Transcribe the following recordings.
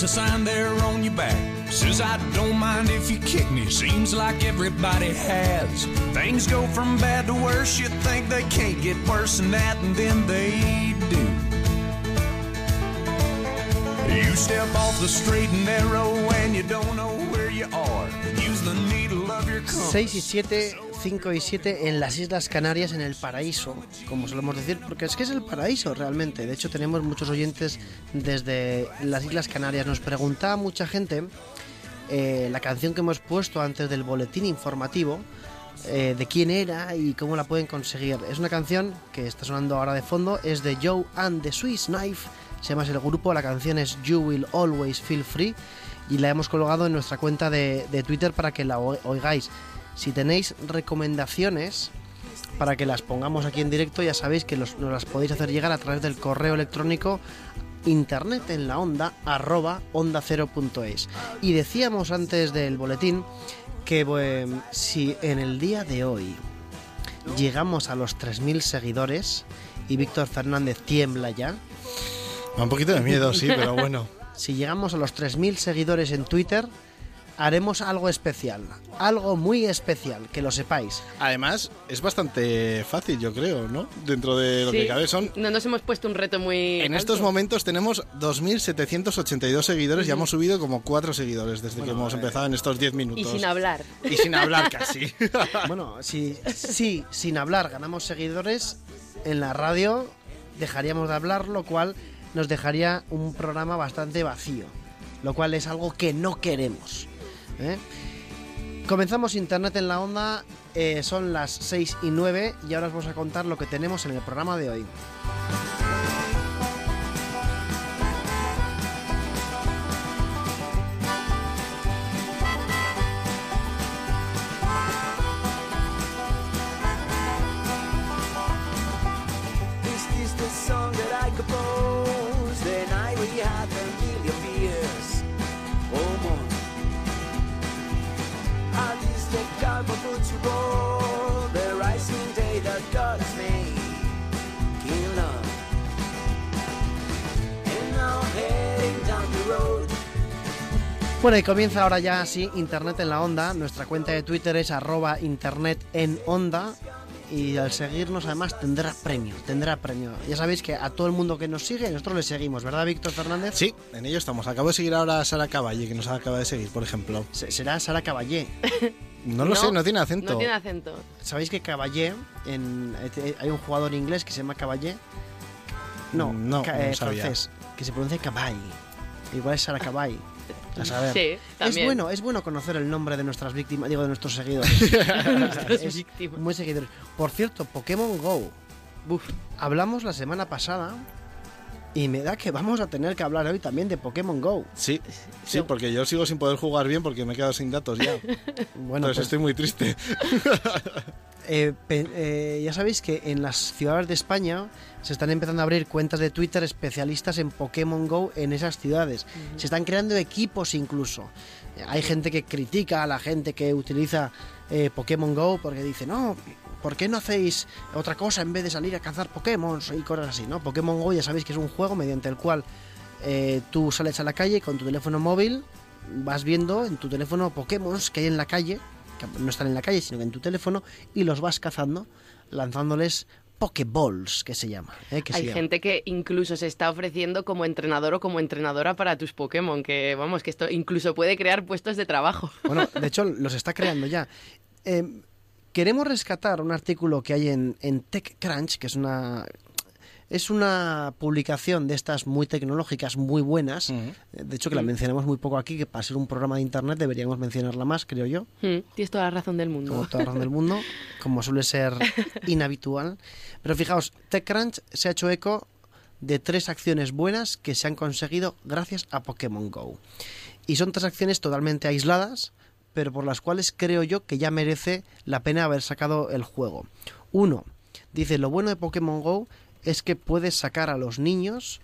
there's a sign there on your back. Says I don't mind if you kick me, seems like everybody has. Things go from bad to worse, you think they can't get worse than that, and then they do. You step off the straight and narrow and you don't know where you are. Use the needle of your compass. 6 y 7, 5 y 7 en las Islas Canarias, en el paraíso, como solemos decir, porque es que es el paraíso realmente. De hecho, tenemos muchos oyentes desde las Islas Canarias. Nos preguntaba mucha gente eh, la canción que hemos puesto antes del boletín informativo, eh, de quién era y cómo la pueden conseguir. Es una canción que está sonando ahora de fondo, es de Joe and the Swiss Knife, se llama el grupo, la canción es You Will Always Feel Free y la hemos colgado en nuestra cuenta de, de Twitter para que la oigáis. Si tenéis recomendaciones para que las pongamos aquí en directo, ya sabéis que los- nos las podéis hacer llegar a través del correo electrónico internet en la onda arroba onda Y decíamos antes del boletín que bueno, si en el día de hoy llegamos a los 3.000 seguidores y Víctor Fernández tiembla ya, Da un poquito de miedo, sí, pero bueno. si llegamos a los 3.000 seguidores en Twitter, haremos algo especial, algo muy especial, que lo sepáis. Además, es bastante fácil, yo creo, ¿no? Dentro de lo Sí. que cabe son... No nos hemos puesto un reto muy. En alto. estos momentos tenemos 2.782 seguidores y hemos subido como 4 seguidores desde que hemos empezado en estos 10 minutos. Y sin hablar. Y sin hablar casi. Bueno, si, si sin hablar ganamos seguidores en la radio, dejaríamos de hablar, lo cual nos dejaría un programa bastante vacío, lo cual es algo que no queremos. ¿Eh? Comenzamos Internet en la onda, eh, son las 6 y 9 y ahora os vamos a contar lo que tenemos en el programa de hoy. Bueno, y comienza ahora ya así Internet en la onda. Nuestra cuenta de Twitter es arroba internet en onda. Y al seguirnos además tendrá premio, tendrá premio. Ya sabéis que a todo el mundo que nos sigue, nosotros le seguimos, ¿verdad, Víctor Fernández? Sí, en ello estamos. Acabo de seguir ahora a Sara Caballe, que nos acaba de seguir, por ejemplo. Se- Será Sara Caballé. No lo sé, no tiene acento. No tiene acento. ¿Sabéis que Caballé, en, eh, hay un jugador inglés que se llama Caballé? No, No, ca- no eh, sabía. francés, que se pronuncia Caball. Igual es Sara Caball. A saber. Sí, es bueno, es bueno conocer el nombre de nuestras víctimas, digo, de nuestros seguidores. Nuestras Es víctimas. Muy seguidores. Por cierto, Pokémon Go. Hablamos la semana pasada y me da que vamos a tener que hablar hoy también de Pokémon Go. Sí, sí, porque yo sigo sin poder jugar bien porque me he quedado sin datos ya. Bueno, Entonces pues, estoy muy triste. eh, eh, ya sabéis que en las ciudades de España se están empezando a abrir cuentas de Twitter especialistas en Pokémon Go en esas ciudades. Se están creando equipos incluso. Hay gente que critica a la gente que utiliza eh, Pokémon Go porque dice, no, ¿por qué no hacéis otra cosa en vez de salir a cazar Pokémon y cosas así? ¿no? Pokémon Go ya sabéis que es un juego mediante el cual tú sales a la calle con tu teléfono móvil, vas viendo en tu teléfono Pokémon que hay en la calle, que no están en la calle, sino que en tu teléfono, y los vas cazando, lanzándoles Pokéballs, que se llama. ¿eh? que se Hay llama. gente que incluso se está ofreciendo como entrenador o como entrenadora para tus Pokémon, que vamos, que esto incluso puede crear puestos de trabajo. Bueno, de hecho, los está creando ya. Eh, queremos rescatar un artículo que hay en, en TechCrunch, que es una. Es una publicación de estas muy tecnológicas, muy buenas. Ujú. De hecho, que la mencionamos muy poco aquí, que para ser un programa de internet deberíamos mencionarla más, creo yo. Mm, Tienes toda la razón del mundo. como toda razón del mundo, como suele ser inhabitual. Pero fijaos, TechCrunch se ha hecho eco de tres acciones buenas que se han conseguido gracias a Pokémon Go. Y son tres acciones totalmente aisladas, pero por las cuales creo yo que ya merece la pena haber sacado el juego. Uno, dice, lo bueno de Pokémon Go es que puedes sacar a los niños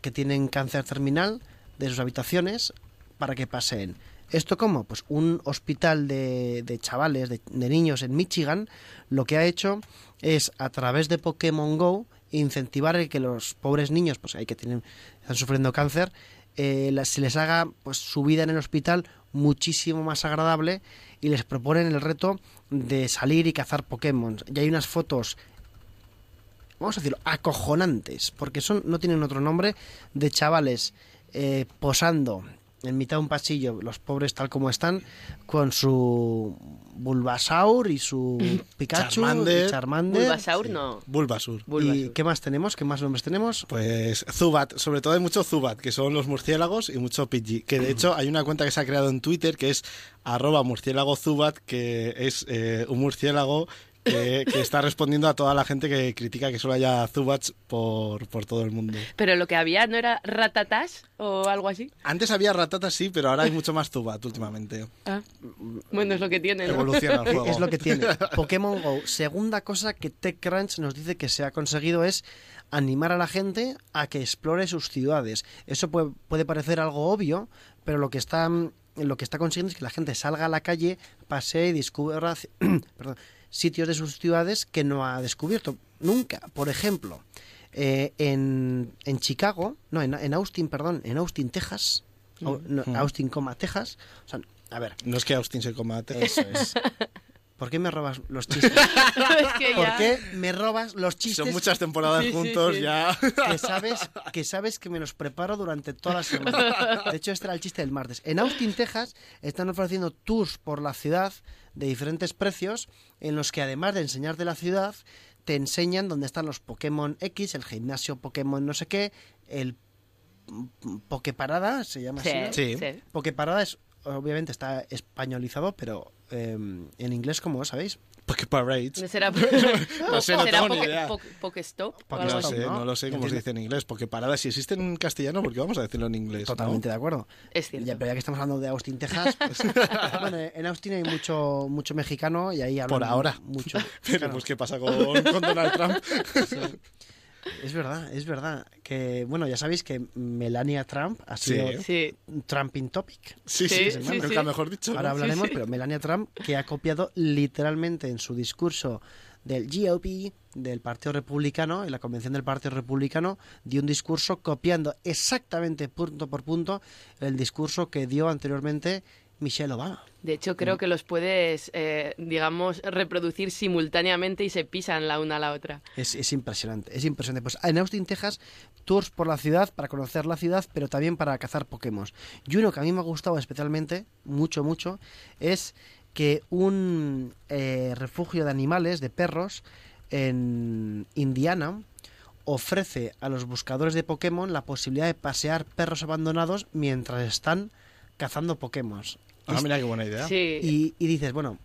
que tienen cáncer terminal de sus habitaciones para que paseen. ¿Esto cómo? Pues un hospital de, de chavales, de, de niños en Michigan, lo que ha hecho es a través de Pokémon Go incentivar que los pobres niños, pues hay que tienen, están sufriendo cáncer, eh, se les haga pues su vida en el hospital muchísimo más agradable y les proponen el reto de salir y cazar Pokémon. Y hay unas fotos vamos a decirlo, acojonantes, porque son, no tienen otro nombre, de chavales eh, posando en mitad de un pasillo, los pobres tal como están, con su Bulbasaur y su Pikachu Charmander. y Charmander. Bulbasaur no. Bulbasur. ¿Y Bulbasaur. qué más tenemos? ¿Qué más nombres tenemos? Pues Zubat, sobre todo hay mucho Zubat, que son los murciélagos, y mucho Pidgey. Que de hecho hay una cuenta que se ha creado en Twitter que es arroba murciélago Zubat, que es eh, un murciélago que, que está respondiendo a toda la gente que critica que solo haya Zubats por, por todo el mundo. Pero lo que había no era ratatas o algo así. Antes había ratatas, sí, pero ahora hay mucho más Zubat últimamente. Ah. Bueno, es lo que tiene, ¿no? Evoluciona el juego. Es lo que tiene. Pokémon Go. Segunda cosa que TechCrunch nos dice que se ha conseguido es animar a la gente a que explore sus ciudades. Eso puede, puede parecer algo obvio, pero lo que está lo que está consiguiendo es que la gente salga a la calle, pasee y descubra perdón, sitios de sus ciudades que no ha descubierto nunca. Por ejemplo, eh, en, en Chicago, no, en, en Austin, perdón, en Austin, Texas, Au- no, Austin, coma, Texas. O sea, a ver, No es que Austin se coma a Texas. eso es. ¿Por qué me robas los chistes? es que ¿Por ya... qué me robas los chistes Son muchas temporadas Sí, juntos sí. ya. que sabes, que sabes que me los preparo durante toda la semana? De hecho, este era el chiste del martes. En Austin, Texas, están ofreciendo tours por la ciudad de diferentes precios en los que además de enseñarte la ciudad, te enseñan dónde están los Pokémon X, el gimnasio Pokémon no sé qué, el mm, Pokeparada, se llama Sí, así, ¿no? Sí. sí. Pokeparada es, obviamente está españolizado, pero eh, en inglés, ¿cómo sabéis? Porque Parades. ¿No será, No sé, no será tengo ni idea. Pokestop Porque No sé, ¿no? no lo sé cómo se dice en inglés. Porque paradas, si existen en castellano, ¿por qué vamos a decirlo en inglés? no? Totalmente de acuerdo. Es cierto. Ya, pero ya que estamos hablando de Austin, Texas, pues, bueno, en Austin hay mucho mucho mexicano y ahí hablan Por ahora. mucho. Claro, pues, ¿qué pasa con, con Donald Trump? sí. Es verdad, es verdad que bueno, ya sabéis que Melania Trump ha sido Sí, Trumping topic. Sí, Sí, sí, sí, nunca sí. mejor dicho. ¿no? Ahora hablaremos, sí. pero Melania Trump que ha copiado literalmente en su discurso del GOP, del Partido Republicano, en la convención del Partido Republicano, dio un discurso copiando exactamente punto por punto el discurso que dio anteriormente Michelle Obama. de hecho Mm. creo que los puedes, eh, digamos, reproducir simultáneamente y se pisan la una a la otra. Es, es impresionante, es impresionante. Pues en Austin, Texas, tours por la ciudad para conocer la ciudad, pero también para cazar Pokémon. Y uno que a mí me ha gustado especialmente, mucho, mucho, es que un eh, refugio de animales, de perros, en Indiana, ofrece a los buscadores de Pokémon la posibilidad de pasear perros abandonados mientras están cazando Pokémon. Ah, mira qué buena idea. Sí, Y, y dices, bueno,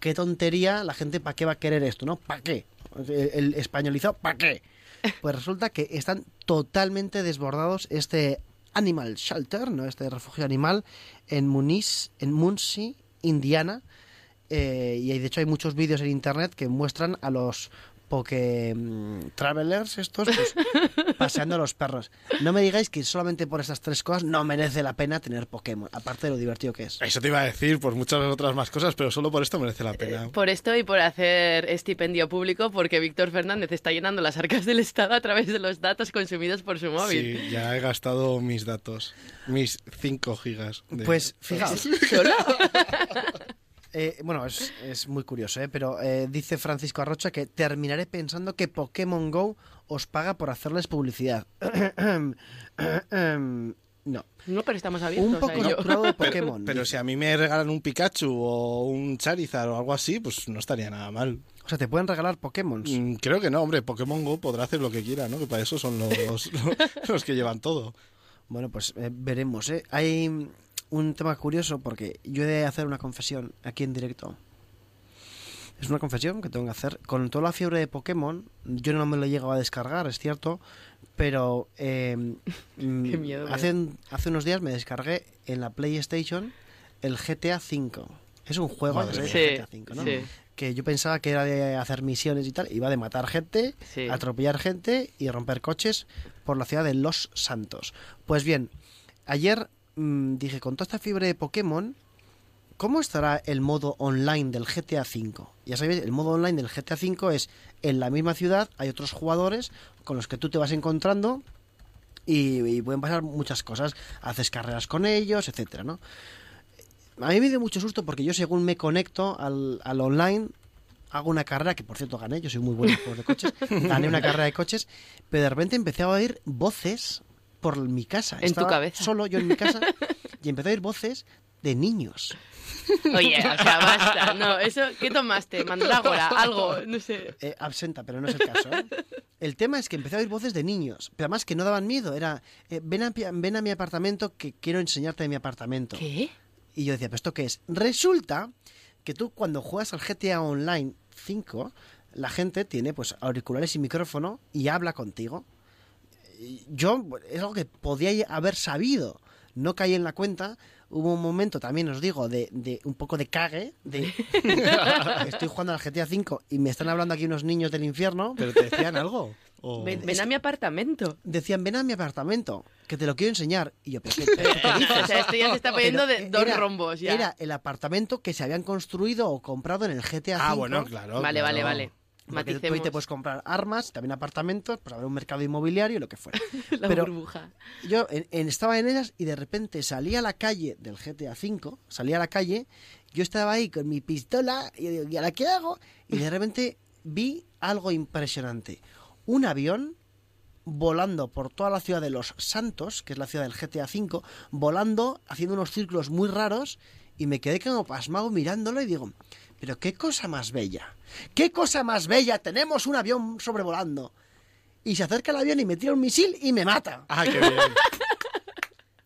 qué tontería, la gente para qué va a querer esto, ¿no? ¿Para qué? El, el españolizado, ¿para qué? Pues resulta que están totalmente desbordados este Animal Shelter, ¿no? Este refugio animal en Muniz, en Muncie, Indiana. Eh, y de hecho hay muchos vídeos en internet que muestran a los Poké mm, Travelers estos pues, paseando a los perros. No me digáis que solamente por estas tres cosas no merece la pena tener Pokémon, aparte de lo divertido que es. Eso te iba a decir por muchas otras más cosas, pero solo por esto merece la pena. por esto y por hacer estipendio público, porque Víctor Fernández está llenando las arcas del Estado a través de los datos consumidos por su móvil. Sí, ya he gastado mis datos, mis 5 gigas. de- Pues fijaos. Eh, bueno, es, es muy curioso, ¿eh? pero eh, dice Francisco Arrocha que terminaré pensando que Pokémon Go os paga por hacerles publicidad. no. No, pero estamos abiertos Un a poco ello. de Pero, Pokémon. pero si a mí me regalan un Pikachu o un Charizard o algo así, pues no estaría nada mal. O sea, te pueden regalar Pokémon. Mm, Creo que no, hombre, Pokémon Go podrá hacer lo que quiera, ¿no? Que para eso son los, los, los que llevan todo. Bueno, pues eh, veremos. ¿eh? Hay un tema curioso porque yo he de hacer una confesión aquí en directo. Es una confesión que tengo que hacer. Con toda la fiebre de Pokémon, yo no me lo he llegado a descargar, es cierto, pero eh, mm, Qué miedo, hace, un- hace unos días me descargué en la PlayStation el GTA V. Es un juego de. Sí, GTA V, ¿no? sí. Que yo pensaba que era de hacer misiones y tal. Iba de matar gente, Sí. atropellar gente y romper coches por la ciudad de Los Santos. Pues bien, ayer mm, dije, con toda esta fiebre de Pokémon, ¿cómo estará el modo online del GTA V? Ya sabéis, el modo online del GTA V es en la misma ciudad, hay otros jugadores con los que tú te vas encontrando y, y pueden pasar muchas cosas. Haces carreras con ellos, etcétera, ¿no? A mí me dio mucho susto porque yo según me conecto al, al online hago una carrera, que por cierto gané, yo soy muy bueno en juegos de coches, gané una carrera de coches, pero de repente empecé a oír voces por mi casa. En tu cabeza. Solo yo en mi casa y empecé a oír voces de niños. Oye, o sea, basta. No, eso, ¿qué tomaste? Mandrágora, algo, no sé. Eh, absenta, pero no es el caso. ¿eh? El tema es que empecé a oír voces de niños, pero además que no daban miedo. Era, eh, ven, a, ven a mi apartamento que quiero enseñarte de mi apartamento. ¿Qué? Y yo decía, ¿pero esto qué es? Resulta que tú cuando juegas al GTA Online 5, la gente tiene pues auriculares y micrófono y habla contigo. Yo, es algo que podía haber sabido. No caí en la cuenta. Hubo un momento, también os digo, de, de un poco de cague. De, estoy jugando al GTA 5 y me están hablando aquí unos niños del infierno. ¿Pero te decían algo? O- Ven, ven a mi apartamento. Decían, ven a mi apartamento, que te lo quiero enseñar. Y yo, ¿pero qué, pero qué dices? O sea, esto ya se está poniendo de dos era- rombos ya. Era el apartamento que se habían construido o comprado en el GTA V. Ah, bueno, claro. Vale, vale, vale. Porque tú ahí te puedes comprar armas, también apartamentos, pues habrá un mercado inmobiliario y lo que fuera. la Pero burbuja. yo en- en- estaba en ellas y de repente salí a la calle del GTA V, salí a la calle, yo estaba ahí con mi pistola y digo, ¿y ahora qué hago? Y de repente vi algo impresionante. Un avión volando por toda la ciudad de Los Santos, que es la ciudad del GTA V, volando, haciendo unos círculos muy raros, y me quedé como pasmado mirándolo y digo, pero qué cosa más bella, qué cosa más bella, tenemos un avión sobrevolando. Y se acerca el avión y me tira un misil y me mata. Ah, qué bien.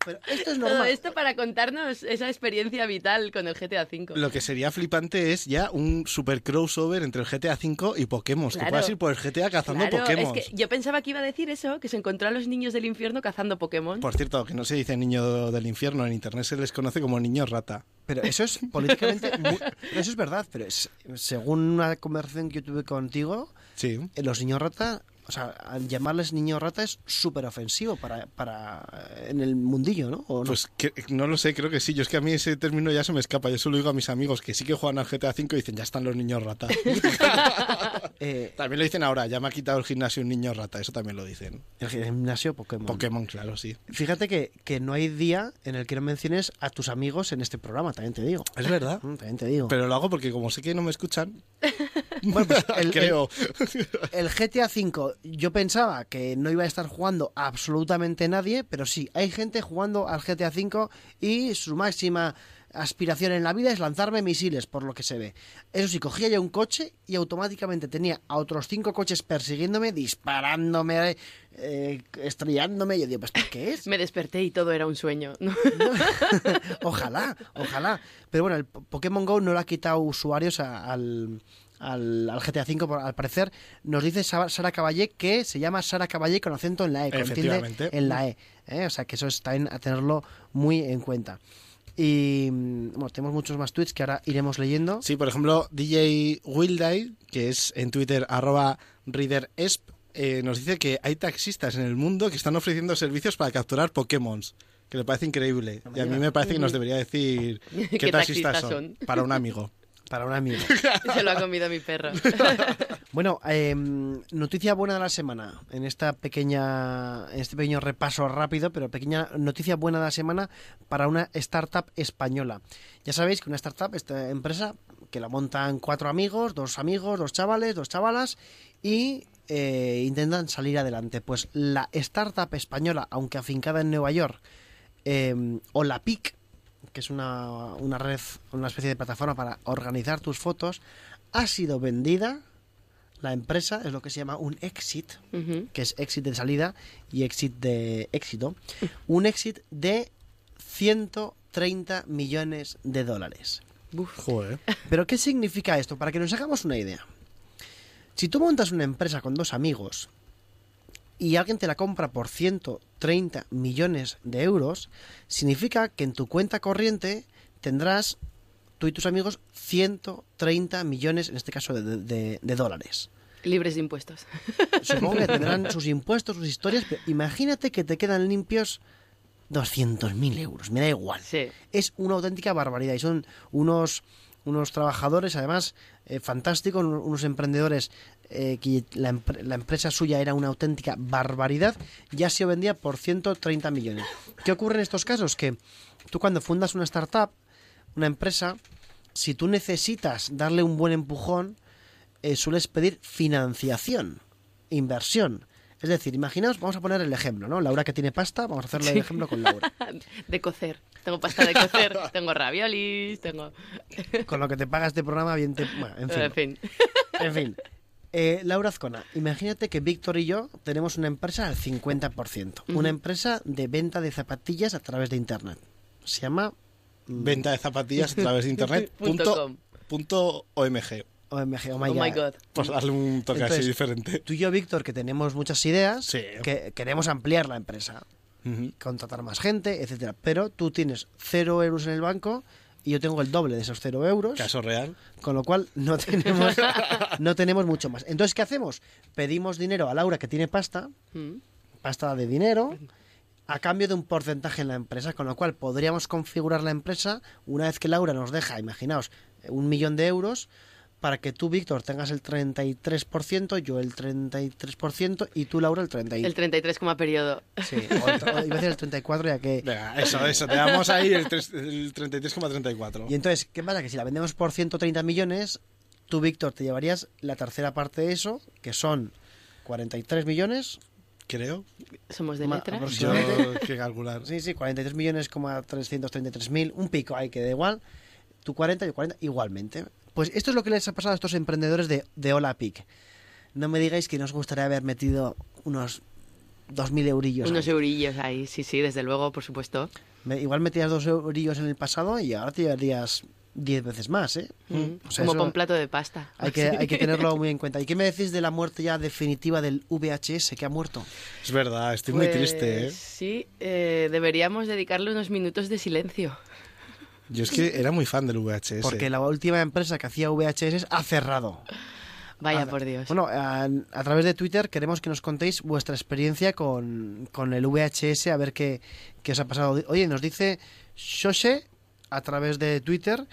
Pero esto es Todo normal. esto para contarnos esa experiencia vital con el GTA V. Lo que sería flipante es ya un super crossover entre el GTA V y Pokémon. Que puedas ir por el GTA cazando Claro, Pokémon. es que yo pensaba que iba a decir eso, que se encontró a los niños del infierno cazando Pokémon. Por cierto, que no se dice niño del infierno, en internet se les conoce como niño rata. Pero eso es políticamente... muy- Eso es verdad, pero es- según una conversación que yo tuve contigo, Sí. eh, los niños rata... O sea, llamarles niño rata es súper ofensivo para, para eh, en el mundillo, ¿no? ¿O no? Pues que, no lo sé, creo que sí. Yo es que a mí ese término ya se me escapa. Yo solo digo a mis amigos que sí que juegan al GTA V y dicen, ya están los niños rata. Eh, también lo dicen ahora, ya me ha quitado el gimnasio un niño rata. Eso también lo dicen. el gimnasio Pokémon. Pokémon, claro, sí. Fíjate que, que no hay día en el que no menciones a tus amigos en este programa, también te digo. Es verdad. Mm, También te digo. Pero lo hago porque como sé que no me escuchan, Bueno, pues el, creo. el GTA V, yo pensaba que no iba a estar jugando absolutamente nadie, pero sí, hay gente jugando al GTA V y su máxima aspiración en la vida es lanzarme misiles, por lo que se ve. Eso sí, cogía yo un coche y automáticamente tenía a otros cinco coches persiguiéndome, disparándome, eh, estrellándome. Yo digo, ¿pues qué es? Me desperté y todo era un sueño. ¿no? ojalá, ojalá. Pero bueno, el Po- Pokémon Go no le ha quitado usuarios a- al, al, al GTA V, por- al parecer. Nos dice Sa- Sara Caballé que se llama Sara Caballé con acento en la E, Efectivamente. en la E. ¿eh? O sea que eso es también a tenerlo muy en cuenta. Y mm, bueno, tenemos muchos más tweets que ahora iremos leyendo. Sí, por ejemplo, DJ Wilday, que es en Twitter arroba readeresp, eh, nos dice que hay taxistas en el mundo que están ofreciendo servicios para capturar Pokémon. Que le parece increíble. y a mí me parece que nos debería decir qué, ¿Qué taxistas, taxistas son. son? Para un amigo. Para un amigo. Se lo ha comido mi perro. Bueno, eh, noticia buena de la semana en esta pequeña, en este pequeño repaso rápido, pero pequeña noticia buena de la semana para una startup española. Ya sabéis que una startup, esta empresa que la montan cuatro amigos, dos amigos, dos chavales, dos chavalas y eh, intentan salir adelante. Pues la startup española, aunque afincada en Nueva York, eh, o la PIC, que es una, una red, una especie de plataforma para organizar tus fotos, ha sido vendida. La empresa es lo que se llama un exit, que es exit de salida y exit de éxito. Un exit de 130 millones de dólares. Joder. ¿Pero qué significa esto? Para que nos hagamos una idea. Si tú montas una empresa con dos amigos y alguien te la compra por 130 millones de euros, significa que en tu cuenta corriente tendrás tú y tus amigos 130 millones, en este caso, de, de- de dólares. Libres de impuestos. Supongo que tendrán sus impuestos, sus historias, pero imagínate que te quedan limpios 200.000 euros, me da igual. Sí. Es una auténtica barbaridad y son unos, unos trabajadores, además, eh, fantásticos, un- unos emprendedores eh, que la, empre- la empresa suya era una auténtica barbaridad, ya se vendía por 130 millones. ¿Qué ocurre en estos casos? Que tú cuando fundas una startup, una empresa, si tú necesitas darle un buen empujón, eh, sueles pedir financiación, inversión. Es decir, imaginaos, vamos a poner el ejemplo, ¿no? Laura que tiene pasta, vamos a hacerle el ejemplo con Laura. De cocer. Tengo pasta de cocer, tengo raviolis, tengo... Con lo que te paga este programa, bien te... Bueno, en fin. En fin. En fin. Eh, Laura Azcona, imagínate que Víctor y yo tenemos una empresa al 50%. Una empresa de venta de zapatillas a través de Internet. Se llama Venta de zapatillas a través de internet. Punto punto, com. punto OMG. OMG. Oh my, Oh my God. god. Por darle un toque Entonces, así diferente. Tú y yo, Víctor, que tenemos muchas ideas, Sí. que queremos ampliar la empresa, contratar más gente, etcétera. Pero tú tienes cero euros en el banco y yo tengo el doble de esos cero euros. Caso real. Con lo cual no tenemos, no tenemos mucho más. Entonces, ¿qué hacemos? Pedimos dinero a Laura que tiene pasta, Mm. pasta de dinero, a cambio de un porcentaje en la empresa, con lo cual podríamos configurar la empresa una vez que Laura nos deja, imaginaos, un millón de euros para que tú, Víctor, tengas el 33%, yo el 33% y tú, Laura, el 33%. El 33 como periodo. Sí, o el, o iba a decir el 34 ya que... Venga, eso, eso. Te damos ahí el, tres- el 33,34. Y entonces, ¿qué pasa? Que si la vendemos por 130 millones, tú, Víctor, te llevarías la tercera parte de eso, que son 43 millones. Creo. Somos de letras. Yo que calcular. Sí, sí, 43 millones, como 333 mil, un pico ahí que da igual. Tú 40, yo 40, igualmente. Pues esto es lo que les ha pasado a estos emprendedores de, de Hola Pic. No me digáis que nos gustaría haber metido unos 2.000 eurillos. Unos ahí. eurillos ahí, sí, sí, desde luego, por supuesto. Me- igual metías dos eurillos en el pasado y ahora te llevarías 10 veces más, ¿eh? Mm. O sea, como con plato de pasta. Hay que, hay que tenerlo muy en cuenta. ¿Y qué me decís de la muerte ya definitiva del VHS que ha muerto? Es verdad, estoy muy Pues, triste, ¿eh? Sí, eh, deberíamos dedicarle unos minutos de silencio. Yo es que era muy fan del VHS. Porque la última empresa que hacía VHS ha cerrado. Vaya A- por Dios. Bueno, a, a través de Twitter queremos que nos contéis vuestra experiencia con, con el VHS, a ver qué, qué os ha pasado. Oye, nos dice Shoshe a través de Twitter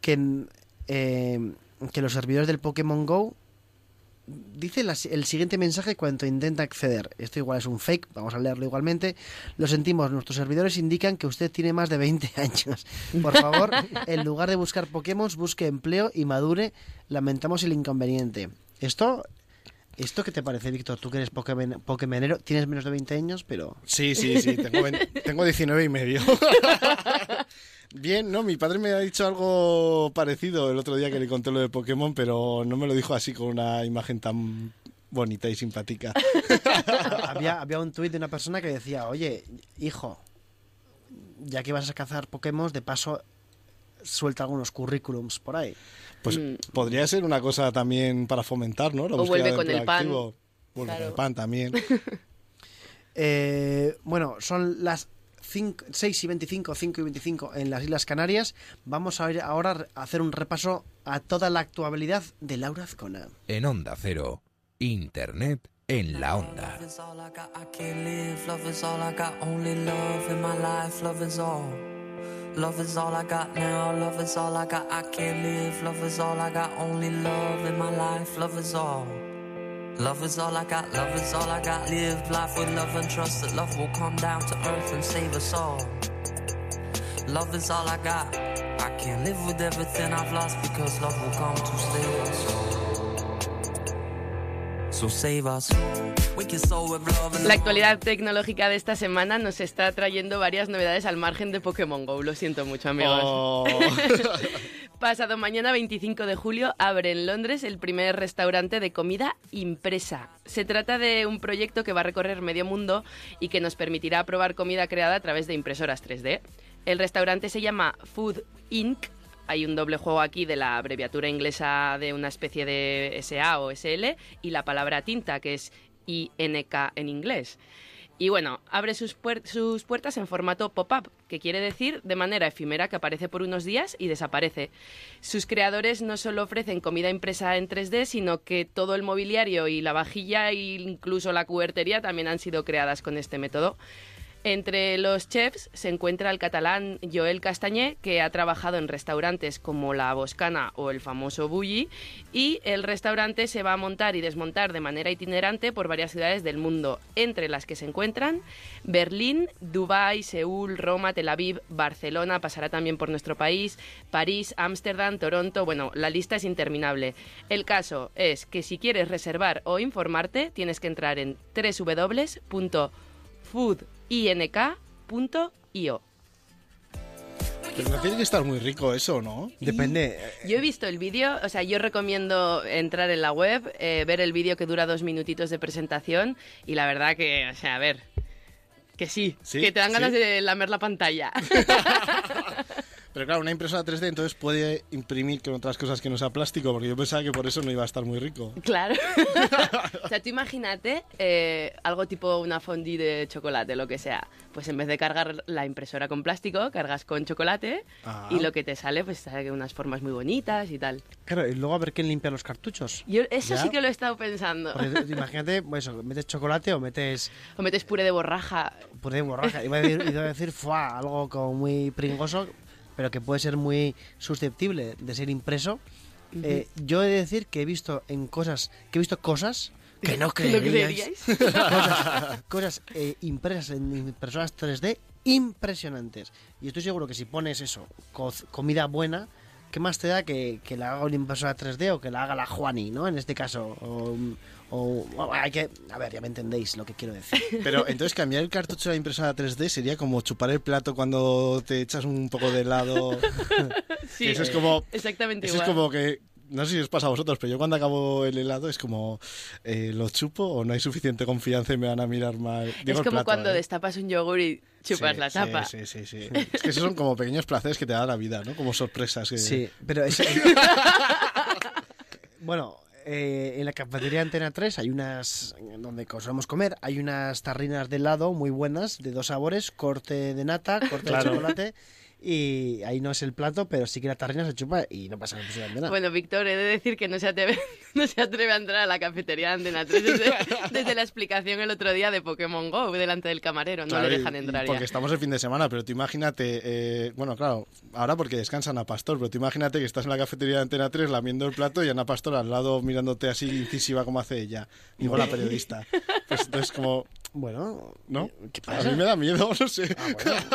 que, eh, que los servidores del Pokémon Go dice la- el siguiente mensaje cuando intenta acceder. Esto igual es un fake, vamos a leerlo igualmente. Lo sentimos, nuestros servidores indican que usted tiene más de 20 años. Por favor, en lugar de buscar Pokémon, busque empleo y madure. Lamentamos el inconveniente. Esto, ¿esto qué te parece, Víctor? Tú que eres Pokémon, Pokémonero, tienes menos de 20 años, pero... Sí, sí, sí, tengo, vein- tengo 19 y medio. Bien, no, mi padre me ha dicho algo parecido el otro día que le conté lo de Pokémon, pero no me lo dijo así con una imagen tan bonita y simpática. había, había un tuit de una persona que decía, oye, hijo, ya que vas a cazar Pokémon, de paso suelta algunos currículums por ahí. Pues Mm. podría ser una cosa también para fomentar, ¿no? La O vuelve con el pan. activo. Vuelve con el pan también. Eh, bueno, son las 5, 6 y 25, 5 y 25 en las Islas Canarias. Vamos a ir ahora a hacer un repaso a toda la actualidad de Laura Azcona. En Onda Cero, Internet en la Onda. Love is all I got, I can't live. Love is all I got, only love in my life. Love is all. Love is all I got now. Love is all I got, I can't live. Love is all I got, only love in my life. Love is all. Love is all I got, love is all I got. Live life with love and trust that love will come down to earth and save us all. Love is all I got. I can't live with everything I've lost because love will come to save us. So save us. La actualidad tecnológica de esta semana nos está trayendo varias novedades al margen de Pokémon Go. Lo siento mucho, amigos. Oh. Pasado mañana, 25 de julio, abre en Londres el primer restaurante de comida impresa. Se trata de un proyecto que va a recorrer medio mundo y que nos permitirá probar comida creada a través de impresoras 3D. El restaurante se llama Food Inc. Hay un doble juego aquí de la abreviatura inglesa de una especie de SA o SL y la palabra tinta, que es INK en inglés. Y bueno, abre sus, puer- sus puertas en formato pop-up, que quiere decir de manera efímera que aparece por unos días y desaparece. Sus creadores no solo ofrecen comida impresa en 3D, sino que todo el mobiliario y la vajilla e incluso la cubertería también han sido creadas con este método. Entre los chefs se encuentra el catalán Joel Castañé, que ha trabajado en restaurantes como La Boscana o el famoso Bulli, y el restaurante se va a montar y desmontar de manera itinerante por varias ciudades del mundo, entre las que se encuentran Berlín, Dubái, Seúl, Roma, Tel Aviv, Barcelona, pasará también por nuestro país, París, Ámsterdam, Toronto, bueno, la lista es interminable. El caso es que si quieres reservar o informarte, tienes que entrar en www.foodink.io. Pero no tiene que estar muy rico eso, ¿no? Depende. Yo he visto el vídeo, o sea, yo recomiendo entrar en la web, eh, ver el vídeo que dura dos minutitos de presentación y la verdad que, o sea, a ver, que sí, Sí, que te dan ganas sí. de lamer la pantalla. Pero claro, una impresora 3D entonces puede imprimir con otras cosas que no sea plástico, porque yo pensaba que por eso no iba a estar muy rico. claro. o sea, tú imagínate eh, algo tipo una fondue de chocolate, lo que sea. Pues en vez de cargar la impresora con plástico, cargas con chocolate Ah. y lo que te sale, pues sale unas formas muy bonitas y tal. Claro, y luego a ver quién limpia los cartuchos. Yo eso Ya. sí que lo he estado pensando. Porque imagínate, pues eso, metes chocolate o metes O metes puré de borraja. puré de borraja. Iba a decir, iba a decir fuá, algo como muy pringoso, pero que puede ser muy susceptible de ser impreso. Eh, yo he de decir que he visto en cosas, que he visto cosas que no ¿Que no creeríais. creeríais? cosas cosas, eh, impresas en impresoras 3D impresionantes. Y estoy seguro que si pones eso, co- comida buena, ¿qué más te da que, que la haga una impresora 3D o que la haga la Juani, ¿no? En este caso. O, o- o hay que. A ver, ya me entendéis lo que quiero decir. Pero entonces cambiar el cartucho de la impresora 3D sería como chupar el plato cuando te echas un poco de helado. Sí, eso es como... exactamente Eso es igual. como que... No sé si os pasa a vosotros, pero yo cuando acabo el helado es como... eh, ¿Lo chupo o no hay suficiente confianza y me van a mirar mal? Digo es como plato, cuando ¿eh? destapas un yogur y chupas Sí, la sí, tapa. Sí, sí, sí. Es que esos son como pequeños placeres que te da la vida, ¿no? Como sorpresas. Que... Sí, pero es... bueno, eh, en la cafetería Antena 3 hay unas, donde solemos comer, hay unas tarrinas de helado muy buenas, de dos sabores, corte de nata, corte Claro. de chocolate, y ahí no es el plato, pero sí que la tarrina se chupa y no pasa absolutamente nada. Bueno, Víctor, he de decir que no se atreve, no se atreve a entrar a la cafetería de Antena 3 desde, desde la explicación el otro día de Pokémon GO delante del camarero. No Claro, le dejan y entrar Porque ya. estamos el fin de semana, pero tú imagínate, eh, bueno, claro, ahora porque descansan a Pastor, pero tú imagínate que estás en la cafetería de Antena 3 lamiendo el plato y Ana Pastor al lado mirándote así incisiva como hace ella, digo la periodista. Pues entonces como, Bueno, ¿no? ¿qué A pasa? mí me da miedo, no sé.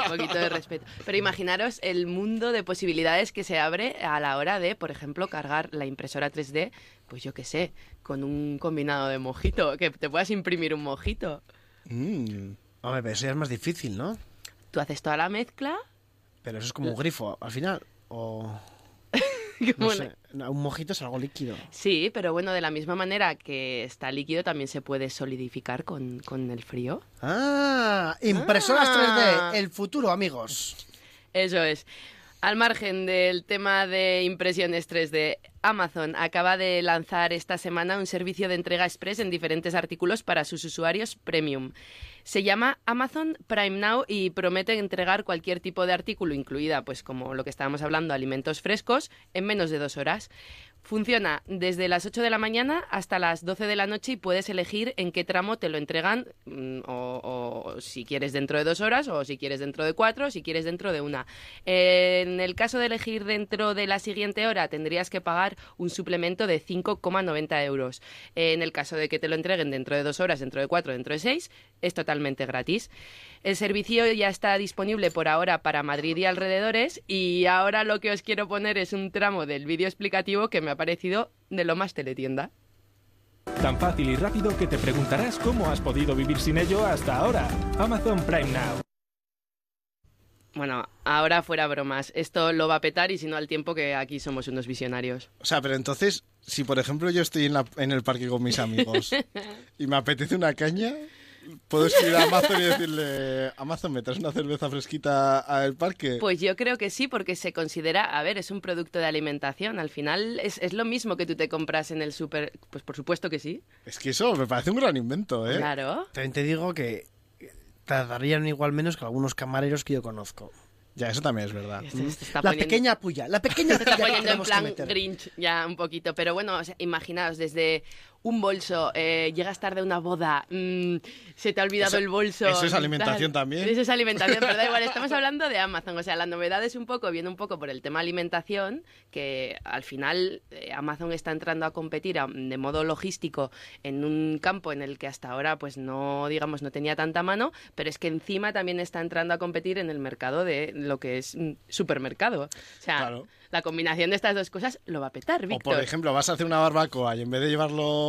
Un poquito de respeto. Pero imaginaros el mundo de posibilidades que se abre a la hora de, por ejemplo, cargar la impresora 3D, pues yo qué sé, con un combinado de mojito, que te puedas imprimir un mojito. Mm. Hombre, pero eso ya es más difícil, ¿no? Tú haces toda la mezcla, Pero eso es como un grifo, al final, o... No sé, un mojito es algo líquido. Sí, pero bueno, de la misma manera que está líquido, también se puede solidificar con, con el frío. Ah, impresoras Ah. 3D, el futuro, amigos. Eso es. Al margen del tema de impresiones 3D, Amazon acaba de lanzar esta semana un servicio de entrega express en diferentes artículos para sus usuarios premium. Se llama Amazon Prime Now y promete entregar cualquier tipo de artículo, incluida, pues como lo que estábamos hablando, alimentos frescos, en menos de dos horas. Funciona desde las 8 de la mañana hasta las 12 de la noche y puedes elegir en qué tramo te lo entregan, mm, o, si quieres dentro de dos horas, o si quieres dentro de cuatro, o si quieres dentro de una. En el caso de elegir dentro de la siguiente hora, tendrías que pagar un suplemento de 5,90 euros. En el caso de que te lo entreguen dentro de dos horas, dentro de cuatro, dentro de seis, es totalmente gratis. El servicio ya está disponible por ahora para Madrid y alrededores y ahora lo que os quiero poner es un tramo del vídeo explicativo que me ha parecido de lo más teletienda. Tan fácil y rápido que te preguntarás cómo has podido vivir sin ello hasta ahora. Amazon Prime Now. Bueno, ahora fuera bromas, esto lo va a petar y si no al tiempo que aquí somos unos visionarios. O sea, pero entonces, si por ejemplo yo estoy en, la- en el parque con mis amigos y me apetece una caña, puedo escribir a Amazon y decirle, Amazon, ¿me traes una cerveza fresquita al parque? Pues yo creo que sí, porque se considera, a ver, es un producto de alimentación. Al final es, es lo mismo que tú te compras en el súper. Pues por supuesto que sí. Es que eso me parece un gran invento, ¿eh? Claro. También te digo que tardarían igual menos que algunos camareros que yo conozco. Ya, eso también es verdad. Se- se está La poniendo- pequeña puya, la pequeña Se está puya que poniendo en plan. Grinch ya un poquito. Pero bueno, o sea, imaginaos, desde un bolso, eh, llegas tarde a una boda, mm, se te ha olvidado Eso- el bolso. eso es tal. alimentación también. Eso es alimentación, pero da igual, estamos hablando de Amazon. O sea, la novedad es un poco, viene un poco por el tema alimentación, que al final eh, Amazon está entrando a competir a- de modo logístico en un campo en el que hasta ahora, pues no, digamos, no tenía tanta mano, pero es que encima también está entrando a competir en el mercado de lo que es mm, supermercado. O sea, Claro. la combinación de estas dos cosas lo va a petar, O Víctor. por ejemplo, vas a hacer una barbacoa y en vez de llevarlo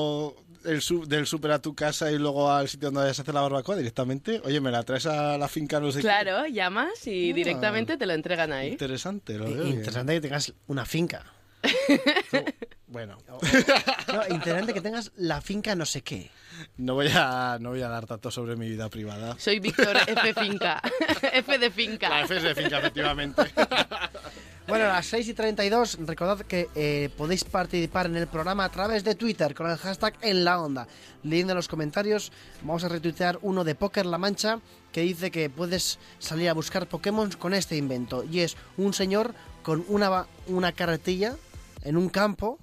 el su- del súper a tu casa y luego al sitio donde vayas a hacer la barbacoa directamente, oye, me la traes a la finca, no sé Claro, llamas y Ah. directamente te lo entregan ahí. Interesante, lo veo bien. Interesante que tengas una finca. Bueno, No, interesante que tengas la finca no sé qué. no voy a no voy a dar datos sobre mi vida privada. Soy Víctor F. Finca. F de finca. La F es de finca, efectivamente. Bueno, a las 6 y 32, recordad que eh, podéis participar en el programa a través de Twitter con el hashtag en la onda. Leyendo los comentarios, vamos a retuitear uno de Poker La Mancha que dice que puedes salir a buscar Pokémon con este invento. Y es un señor con una, una carretilla en un campo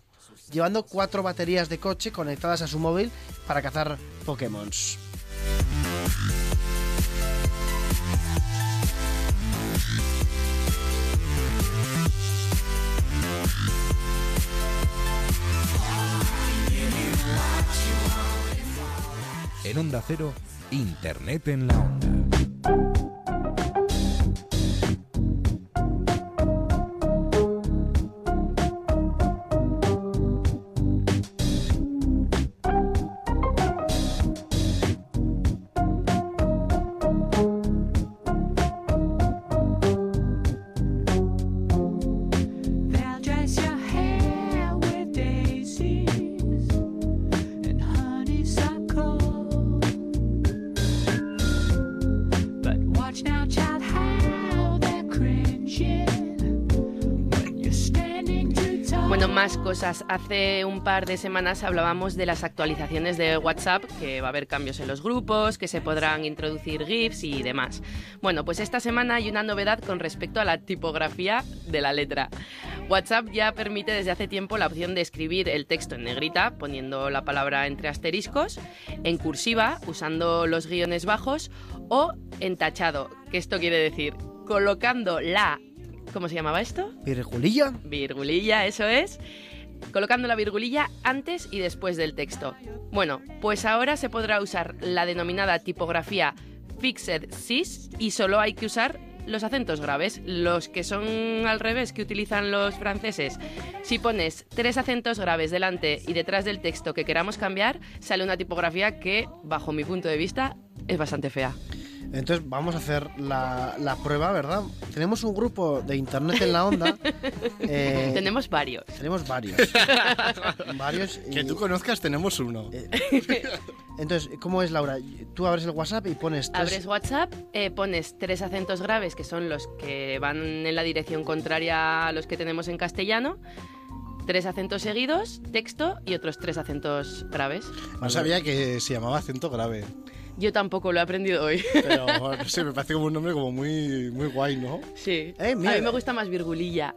llevando cuatro baterías de coche conectadas a su móvil para cazar Pokémon. En Onda Cero, Internet en la Onda. Cosas. Hace un par de semanas hablábamos de las actualizaciones de WhatsApp, que va a haber cambios en los grupos, que se podrán introducir GIFs y demás. Bueno, pues esta semana hay una novedad con respecto a la tipografía de la letra. WhatsApp ya permite desde hace tiempo la opción de escribir el texto en negrita, poniendo la palabra entre asteriscos, en cursiva, usando los guiones bajos, o en tachado, que esto quiere decir colocando la... ¿Cómo se llamaba esto? Virgulilla. Virgulilla, eso es. Colocando la virgulilla antes y después del texto. Bueno, pues ahora se podrá usar la denominada tipografía Fixed Cis y solo hay que usar los acentos graves, los que son al revés que utilizan los franceses. Si pones tres acentos graves delante y detrás del texto que queramos cambiar, sale una tipografía que, bajo mi punto de vista, es bastante fea. Entonces vamos a hacer la, la prueba, ¿verdad? Tenemos un grupo de internet en la onda. eh, Tenemos varios. tenemos varios. varios. y- Que tú conozcas, tenemos uno. Entonces, ¿cómo es, Laura? Tú abres el WhatsApp y pones tres... Abres WhatsApp, eh, pones tres acentos graves, que son los que van en la dirección contraria a los que tenemos en castellano, tres acentos seguidos, texto y otros tres acentos graves. No sabía que se llamaba acento grave. Yo tampoco lo he aprendido hoy. Pero no sé, me parece como un nombre como muy, muy guay, ¿no? sí. Eh, mira. A mí me gusta más virgulilla.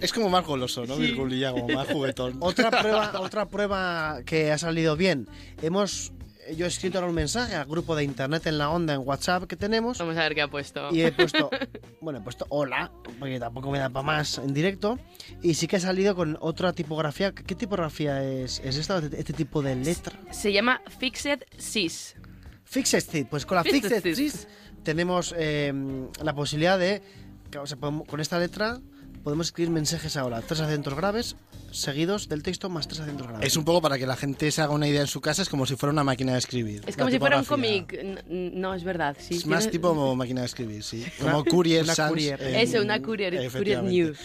Es- como más goloso, ¿no? Sí. Virgulilla, como más juguetón. Otra prueba, otra prueba que ha salido bien. Hemos... Yo he escrito ahora un mensaje al grupo de internet en la onda en WhatsApp que tenemos Vamos a ver qué ha puesto. y he puesto, bueno, he puesto hola, porque tampoco me da para más en directo. Y sí que ha salido con otra tipografía. ¿Qué tipografía es, es esta, este tipo de letra? Se llama Fixed Cis. Fixed Cis. Pues con la Fixed. Cis tenemos eh, la posibilidad de, o sea, podemos- con esta letra podemos escribir mensajes ahora. Tres acentos graves seguidos del texto más tres acentos graves. Es un poco para que la gente se haga una idea en su casa, es como si fuera una máquina de escribir. Es como si fuera un cómic. No, es verdad. Sí, Es más tipo máquina de escribir, sí. Como Courier una Sans courier. en- Eso, una courier, courier news.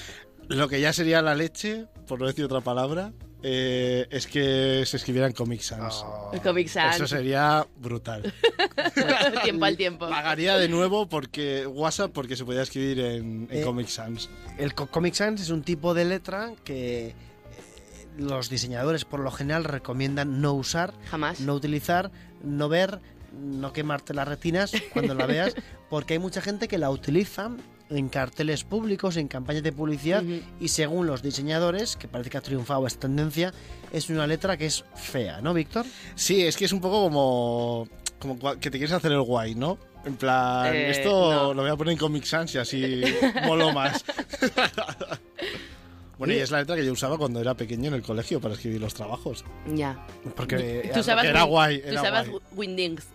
Lo que ya sería la leche, por no decir otra palabra, eh, es que se escribieran Comic Sans. Oh. Comic Sans. Eso sería brutal. tiempo al tiempo. Pagaría de nuevo porque WhatsApp porque se podía escribir en, en Eh, Comic Sans. El co- Comic Sans es un tipo de letra que eh, los diseñadores por lo general recomiendan no usar, Jamás. no utilizar, no ver, no quemarte las retinas cuando la veas, porque hay mucha gente que la utiliza en carteles públicos, en campañas de publicidad y según los diseñadores, que parece que ha triunfado esta tendencia, es una letra que es fea, ¿no, Víctor? Sí, es que es un poco como, que te quieres hacer el guay, ¿no? En plan, Eh, esto no. lo voy a poner en Comic Sans y así molo más. bueno, y es la letra que yo usaba cuando era pequeño en el colegio para escribir los trabajos. Ya. Porque Tú era guay, Tú era usabas guay. Windings.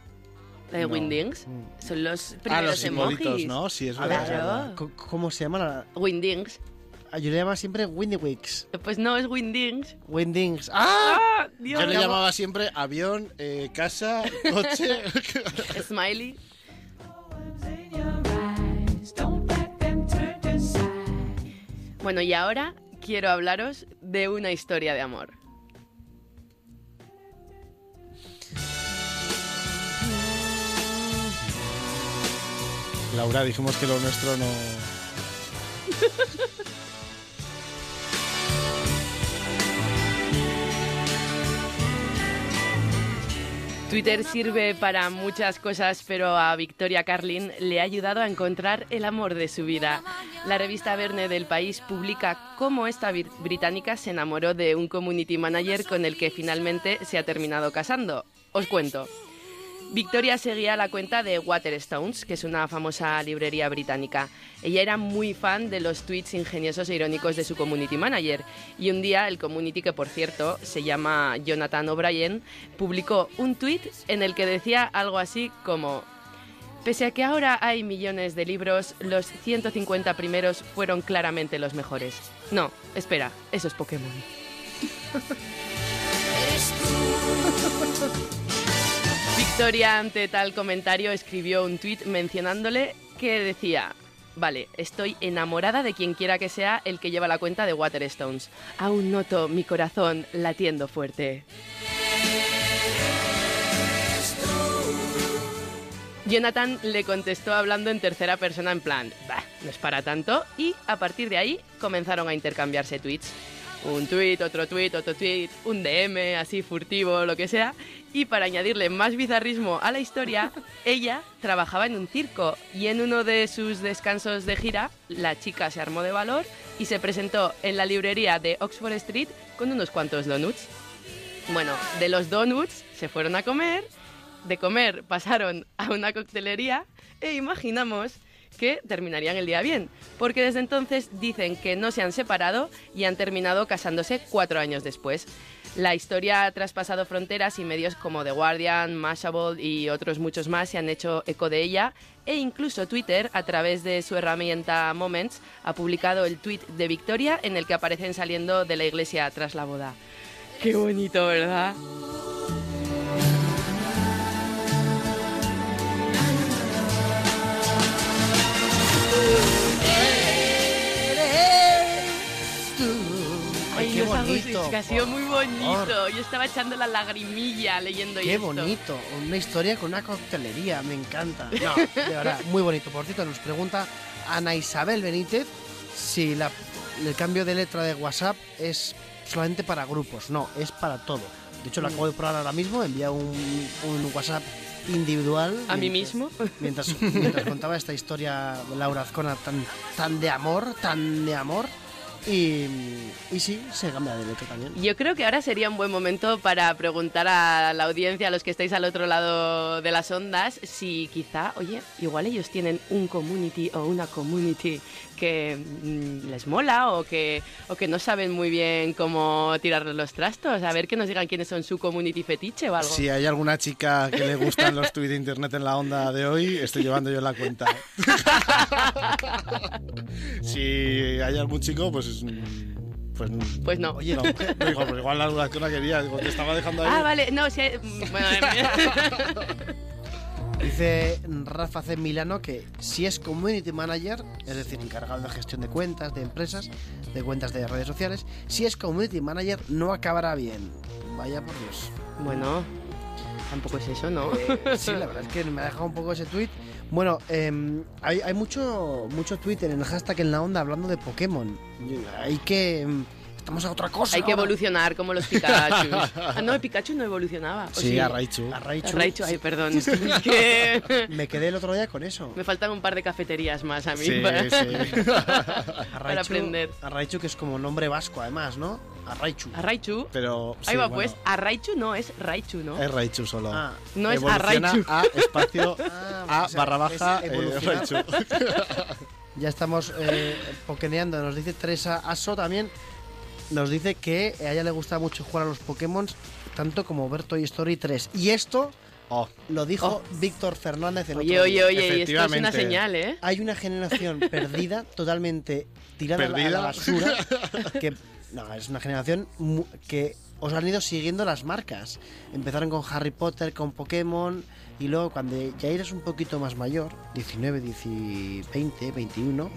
La de No. Windings. Son los Ah, primeros los simbolitos, emojis. ¿no? Sí, es verdad. Claro. ¿cómo se llama? La... Windings. Yo le llamaba siempre Windy Wicks. Pues no, es Windings. Windings. ¡Ah! ¡Ah! Dios Yo le llamaba siempre avión, eh, casa, coche. Smiley. Bueno, y ahora quiero hablaros de una historia de amor. Laura, dijimos que lo nuestro no. Twitter sirve para muchas cosas, pero a Victoria Carlin le ha ayudado a encontrar el amor de su vida. La revista Verne del país publica cómo esta británica se enamoró de un community manager con el que finalmente se ha terminado casando. Os cuento. Victoria seguía la cuenta de Waterstones, que es una famosa librería británica. Ella era muy fan de los tweets ingeniosos e irónicos de su community manager. Y un día el community, que por cierto se llama Jonathan O'Brien, publicó un tweet en el que decía algo así como... Pese a que ahora hay millones de libros, los 150 primeros fueron claramente los mejores. No, espera, eso es Pokémon. Victoria, ante tal comentario, escribió un tuit mencionándole que decía: Vale, estoy enamorada de quien quiera que sea el que lleva la cuenta de Waterstones. Aún noto mi corazón latiendo fuerte. Jonathan le contestó hablando en tercera persona en plan, bah, no es para tanto, y a partir de ahí comenzaron a intercambiarse tweets. Un tweet, otro tweet, otro tweet, un DM, así furtivo, lo que sea. Y para añadirle más bizarrismo a la historia, ella trabajaba en un circo y en uno de sus descansos de gira, la chica se armó de valor y se presentó en la librería de Oxford Street con unos cuantos donuts. Bueno, de los donuts se fueron a comer, de comer pasaron a una coctelería e imaginamos que terminarían el día bien, porque desde entonces dicen que no se han separado y han terminado casándose cuatro años después. La historia ha traspasado fronteras y medios como The Guardian, Mashable y otros muchos más se han hecho eco de ella e incluso Twitter, a través de su herramienta Moments, ha publicado el tweet de Victoria en el que aparecen saliendo de la iglesia tras la boda. Qué bonito, ¿verdad? Qué bonito. ha sido muy bonito. Yo estaba echando la lagrimilla leyendo Qué esto. bonito, una historia con una coctelería, me encanta. No, de verdad, muy bonito. Por cierto, nos pregunta Ana Isabel Benítez si la- el cambio de letra de WhatsApp es solamente para grupos. No, es para todo. De hecho, lo acabo de probar ahora mismo, envía un, un WhatsApp individual. ¿A mí mientras- mismo? Mientras, mientras contaba esta historia Laura Azcona tan, tan de amor, tan de amor. Y, y sí, se cambia de letra también. Yo creo que ahora sería un buen momento para preguntar a la audiencia, a los que estáis al otro lado de las ondas, si quizá, oye, igual ellos tienen un community o una community que mm, les mola o que, o que no saben muy bien cómo tirar los trastos. A ver que nos digan quiénes son su community fetiche o algo. Si hay alguna chica que le gustan los tweets de internet en la onda de hoy, estoy llevando yo la cuenta. si hay algún chico, pues. mm, Pues, Pues no. Oye, no, no, digo, pues igual la Azcona quería, digo, te estaba dejando ahí. Ah, vale, no, si hay- mm, bueno, Dice Rafa C. Milano que si es community manager, es decir, encargado de gestión de cuentas, de empresas, de cuentas de redes sociales, si es community manager no acabará bien. Vaya por Dios. bueno, tampoco es eso, ¿no? Eh, sí, la verdad es que me ha dejado un poco ese tweet. Bueno, em, hay, hay mucho, mucho Twitter en el hashtag en la onda hablando de Pokémon. Hay que... estamos a otra cosa. Hay que ahora". evolucionar como los Pikachu. Ah, no, el Pikachu no evolucionaba. ¿o Sí, a Raichu. A Raichu. Raichu, ay, perdón. es que Me quedé el otro día con eso. me faltan un par de cafeterías más a mí Sí, para, sí. A para aprender. A Raichu, que es como nombre vasco, además, ¿no? A Raichu. A Raichu. Pero. Ahí sí, va, bueno, pues. A Raichu no, es Raichu, ¿no? Es Raichu solo. Ah, No es a Evoluciona Raichu. A espacio Ah, A o sea, barra baja eh. Raichu. Ya estamos eh, pokeneando. Nos dice Teresa Aso también. Nos dice que a ella le gusta mucho jugar a los Pokémon, tanto como ver Toy Story 3. Y esto Oh, lo dijo Víctor Fernández el Oye, otro oye, oye, esto es una señal, ¿eh? Hay una generación perdida, totalmente tirada a la- a ¿Perdida? la basura. Que, no, es una generación mu- que os han ido siguiendo las marcas. Empezaron con Harry Potter, con Pokémon, y luego cuando ya eres un poquito más mayor, 19, 10, 20, 21,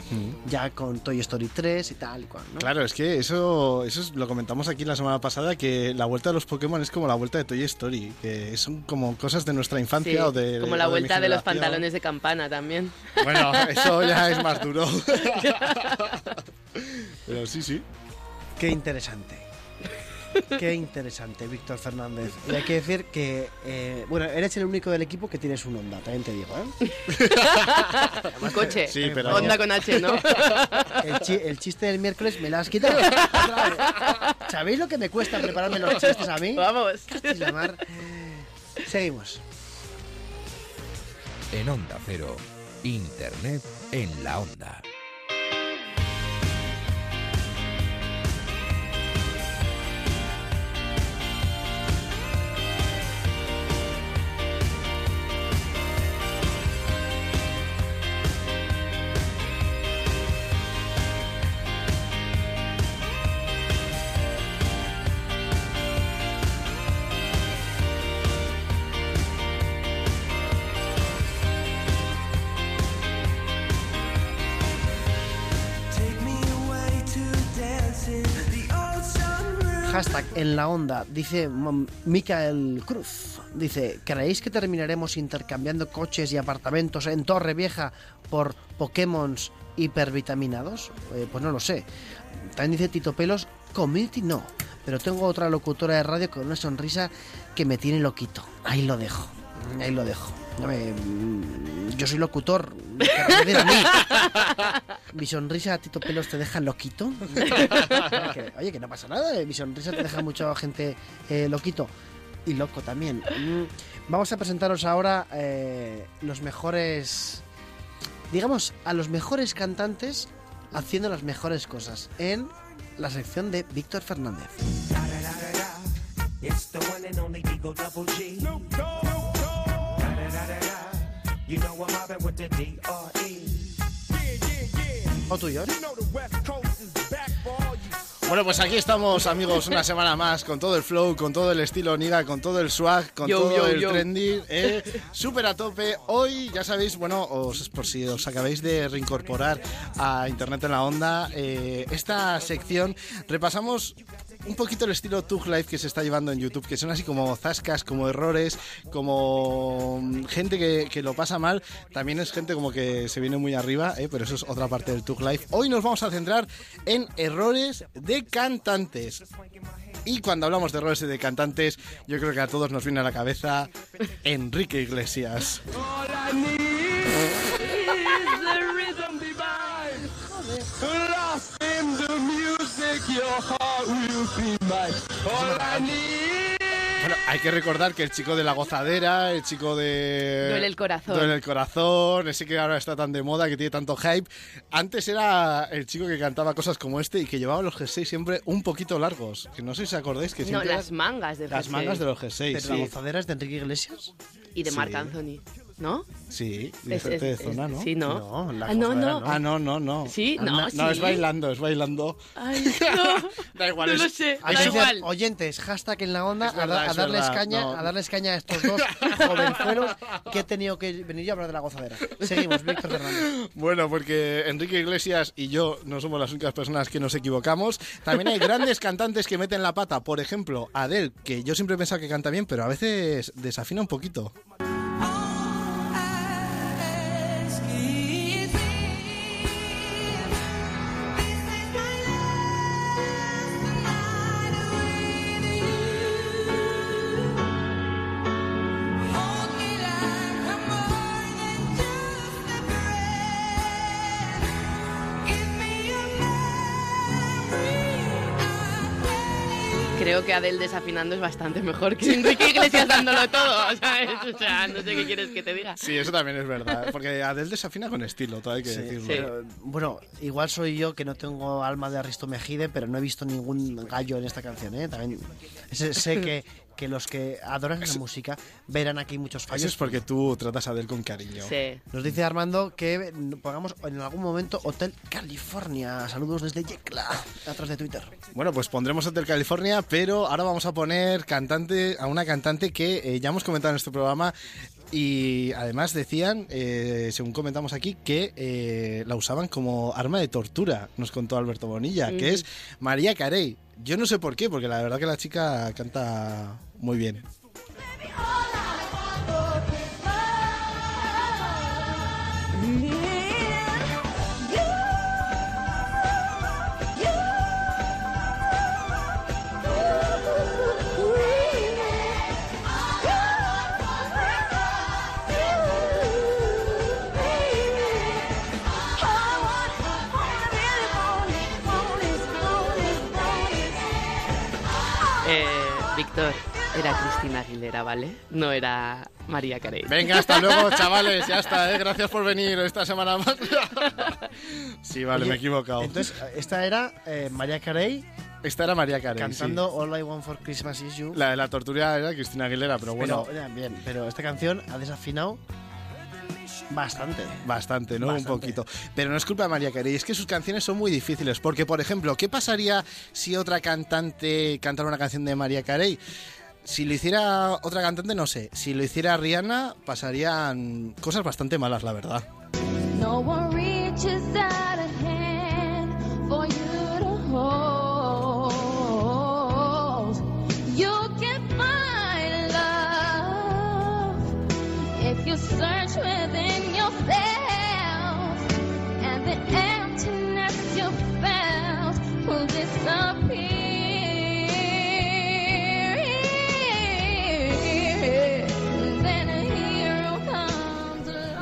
ya con Toy Story 3 y tal y cual, ¿no? Claro, es que eso, eso es- lo comentamos aquí la semana pasada, que la vuelta de los Pokémon es como la vuelta de Toy Story, que son como cosas de nuestra infancia Sí, o de... como la vuelta de los pantalones de campana también. Bueno, eso ya es más duro. Pero sí, sí. Qué interesante. Qué interesante, Víctor Fernández. Y hay que decir que, eh, bueno, eres el único del equipo que tienes un Honda, también te digo, ¿eh? Un coche. Sí, pero- Honda con H, ¿no? El, chi- el chiste del miércoles me lo has quitado. ¿Sabéis lo que me cuesta prepararme los chistes a mí? Vamos. Y la mar. Seguimos. En Onda Cero, Internet en la Onda. En la onda, dice mm, Micael Cruz. Dice, ¿creéis que terminaremos intercambiando coches y apartamentos en Torre Vieja por Pokémon hipervitaminados? Eh, pues no lo sé. También dice Tito Pelos, Community no. Pero tengo otra locutora de radio con una sonrisa que me tiene loquito. Ahí lo dejo. Ahí lo dejo. Mm, yo soy locutor. ¿qué querrás decir a mí? Mi sonrisa, Tito Pelos, te deja loquito. Oye, que no pasa nada, eh, mi sonrisa te deja mucha gente eh, loquito. Y loco también. Mm, Vamos a presentaros ahora eh, los mejores. Digamos, a los mejores cantantes haciendo las mejores cosas en la sección de Víctor Fernández. You know I'm mobbing with the D.R.E. ¿O tú, George? Bueno, pues aquí estamos, amigos, una semana más, con todo el flow, con todo el estilo Niga, con todo el swag, con Yo, todo yo, el yo. trendy, eh, súper a tope. Hoy, ya sabéis, bueno, os, por si os acabáis de reincorporar a Internet en la Onda, eh, esta sección repasamos un poquito el estilo Tug Life que se está llevando en YouTube, que son así como zascas, como errores, como mm, gente que, que lo pasa mal. También es gente como que se viene muy arriba, eh, pero eso es otra parte del Tug Life. Hoy nos vamos a centrar en errores de cantantes. Y cuando hablamos de errores de cantantes, yo creo que a todos nos viene a la cabeza Enrique Iglesias. Bueno, hay que recordar que el chico de la gozadera, el chico de... Duele el corazón. Duele el corazón, ese que ahora está tan de moda, que tiene tanto hype. Antes era el chico que cantaba cosas como este y que llevaba los jerseys siempre un poquito largos. Que no sé si os acordáis que No, siempre... las mangas del las jersey. mangas de los jerseys, Pero la sí. gozadera es de Enrique Iglesias. Y de Sí. Marc Anthony, ¿no? Sí, Es- gente de es- zona, es- ¿no? Sí, ¿no? No, la ah, no, no. no. Ah, no, no, no. Sí, Ah, no, No, es bailando, es bailando. Ay, no. Da igual, No es- lo sé, da que igual. oyentes, hashtag en la onda, Es verdad, a, a es darles verdad, caña, no. a darles caña a estos dos jovenzuelos que he tenido que venir yo a hablar de la gozadera. Seguimos, Víctor Fernández. Bueno, porque Enrique Iglesias y yo no somos las únicas personas que nos equivocamos. También hay grandes cantantes que meten la pata. Por ejemplo, Adele, que yo siempre he pensado que canta bien, pero a veces desafina un poquito. Que Adele desafinando es bastante mejor que Enrique Iglesias dándolo todo, ¿sabes? O sea, no sé qué quieres que te diga. Sí, eso también es verdad. Porque Adele desafina con estilo, todo hay que Sí, decirlo. pero, bueno, igual soy yo que no tengo alma de Aristo Mejide, pero no he visto ningún gallo en esta canción, ¿eh? También sé que, que los que adoran la música verán aquí muchos Eso fallos. es porque tú tratas a Adele con cariño. Sí. Nos dice Armando que pongamos en algún momento Hotel California. Saludos desde Yecla, atrás de Twitter. Bueno, pues pondremos Hotel California, pero ahora vamos a poner cantante a una cantante que eh, ya hemos comentado en este programa y además decían, eh, según comentamos aquí, que eh, la usaban como arma de tortura, nos contó Alberto Bonilla, que es María Carey. Yo no sé por qué, porque la verdad que la chica canta muy bien. Eh, Víctor, era Cristina Aguilera, ¿vale? No era María Carey. Venga, hasta luego, chavales, ya está, ¿eh? gracias por venir esta semana más. sí, vale, Oye, me he equivocado. Entonces, esta era eh, María Carey Esta era María Carey. cantando All I Want for Christmas Is You. La de la tortura era Cristina Aguilera, pero bueno, Pero, bien, pero esta canción ha desafinado bastante. bastante, ¿no? Bastante. Un poquito. Pero no es culpa de María Carey, es que sus canciones son muy difíciles. Porque, por ejemplo, ¿qué pasaría si otra cantante cantara una canción de María Carey? Si lo hiciera otra cantante, no sé. Si lo hiciera Rihanna, pasarían cosas bastante malas, la verdad. No one reaches out a hand for you to hold. You can find love if you search within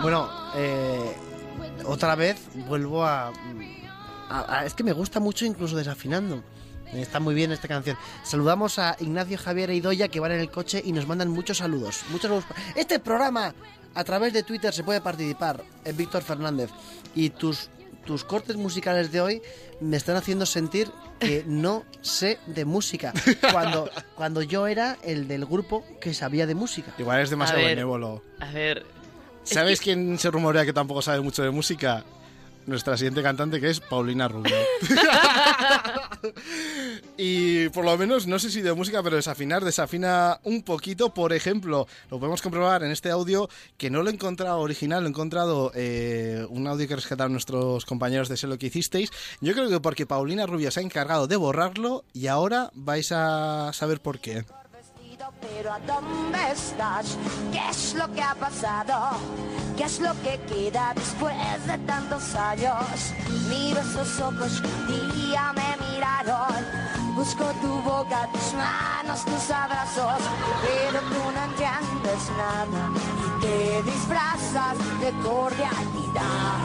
Bueno, eh, otra vez vuelvo a, Es que me gusta mucho incluso desafinando. Está muy bien esta canción. Saludamos a Ignacio Javier e que van en el coche y nos mandan muchos saludos. Muchos saludos. Este programa a través de Twitter se puede participar. Es Víctor Fernández. Y tus, tus cortes musicales de hoy me están haciendo sentir que no sé de música. Cuando, cuando yo era el del grupo que sabía de música. Igual es demasiado A ver. benévolo. A ver, ¿Sabes quién se rumorea que tampoco sabe mucho de música? Nuestra siguiente cantante que es Paulina Rubio. y por lo menos, no sé si de música, pero desafinar, desafina un poquito. Por ejemplo, lo podemos comprobar en este audio que no lo he encontrado original, lo he encontrado eh, un audio que rescataron nuestros compañeros de Sé lo que hicisteis. Yo creo que porque Paulina Rubio se ha encargado de borrarlo y ahora vais a saber por qué. Pero ¿a dónde estás? ¿Qué es lo que ha pasado? ¿Qué es lo que queda después de tantos años? Miro esos ojos, un día me miraron. Busco tu boca, tus manos, tus abrazos. Pero tú no entiendes nada y te disfrazas de cordialidad.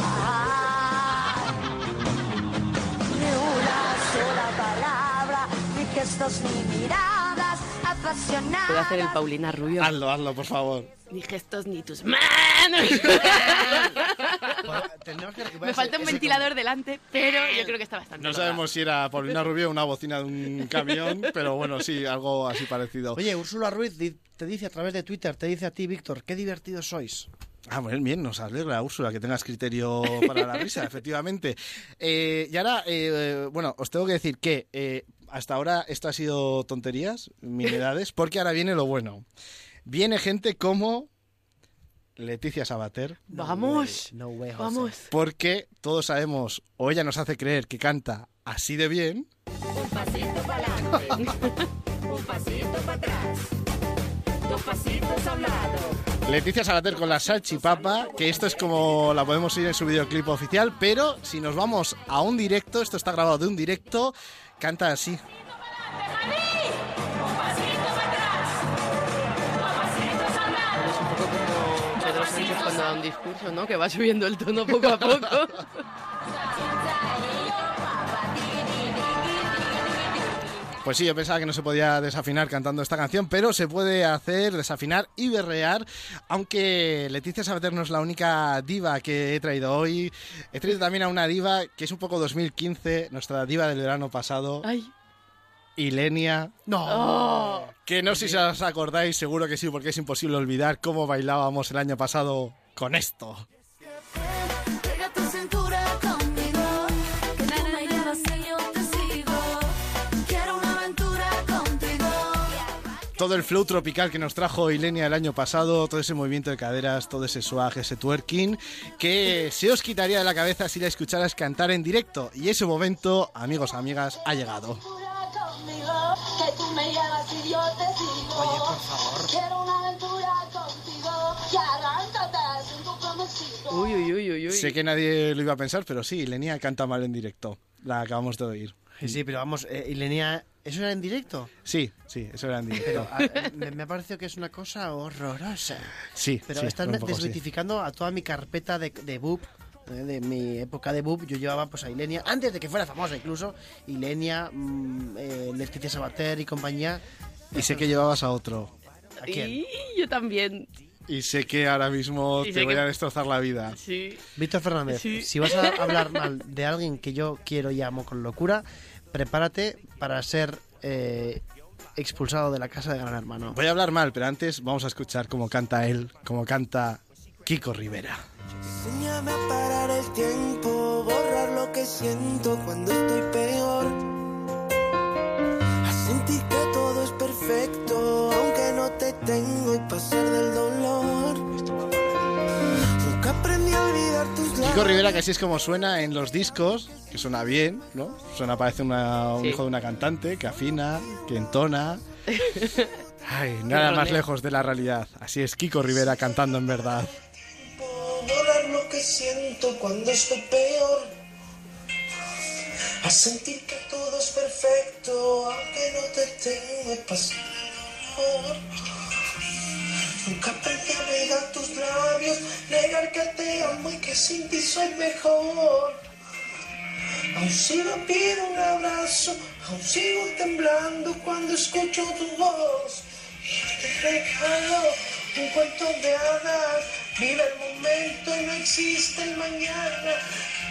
Ni una sola palabra, ni gestos ni miradas. Puedo hacer el Paulina Rubio. Hazlo, hazlo, por favor. Ni gestos ni tus manos. Me falta un ventilador delante, pero yo creo que está bastante. No sabemos si era Paulina Rubio o una bocina de un camión, pero bueno, sí, algo así parecido. Oye, Úrsula Ruiz te dice a través de Twitter, te dice a ti, Víctor, qué divertidos sois. Ah, bueno, bien, nos alegra, Úrsula, que tengas criterio para la risa, efectivamente. Eh, y ahora, eh, bueno, os tengo que decir que eh, hasta ahora esto ha sido tonterías, minedades, porque ahora viene lo bueno. Viene gente como Leticia Sabater, Vamos. No way. Vamos. porque todos sabemos, o ella nos hace creer que canta así de bien, Un pasito para adelante, un pasito para atrás, pasitos a un lado. Leticia Sabater con la salchipapa, que esto es como la podemos ir en su videoclip oficial, pero si nos vamos a un directo, esto está grabado de un directo, canta así. Es un poco como Pedro Sánchez cuando da un discurso, ¿no? Que va subiendo el tono poco a poco. Pues sí, yo pensaba que no se podía desafinar cantando esta canción, pero se puede hacer desafinar y berrear, aunque Leticia Sabater no es la única diva que he traído hoy. He traído también a una diva que es un poco 2015, nuestra diva del verano pasado. Ay. Ilenia. No. Que no sé si os acordáis, seguro que sí, porque es imposible olvidar cómo bailábamos el año pasado con esto. Todo el flow tropical que nos trajo Ilenia el año pasado, todo ese movimiento de caderas, todo ese swag, ese twerking, que se os quitaría de la cabeza si la escucharas cantar en directo. Y ese momento, amigos, amigas, ha llegado. Oye, por favor. Quiero una aventura contigo. Y arráncate, siento prometido. Uy, uy, uy, uy, uy. Sé que nadie lo iba a pensar, pero sí, Ilenia canta mal en directo. La acabamos de oír. Sí, sí, pero vamos, eh, Ilenia, ¿eso era en directo? Sí, sí, eso era en directo. Pero me, me ha parecido que es una cosa horrorosa. Sí, Pero sí, sí. desmitificando a toda mi carpeta de, de boop. eh, De mi época de boop, yo llevaba pues a Ilenia, antes de que fuera famosa incluso, Ilenia, mm, eh, Leticia Sabater y compañía. Y sé que llevabas a otro. ¿A quién? Y yo también. Y sé que ahora mismo Y te voy que- a destrozar la vida. Sí. Víctor Fernández, Sí. si vas a hablar mal de alguien que yo quiero y amo con locura, prepárate para ser eh, expulsado de la casa de Gran Hermano. Voy a hablar mal, pero antes vamos a escuchar cómo canta él, cómo canta Kiko Rivera. Enséñame a parar el tiempo, borrar lo que siento cuando estoy peor. A sentir que todo es perfecto, aunque no te tengo y pasar del dolor. Kiko Rivera, que así es como suena en los discos, que suena bien, ¿no? Suena, parece una- un Sí. hijo de una cantante, que afina, que entona. Ay, nada más lejos de la realidad. Así es Kiko Rivera cantando en verdad. borrar lo que siento cuando estoy peor. A sentir que todo es perfecto, aunque no te tengo. Nunca aprendí a negar tus labios, negar que te amo y que sin ti soy mejor. Aún sigo pido un abrazo, aún sigo temblando cuando escucho tu voz. Y te regalo un cuento de hadas, vive el momento y no existe el mañana.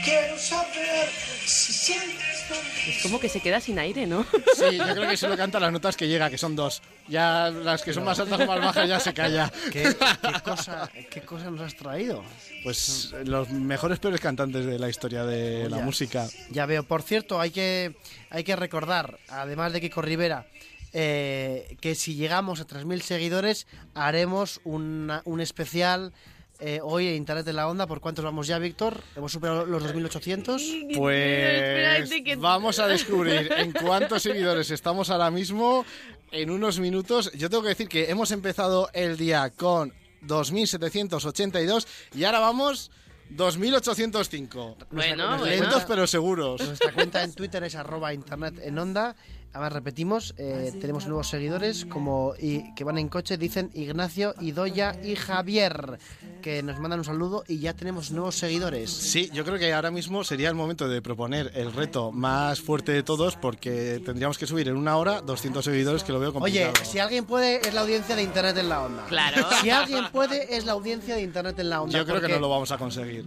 Quiero saber si sientes lo Es como que se queda sin aire, ¿no? Sí, yo creo que solo canta las notas que llega, que son dos. Ya las que son más altas o más bajas ya se calla. ¿Qué, qué cosa, ¿Qué cosa nos has traído? Pues los mejores peores cantantes de la historia de la Ya. música. Ya veo. Por cierto, hay que, hay que recordar, además de Kiko Rivera, eh, que si llegamos a 3.000 seguidores, haremos una- un especial eh, hoy en Internet de la Onda. ¿Por cuántos vamos ya, Víctor? ¿Hemos superado los 2.800? Pues vamos a descubrir en cuántos seguidores estamos ahora mismo en unos minutos. Yo tengo que decir que hemos empezado el día con 2.782 y ahora vamos 2.805. Bueno, bueno. Lentos pero seguros. Nuestra cuenta en Twitter es arroba internet en onda. Además, repetimos, eh, tenemos nuevos seguidores como y, que van en coche, dicen Ignacio, Idoya y Javier, que nos mandan un saludo y ya tenemos nuevos seguidores. Sí, yo creo que ahora mismo sería el momento de proponer el reto más fuerte de todos porque tendríamos que subir en una hora 200 seguidores que lo veo Oye, complicado. si alguien puede, es la audiencia de Internet en la onda. Claro. Si alguien puede, es la audiencia de Internet en la onda. yo creo que no lo vamos a conseguir.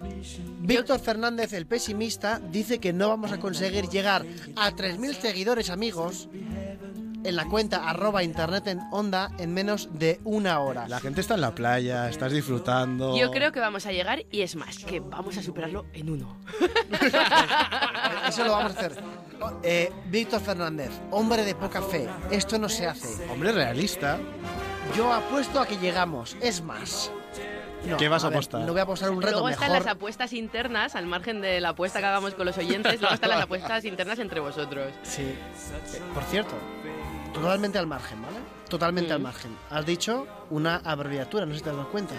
Víctor Fernández, el pesimista, dice que no vamos a conseguir llegar a 3.000 seguidores, amigos, en la cuenta arroba Internet en onda en menos de una hora. La gente está en la playa, estás disfrutando. Yo creo que vamos a llegar y es más, que vamos a superarlo en uno. Eso lo vamos a hacer. Eh, Víctor Fernández, hombre de poca fe, esto no se hace. Hombre realista. Yo apuesto a que llegamos, es más. No, ¿Qué vas a ver, apostar? No voy a apostar un reto Luego están mejor. las apuestas internas, al margen de la apuesta que hagamos con los oyentes, luego están las apuestas internas entre vosotros. Sí. Eh, Por cierto, totalmente al margen, ¿vale? Totalmente al margen. Has dicho una abreviatura, no sé si te has dado cuenta.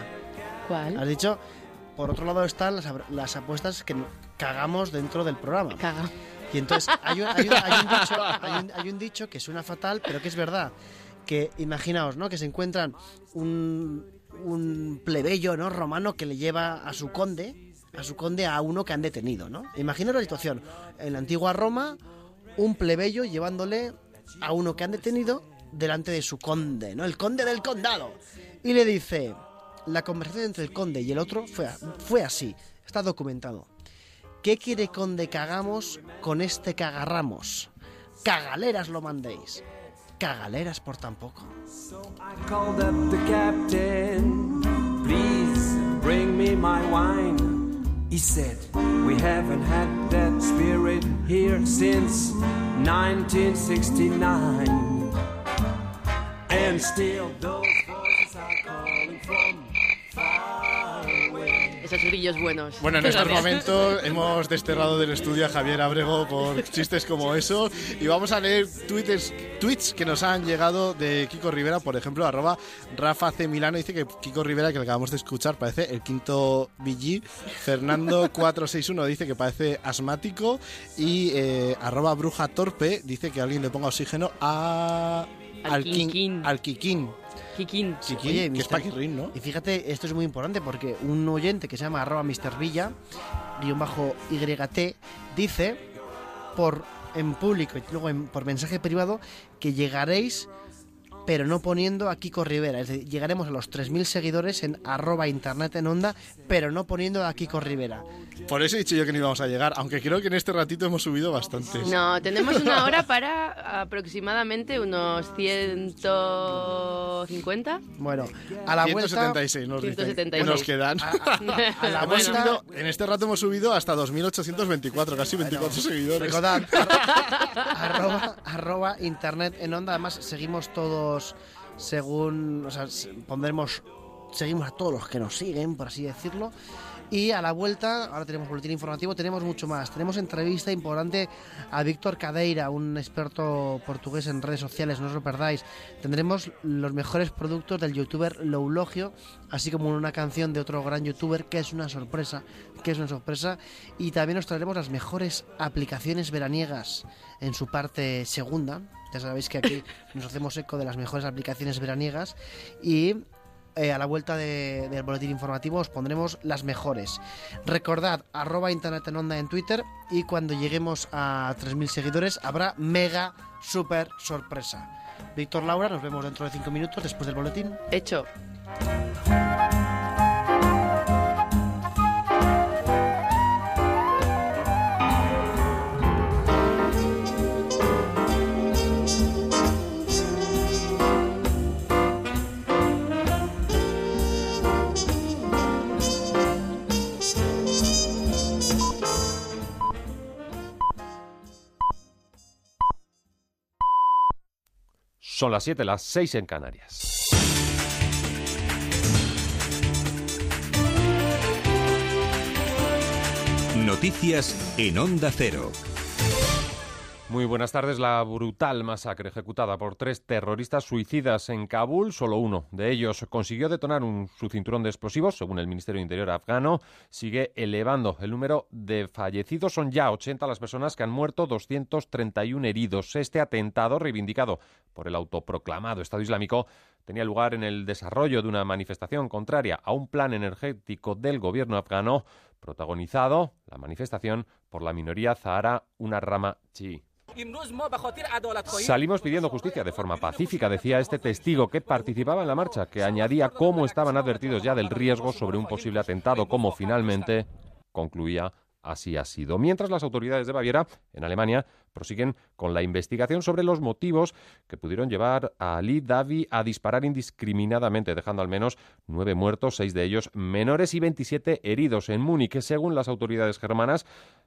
¿Cuál? Has dicho, por otro lado están las, las apuestas que cagamos dentro del programa. Caga. Y entonces hay un, hay un- hay un dicho, hay un- hay un dicho que suena fatal, pero que es verdad. Que imaginaos, ¿no? Que se encuentran un, un plebeyo, ¿no? Romano que le lleva a su conde, a su conde a uno que han detenido, ¿no? Imaginaos la situación. En la antigua Roma, un plebeyo llevándole a uno que han detenido delante de su conde, ¿no? El conde del condado. Y le dice, la conversación entre el conde y el otro fue, fue así, está documentado. ¿Qué quiere conde que hagamos con este que agarramos? Cagaleras lo mandéis. Cagaleras por tampoco. I called up the captain. Please bring me my wine. He said, We haven't had that spirit here since 1969. And still those Esos grillos buenos. Bueno, en estos momentos hemos desterrado del estudio a Javier Abrego por chistes como eso y vamos a leer tweets, tweets que nos han llegado de Kiko Rivera, por ejemplo, arroba Rafa C. Milano dice que Kiko Rivera, que le acabamos de escuchar, parece el quinto BG. Fernando 461 dice que parece asmático y eh, arroba Bruja Torpe dice que alguien le ponga oxígeno a... Al King. al Kikín. Kikín. Kikín, Oye, que es mister- Paquirrín, ¿no? Y fíjate, esto es muy importante porque un oyente que se llama arroba Mr. Villa, guion bajo YT, dice por en público y luego en- por mensaje privado que llegaréis pero no poniendo a Kiko Rivera. Es decir, llegaremos a los 3.000 seguidores en arroba internet en onda, pero no poniendo a Kiko Rivera. Por eso he dicho yo que no íbamos a llegar, aunque creo que en este ratito hemos subido bastantes. No, tenemos una hora para aproximadamente unos 150. Bueno, a la vuelta... 176 nos dicen 176. que nos quedan. a la Hemos vuelta- subido- en este rato hemos subido hasta 2.824, casi 24 seguidores. Recordad, ar- arroba, arroba internet en onda. Además, seguimos todos según. O sea, pondremos. Seguimos a todos los que nos siguen, por así decirlo. Y a la vuelta, ahora tenemos boletín informativo, tenemos mucho más. Tenemos entrevista importante a Víctor Cadeira, un experto portugués en redes sociales, no os lo perdáis. Tendremos los mejores productos del youtuber Loulogio, así como una canción de otro gran youtuber que es una sorpresa, que es una sorpresa. Y también os traeremos las mejores aplicaciones veraniegas en su parte segunda. Ya sabéis que aquí nos hacemos eco de las mejores aplicaciones veraniegas. Y eh, a la vuelta de- del boletín informativo os pondremos las mejores. Recordad, arroba internet en onda en Twitter y cuando lleguemos a 3.000 seguidores habrá mega super sorpresa. Víctor Laura, nos vemos dentro de 5 minutos después del boletín. Hecho. Son las 7, las 6 en Canarias. Noticias en Onda Cero. Muy buenas tardes. La brutal masacre ejecutada por tres terroristas suicidas en Kabul, solo uno de ellos consiguió detonar un, su cinturón de explosivos, según el Ministerio de Interior afgano, sigue elevando el número de fallecidos. Son ya 80 las personas que han muerto, 231 heridos. Este atentado, reivindicado por el autoproclamado Estado Islámico, tenía lugar en el desarrollo de una manifestación contraria a un plan energético del gobierno afgano, protagonizado la manifestación por la minoría zahara, una rama chií. Salimos pidiendo justicia de forma pacífica, decía este testigo que participaba en la marcha, que añadía cómo estaban advertidos ya del riesgo sobre un posible atentado, como finalmente concluía así ha sido. Mientras las autoridades de Baviera, en Alemania, prosiguen con la investigación sobre los motivos que pudieron llevar a Ali Davi a disparar indiscriminadamente, dejando al menos nueve muertos, seis de ellos menores y 27 heridos en Múnich. Según las autoridades germanas,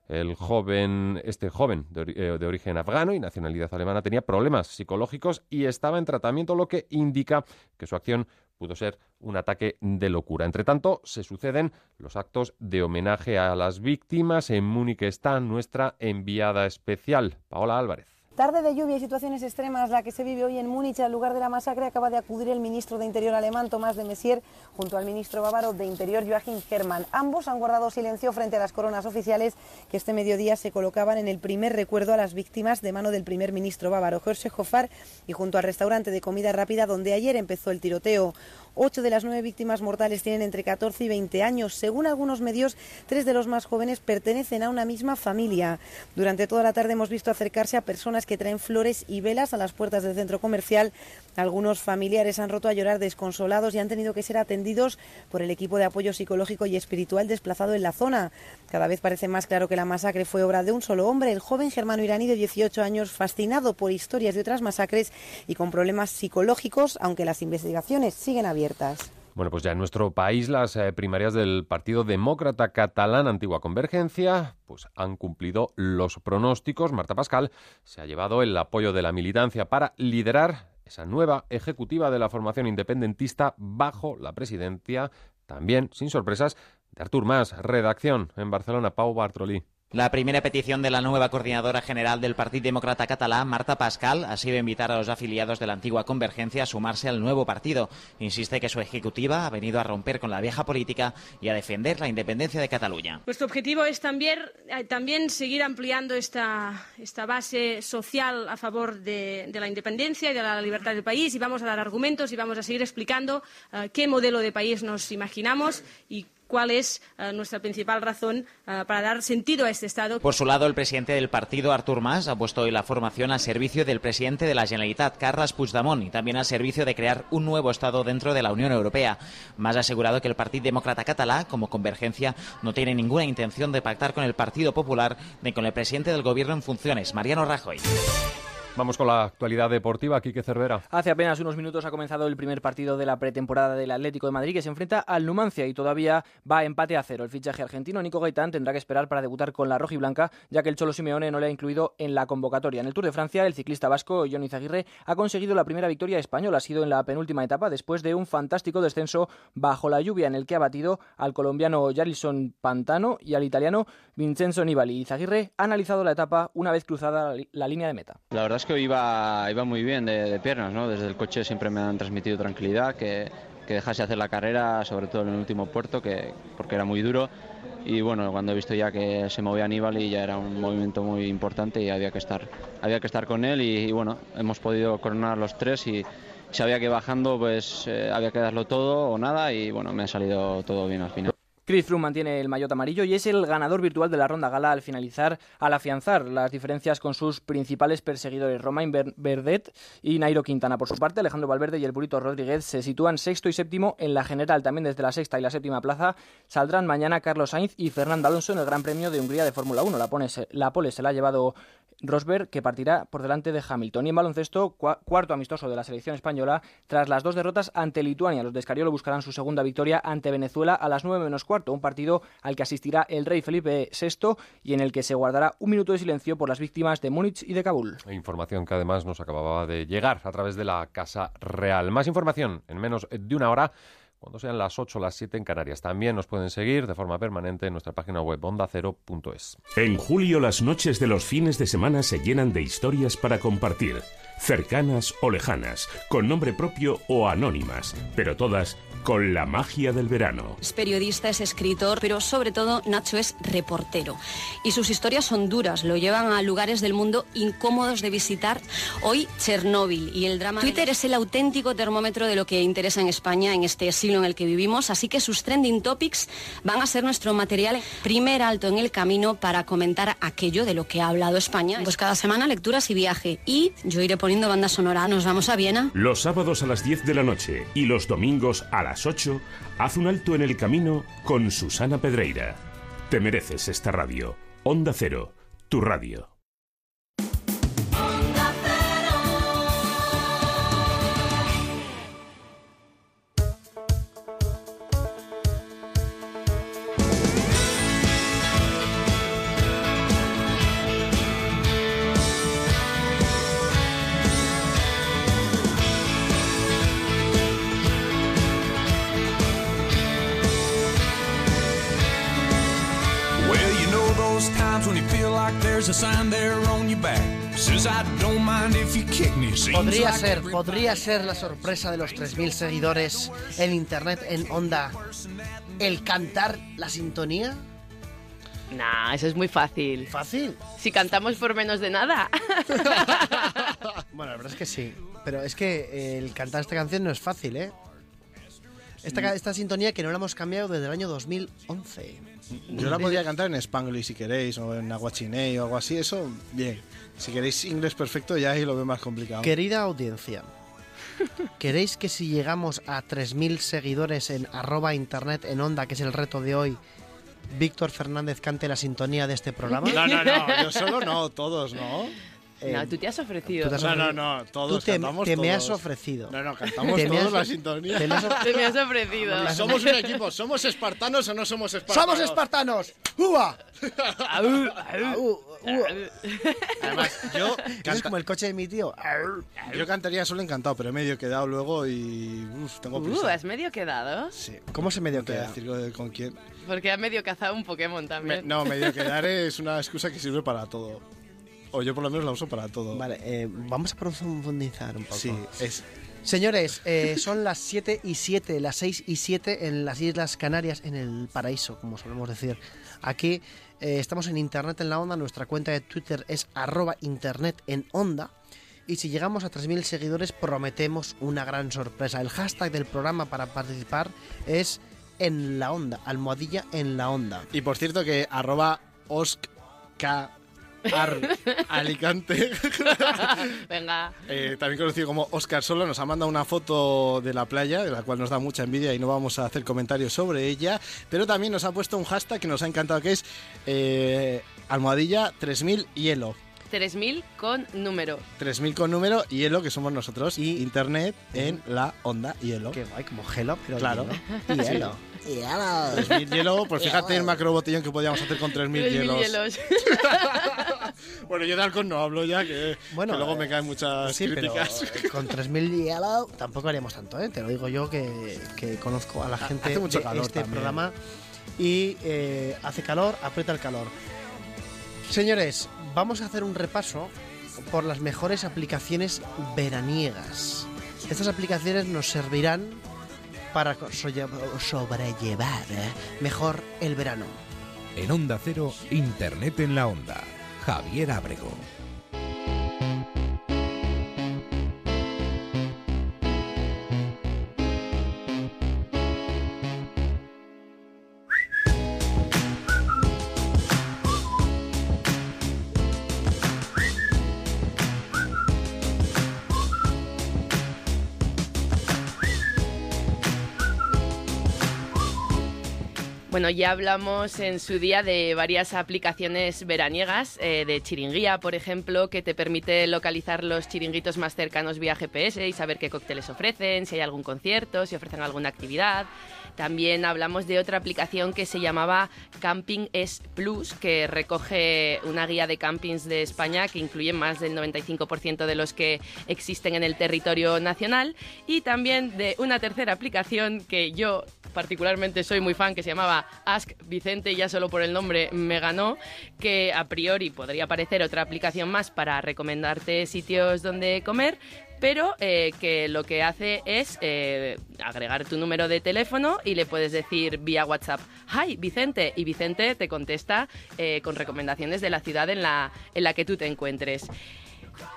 el joven, este joven de, eh, de origen afgano y nacionalidad alemana tenía problemas psicológicos y estaba en tratamiento, lo que indica que su acción pudo ser un ataque de locura. Entre tanto, se suceden los actos de homenaje a las víctimas. En Múnich está nuestra enviada especial, Paola Álvarez. Tarde de lluvia y situaciones extremas la que se vive hoy en Múnich. Al lugar de la masacre acaba de acudir el ministro de Interior alemán Tomás de Messier junto al ministro bávaro de Interior Joachim Herrmann. Ambos han guardado silencio frente a las coronas oficiales que este mediodía se colocaban en el primer recuerdo a las víctimas de mano del primer ministro bávaro Horst Hofer y junto al restaurante de comida rápida donde ayer empezó el tiroteo. Ocho de las nueve víctimas mortales tienen entre 14 y 20 años. Según algunos medios, tres de los más jóvenes pertenecen a una misma familia. Durante toda la tarde hemos visto acercarse a personas que traen flores y velas a las puertas del centro comercial. Algunos familiares han roto a llorar desconsolados y han tenido que ser atendidos por el equipo de apoyo psicológico y espiritual desplazado en la zona. Cada vez parece más claro que la masacre fue obra de un solo hombre, el joven germano iraní de 18 años, fascinado por historias de otras masacres y con problemas psicológicos, aunque las investigaciones siguen abiertas. Bueno, pues ya en nuestro país las eh, primarias del Partido Demócrata Catalán Antigua Convergencia pues han cumplido los pronósticos. Marta Pascal se ha llevado el apoyo de la militancia para liderar esa nueva ejecutiva de la formación independentista bajo la presidencia, también sin sorpresas, de Artur Mas. Redacción en Barcelona, Pau Bartrolí. La primera petición de la nueva coordinadora general del Partido Demócrata Catalán, Marta Pascal, ha sido invitar a los afiliados de la antigua Convergencia a sumarse al nuevo partido. Insiste que su ejecutiva ha venido a romper con la vieja política y a defender la independencia de Cataluña. Nuestro objetivo es también, eh, seguir ampliando esta, base social a favor de, de la independencia y de la libertad del país y vamos a dar argumentos y vamos a seguir explicando eh, qué modelo de país nos imaginamos y cuál es eh, nuestra principal razón eh, para dar sentido a este Estado. Por su lado, el presidente del partido, Artur Mas, ha puesto hoy la formación al servicio del presidente de la Generalitat, Carles Puigdemont, y también al servicio de crear un nuevo Estado dentro de la Unión Europea. Mas ha asegurado que el Partido Demócrata Catalá, como convergencia, no tiene ninguna intención de pactar con el Partido Popular ni con el presidente del Gobierno en funciones, Mariano Rajoy. Vamos con la actualidad deportiva, Quique Cervera. Hace apenas unos minutos ha comenzado el primer partido de la pretemporada del Atlético de Madrid que se enfrenta al Numancia y todavía va a empate a cero. El fichaje argentino Nico Gaitán tendrá que esperar para debutar con la roja y blanca ya que el Cholo Simeone no le ha incluido en la convocatoria. En el Tour de Francia, el ciclista vasco Johnny Zaguirre ha conseguido la primera victoria española. Ha sido en la penúltima etapa después de un fantástico descenso bajo la lluvia en el que ha batido al colombiano Jarlison Pantano y al italiano Vincenzo Nibali. Y Zaguirre ha analizado la etapa una vez cruzada la, la línea de meta. La verdad es que iba, iba muy bien de, piernas, ¿no? Desde el coche siempre me han transmitido tranquilidad, que, que dejase hacer la carrera, sobre todo en el último puerto, que, porque era muy duro. Y bueno, cuando he visto ya que se movía Aníbal y ya era un movimiento muy importante y había que estar, había que estar con él y, y bueno, hemos podido coronar los tres y sabía que bajando pues eh, había que darlo todo o nada y bueno, me ha salido todo bien al final. Chris Froome mantiene el maillot amarillo y es el ganador virtual de la ronda gala al finalizar, al afianzar las diferencias con sus principales perseguidores, Romain Verdet y Nairo Quintana. Por su parte, Alejandro Valverde y el Burito Rodríguez se sitúan sexto y séptimo en la general. También desde la sexta y la séptima plaza saldrán mañana Carlos Sainz y Fernando Alonso en el Gran Premio de Hungría de Fórmula 1. La, pone, la pole se la ha llevado Rosberg, que partirá por delante de Hamilton. Y en baloncesto, cuarto amistoso de la selección española, tras las dos derrotas ante Lituania. Los de Escariolo buscarán su segunda victoria ante Venezuela a las 9 menos cuarto, un partido al que asistirá el rey Felipe VI y en el que se guardará un minuto de silencio por las víctimas de Múnich y de Kabul. Información que además nos acababa de llegar a través de la Casa Real. Más información en menos de una hora cuando sean las 8 o las 7 en Canarias. También nos pueden seguir de forma permanente en nuestra página web ondacero.es. En julio las noches de los fines de semana se llenan de historias para compartir, cercanas o lejanas, con nombre propio o anónimas, pero todas con la magia del verano. Es periodista, es escritor, pero sobre todo Nacho es reportero. Y sus historias son duras, lo llevan a lugares del mundo incómodos de visitar. Hoy Chernóbil y el drama... Twitter es el auténtico termómetro de lo que interesa en España en este siglo en el que vivimos, así que sus trending topics van a ser nuestro material primer alto en el camino para comentar aquello de lo que ha hablado España. Pues cada semana lecturas y viaje. Y yo iré poniendo banda sonora. Nos vamos a Viena. Los sábados a las 10 de la noche y los domingos a las 8, haz un alto en el camino con Susana Pedreira. Te mereces esta radio. Onda Cero, tu radio. Podría ser, podría ser la sorpresa de los 3.000 seguidores en internet, en Onda, el cantar la sintonía. Nah, eso es muy fácil. ¿Fácil? Si cantamos por menos de nada. Bueno, la verdad es que sí, pero es que el cantar esta canción no es fácil, ¿eh? Esta, esta sintonía que no la hemos cambiado desde el año 2011. Yo la podría cantar en Spanglish si queréis, o en Aguachiney o algo así, eso, bien. Si queréis inglés perfecto, ya ahí lo veo más complicado. Querida audiencia, ¿queréis que si llegamos a 3.000 seguidores en arroba internet en onda, que es el reto de hoy, Víctor Fernández cante la sintonía de este programa? No, no, no, yo solo no, todos, ¿no? No, tú te has ofrecido. tú te has No, no, no, todos Tú te, cantamos te me has ofrecido. No, no, cantamos Te todos has- la sintonía. te me has of- Te me has ofrecido. Somos un equipo, ¿somos espartanos o no somos espartanos? ¡Somos espartanos! ¡Uva! Además, yo, Eso es como el coche de mi tío. yo cantaría solo encantado, pero he medio quedado luego y uf, tengo Uh, prisa. has medio quedado. Sí. ¿Cómo se medio queda? decir con- quién. Porque has medio cazado un Pokémon Me- también. no, medio quedar es una excusa que sirve para todo. O yo por lo menos la uso para todo. Vale, eh, vamos a profundizar un poco. Sí, es. Señores, eh, son las 7 y 7, las 6 y 7 en las Islas Canarias, en el paraíso, como solemos decir. Aquí eh, estamos en Internet en la Onda, nuestra cuenta de Twitter es arroba Internet en Onda. Y si llegamos a 3.000 seguidores prometemos una gran sorpresa. El hashtag del programa para participar es en la onda, almohadilla en la onda. Y por cierto que arroba oscar Alicante, Venga. eh, también conocido como Oscar Solo, nos ha mandado una foto de la playa, de la cual nos da mucha envidia y no vamos a hacer comentarios sobre ella, pero también nos ha puesto un hashtag que nos ha encantado, que es eh, almohadilla 3000 hielo. 3000 con número. 3000 con número, hielo, que somos nosotros, y internet en la onda hielo. Qué guay, como gelo, pero Claro. hielo. Hielo. Sí. 3000 hielo, pues fíjate el macro botellón que podíamos hacer con 3000 3000 hielos. hielos. Bueno, yo de alcohol no hablo ya, que, Bueno, que luego me eh, caen muchas Sí, pero críticas. eh, con 3.000 hielo tampoco haríamos tanto, ¿eh? Te lo digo yo que, que conozco a la gente Hace mucho de calor este también. programa y eh, hace calor, aprieta el calor. Señores, vamos a hacer un repaso por las mejores aplicaciones veraniegas. Estas aplicaciones nos servirán para sobrellevar eh, mejor el verano. En Onda Cero, Internet en la Onda. Javier Ábrego. Bueno, ya hablamos en su día de varias aplicaciones veraniegas, eh, de chiringuía, por ejemplo, que te permite localizar los chiringuitos más cercanos vía GPS y saber qué cócteles ofrecen, si hay algún concierto, si ofrecen alguna actividad. También hablamos de otra aplicación que se llamaba Camping S Plus, que recoge una guía de campings de España que incluye más del 95% de los que existen en el territorio nacional. Y también de una tercera aplicación que yo particularmente soy muy fan, que se llamaba Ask Vicente, ya solo por el nombre me ganó, que a priori podría parecer otra aplicación más para recomendarte sitios donde comer, pero eh, que lo que hace es eh, agregar tu número de teléfono y le puedes decir vía WhatsApp, hi Vicente, y Vicente te contesta eh, con recomendaciones de la ciudad en la, en la que tú te encuentres.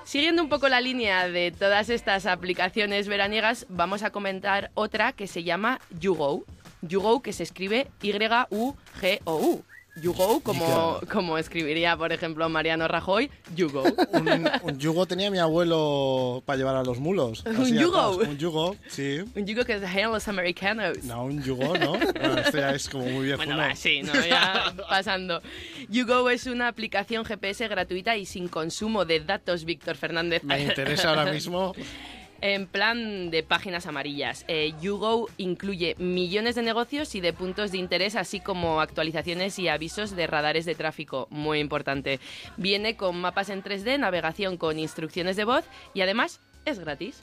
Siguiendo un poco la línea de todas estas aplicaciones veraniegas, vamos a comentar otra que se llama YouGo. YouGo que se escribe Y-U-G-O-U. YouGo, como, como escribiría, por ejemplo, Mariano Rajoy, YouGo. un, un yugo tenía mi abuelo para llevar a los mulos. ¿Un yugo? Un yugo, sí. Un yugo que dejan los americanos. No, un yugo, ¿no? Bueno, esto ya es como muy viejo. Bueno, sí, ¿no? Ya pasando. YouGo es una aplicación GPS gratuita y sin consumo de datos, Víctor Fernández. Me interesa ahora mismo. En plan de páginas amarillas, eh, YouGo incluye millones de negocios y de puntos de interés, así como actualizaciones y avisos de radares de tráfico, muy importante. Viene con mapas en 3D, navegación con instrucciones de voz y además es gratis.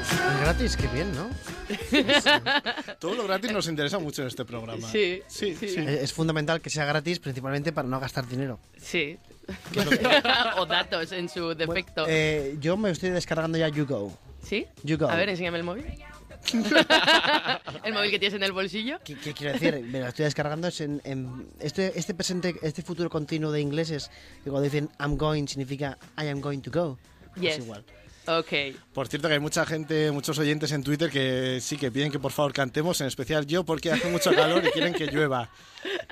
Es gratis, qué bien, ¿no? Todo lo gratis nos interesa mucho en este programa. Sí, sí, sí. Es es fundamental que sea gratis, principalmente para no gastar dinero. Sí. o datos en su defecto. Eh, yo me estoy descargando ya YouGo. ¿Sí? YouGo. A ver, enséñame el móvil. el móvil que tienes en el bolsillo. ¿Qué, qué quiero decir? Me lo estoy descargando es en, en- este, este presente, este futuro continuo de ingleses. Que cuando dicen I'm going significa I am going to go. Yes. Es igual. Ok. Por cierto que hay mucha gente, muchos oyentes en Twitter que sí que piden que por favor cantemos, en especial yo porque hace mucho calor y quieren que llueva.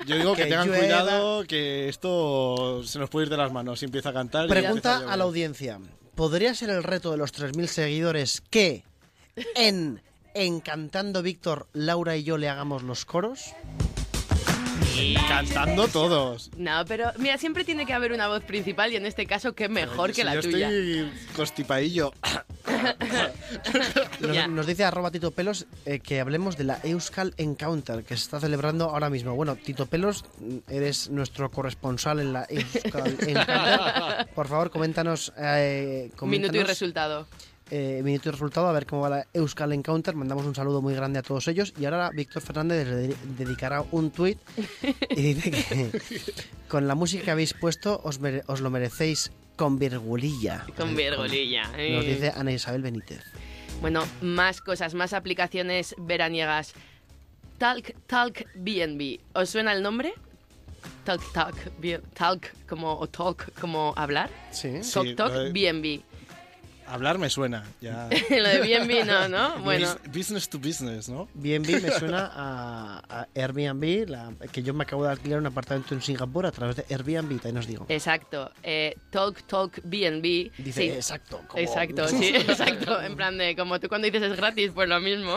Yo digo que, Que tengan llueva. cuidado, que esto se nos puede ir de las manos si empieza a cantar. Pregunta llover. a la audiencia. ¿Podría ser el reto de los 3.000 seguidores que en Encantando Víctor, Laura y yo le hagamos los coros? Cantando todos. No, pero mira, siempre tiene que haber una voz principal y en este caso, qué mejor que Si la yo tuya. estoy constipadillo. Nos, dice arroba Tito Pelos eh, que hablemos de la Euskal Encounter que se está celebrando ahora mismo. Bueno, Tito Pelos, mm, eres nuestro corresponsal en la Euskal Encounter. Por favor, coméntanos. eh, Minuto y coméntanos, resultado. Eh, minuto y resultado, a ver cómo va la Euskal Encounter. Mandamos un saludo muy grande a todos ellos. Y ahora Víctor Fernández les de- dedicará un tuit y dice que con la música que habéis puesto os, mere- os lo merecéis con virgulilla. Con virgulilla. Nos eh. dice Ana Isabel Benítez. Bueno, más cosas, más aplicaciones veraniegas. Talk, Talk BNB. ¿Os suena el nombre? Talk, Talk, Talk como, o Talk como hablar. Sí. Talk, Sí, Talk BNB. Hablar me suena. Ya. Lo de BNB no, ¿no? Bueno. Bus- Business to business, ¿no? BNB me suena a, a Airbnb, la- que yo me acabo de alquilar un apartamento en Singapur a través de Airbnb, ahí nos digo. Exacto. Eh, Talk Talk BNB. Dice, Sí. exacto. como- Exacto, sí, exacto. En plan de, como tú cuando dices es gratis, pues lo mismo.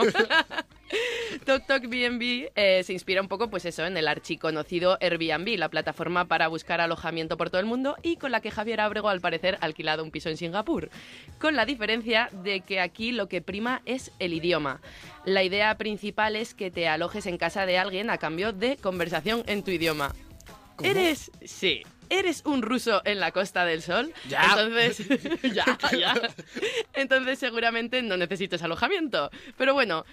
Talk Talk BNB eh, se inspira un poco, pues eso, en el archiconocido Airbnb, la plataforma para buscar alojamiento por todo el mundo y con la que Javier Ábrego, al parecer, ha alquilado un piso en Singapur. Con la diferencia de que aquí lo que prima es el idioma. La idea principal es que te alojes en casa de alguien a cambio de conversación en tu idioma. ¿Eres? Sí. ¿Eres un ruso en la Costa del Sol? Ya. Entonces, ya, ya. Entonces seguramente no necesites alojamiento. Pero bueno,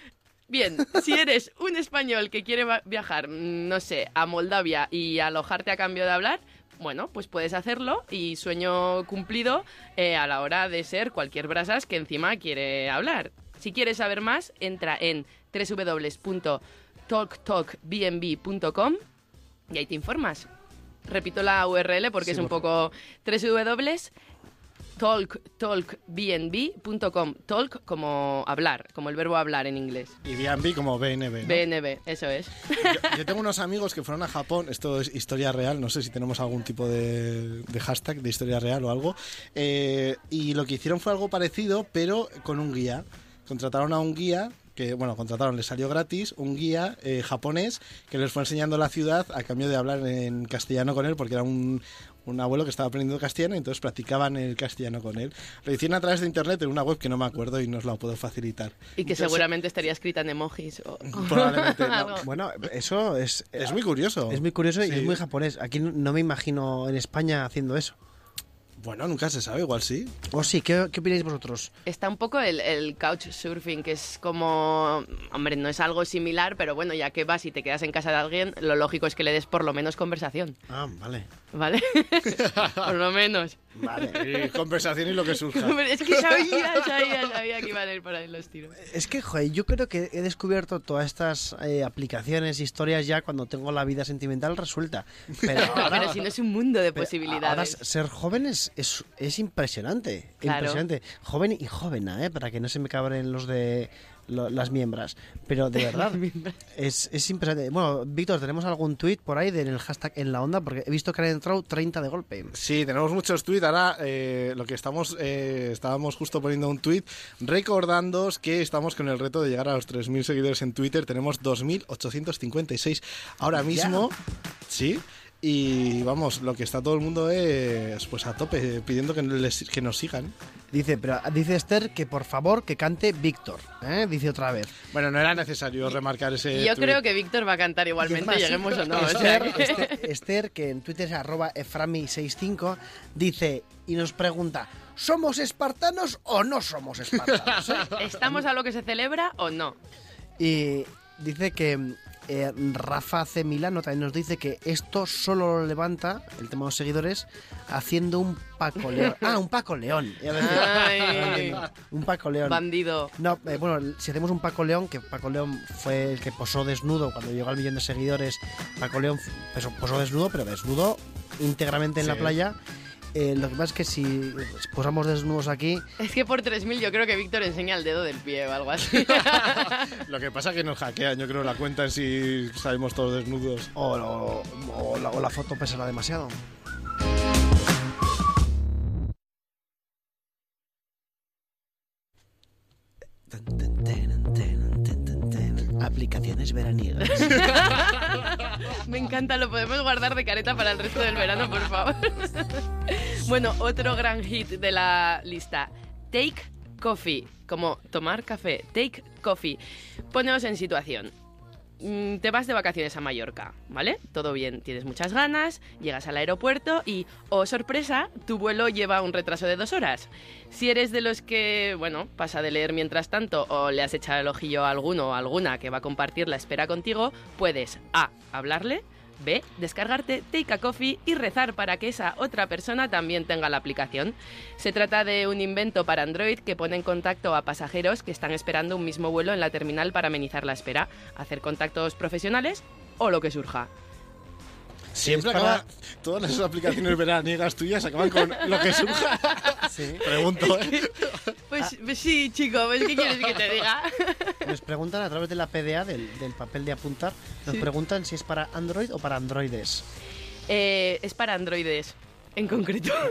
bien, si eres un español que quiere viajar, mm, no sé, a Moldavia y alojarte a cambio de hablar, bueno, pues puedes hacerlo y sueño cumplido eh, a la hora de ser cualquier brasas que encima quiere hablar. Si quieres saber más, entra en www.talktalkbnb.com y ahí te informas. Repito la URL porque Sí, es un por poco www.talktalkbnb.com. Talk como hablar, como el verbo hablar en inglés. Y BNB como BNB. ¿no? BNB, eso es. Yo, yo tengo unos amigos que fueron a Japón, esto es historia real, no sé si tenemos algún tipo de, de hashtag de historia real o algo, eh, y lo que hicieron fue algo parecido, pero con un guía. Contrataron a un guía que, bueno, contrataron, les salió gratis, un guía eh, japonés que les fue enseñando la ciudad a cambio de hablar en castellano con él, porque era un, un abuelo que estaba aprendiendo castellano y entonces practicaban el castellano con él. Lo hicieron a través de internet en una web que no me acuerdo y no os la puedo facilitar. Y que Entonces, seguramente estaría escrita en emojis. O... Probablemente no. Bueno, eso es... Es muy curioso. Es muy curioso y es muy japonés. Aquí no me imagino en España haciendo eso. Bueno, nunca se sabe, igual sí. O sí, ¿qué, qué opináis vosotros? Está un poco el, el couchsurfing, que es como, hombre, no es algo similar, pero bueno, ya que vas y te quedas en casa de alguien, lo lógico es que le des por lo menos conversación, Ah, vale. ¿vale? por lo menos. Vale, y conversación y lo que surja. Es que sabía, sabía, sabía que iban a ir por ahí los tiros. Es que, joder, yo creo que he descubierto todas estas eh, aplicaciones, historias ya cuando tengo la vida sentimental resuelta. Pero, ahora- Pero si no es un mundo de posibilidades. Ahora ser joven es, es, es impresionante. Claro. Impresionante. Joven y jovena, ¿eh? Para que no se me cabren los de lo- las miembros. Pero de verdad, es, es impresionante. Bueno, Víctor, ¿tenemos algún tuit por ahí del hashtag en la onda? Porque he visto que han entrado 30 de golpe. Sí, tenemos muchos tweets. Ahora eh, lo que estamos, eh, estábamos justo poniendo un tweet recordándoos que estamos con el reto de llegar a los 3.000 seguidores en Twitter. Tenemos 2.856 ahora mismo. Sí. Y vamos, lo que está todo el mundo es pues a tope, pidiendo que, les- que nos sigan. Dice, pero dice Esther que por favor que cante Víctor. ¿eh? Dice otra vez. Bueno, no era necesario remarcar ese Yo creo que Víctor va a cantar igualmente, más, lleguemos o no. o sea Esther, que- Esther- Esther, que en Twitter es arroba eframi65, dice y nos pregunta, ¿somos espartanos o no somos espartanos? eh?". ¿Estamos a lo que se celebra o no? Y dice que eh, Rafa C. Milano también nos dice que esto solo lo levanta, el tema de los seguidores, haciendo un Paco León. Ah, un Paco León. Un Paco León. Bandido. No, eh, bueno, si hacemos un Paco León, que Paco León fue el que posó desnudo cuando llegó al millón de seguidores, Paco León posó, posó desnudo, pero desnudo íntegramente en la playa. Eh, lo que pasa es que si posamos desnudos aquí, Es que por 3.000 yo creo que Víctor enseña el dedo del pie o algo así. Lo que pasa es que nos hackean, yo creo, la cuenta en si salimos todos desnudos. o, o la, o la foto pesará demasiado. Aplicaciones veraniegas. Me encanta, lo podemos guardar de careta para el resto del verano, por favor. bueno, otro gran hit de la lista. Take Coffee, como tomar café. Take Coffee. Poneos en situación. Mm, Te vas de vacaciones a Mallorca, ¿vale? Todo bien, tienes muchas ganas, llegas al aeropuerto y, oh sorpresa, tu vuelo lleva un retraso de dos horas. Si eres de los que, bueno, pasa de leer mientras tanto o le has echado el ojillo a alguno o alguna que va a compartir la espera contigo, puedes A. hablarle, B. descargarte Take a Coffee y rezar para que esa otra persona también tenga la aplicación. Se trata de un invento para Android que pone en contacto a pasajeros que están esperando un mismo vuelo en la terminal para amenizar la espera, hacer contactos profesionales o lo que surja. Siempre Es para- acaba- Todas las aplicaciones veraniegas tuyas acaban con lo que surja. Pregunto, ¿eh? Pues pues sí, chico, pues, ¿qué quieres que te diga? Nos preguntan a través de la PDA, del, del papel de apuntar, nos Sí. preguntan si es para Android o para Androides. Eh, es para androides, en concreto.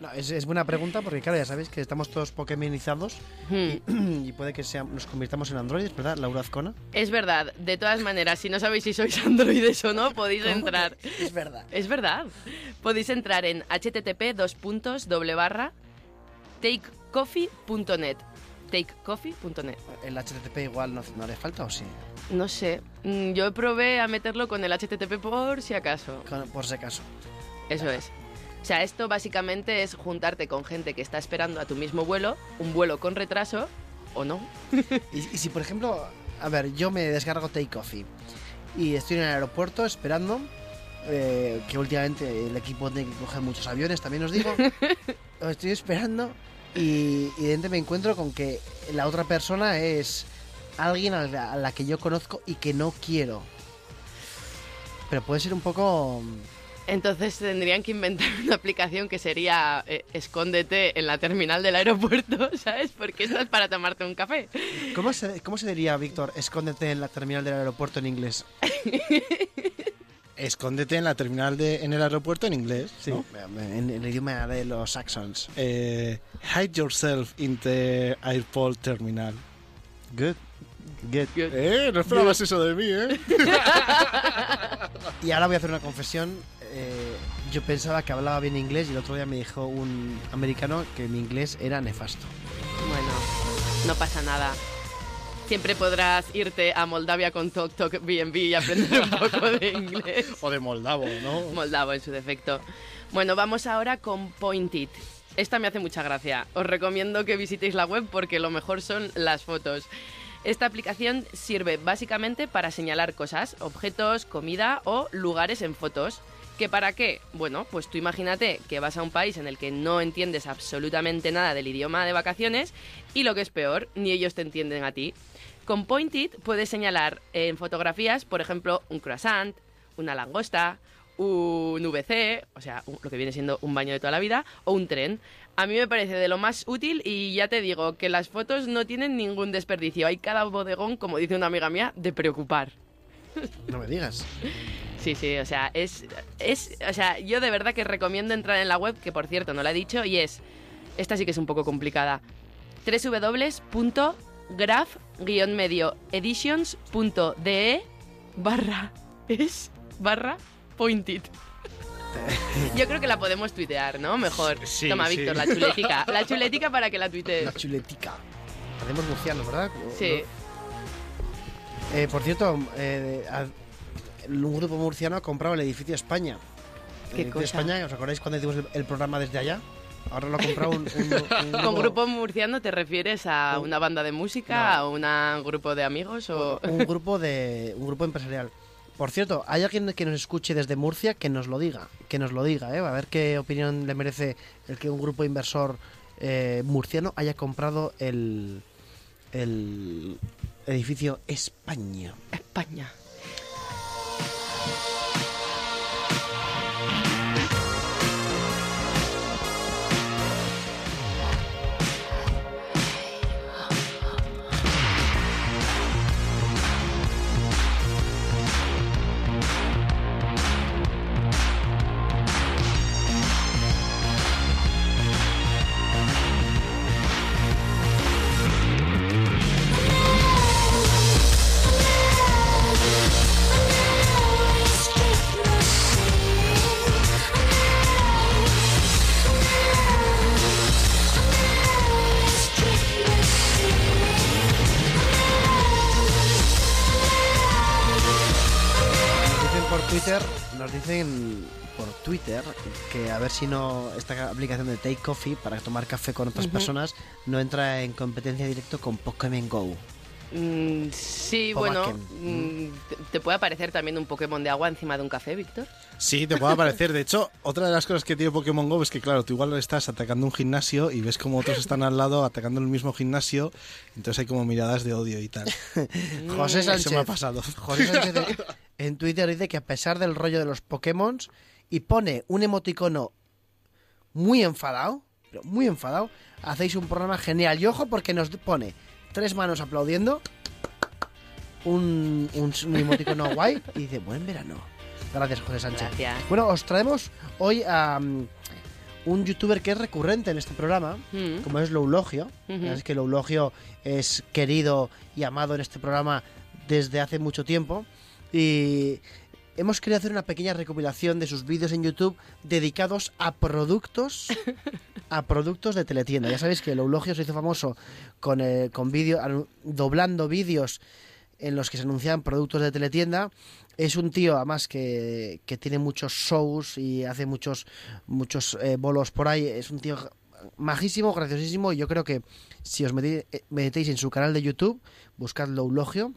No, es, es buena pregunta porque, claro, ya sabéis que estamos todos pokemonizados y, y puede que sea, nos convirtamos en androides, ¿verdad, Laura Azcona? Es verdad, de todas maneras, si no sabéis si sois androides o no, podéis ¿Cómo entrar. Es verdad. Es verdad. Podéis entrar en http dos puntos doble barra takecoffee.net. Takecoffee.net. El HTTP igual no, no hace falta o sí, No sé, mm, yo probé a meterlo con el http por si acaso. Con- por si acaso. Eso es. O sea, esto básicamente es juntarte con gente que está esperando a tu mismo vuelo, un vuelo con retraso o no. Y, y si, por ejemplo, a ver, yo me descargo Take Coffee y estoy en el aeropuerto esperando, eh, que últimamente el equipo tiene que coger muchos aviones, también os digo, estoy esperando y, y de repente me encuentro con que la otra persona es alguien a la, a la que yo conozco y que no quiero. Pero puede ser un poco... Entonces tendrían que inventar una aplicación que sería eh, escóndete en la terminal del aeropuerto, ¿sabes? Porque esta es para tomarte un café. ¿Cómo se, cómo se diría, Víctor, escóndete en la terminal del aeropuerto en inglés? Escóndete en la terminal de, en el aeropuerto en inglés. Sí, ¿no? en el idioma de los saxons. Eh, hide yourself in the airport terminal. Good. Good. Eh, no esperabas eso de mí, ¿eh? Y ahora voy a hacer una confesión. Eh, yo pensaba que hablaba bien inglés y el otro día me dijo un americano que mi inglés era nefasto. Bueno, no pasa nada. Siempre podrás irte a Moldavia con Tok Tok BNB y aprender un poco de inglés. O de moldavo, ¿no? Moldavo en su defecto. Bueno, vamos ahora con Pointit. Esta me hace mucha gracia. Os recomiendo que visitéis la web porque lo mejor son las fotos. Esta aplicación sirve básicamente para señalar cosas, objetos, comida o lugares en fotos. ¿Que para qué? Bueno, pues tú imagínate que vas a un país en el que no entiendes absolutamente nada del idioma de vacaciones y lo que es peor, ni ellos te entienden a ti. Con Pointit puedes señalar en fotografías, por ejemplo, un croissant, una langosta, un VC, o sea, lo que viene siendo un baño de toda la vida, o un tren. A mí me parece de lo más útil y ya te digo que las fotos no tienen ningún desperdicio. Hay cada bodegón, como dice una amiga mía, de preocupar. No me digas. Sí, sí, o sea, es, es, o sea, yo de verdad que recomiendo entrar en la web, que por cierto no la he dicho, y es, esta sí que es un poco complicada, www.graph-medioeditions.de barra es barra pointed. Yo creo que la podemos tuitear, ¿no? Mejor. Sí, Toma, sí. Víctor, la chuletica. La chuletica para que la tuitees. La chuletica. Hacemos murcianos, ¿verdad? Sí. Eh, por cierto, eh, un grupo murciano ha comprado el edificio España. El ¿Qué edificio cosa? España, ¿os acordáis cuando hicimos el, el programa desde allá? Ahora lo ha comprado un, un- un ¿Con grupo murciano te refieres a una banda de música, a un grupo de amigos o...? un grupo de un grupo empresarial. Por cierto, hay alguien que nos escuche desde Murcia que nos lo diga, que nos lo diga, ¿eh? a ver qué opinión le merece el que un grupo inversor eh, murciano haya comprado el el edificio España. España. Twitter dicen por Twitter que a ver si no esta aplicación de Take Coffee para tomar café con otras personas no entra en competencia directo con Pokémon Go. Mm, sí, bueno, mm, te- ¿te puede aparecer también un Pokémon de agua encima de un café, Víctor? Sí, te puede aparecer. De hecho, otra de las cosas que tiene Pokémon Go es que, claro, tú igual estás atacando un gimnasio y ves como otros están al lado atacando el mismo gimnasio, entonces hay como miradas de odio y tal. José Eso Sánchez, me ha pasado. José Sánchez en Twitter dice que a pesar del rollo de los Pokémon y pone un emoticono muy enfadado, pero muy enfadado, hacéis un programa genial. Y ojo porque nos pone tres manos aplaudiendo, un, un, un emoticono guay y dice buen verano. Gracias, José Sánchez. Gracias. Bueno, os traemos hoy a mm, un youtuber que es recurrente en este programa, Mm. como es Loulogio. Ujú. Es que Loulogio es querido y amado en este programa desde hace mucho tiempo. Y hemos querido hacer una pequeña recopilación de sus vídeos en YouTube dedicados a productos a productos de teletienda. Ya sabéis que Loulogio se hizo famoso con, eh, con vídeo, doblando vídeos en los que se anunciaban productos de teletienda. Es un tío, además, que, que tiene muchos shows y hace muchos, muchos eh, bolos por ahí. Es un tío majísimo, graciosísimo. Y yo creo que si os eh, metéis en su canal de YouTube, buscad Loulogio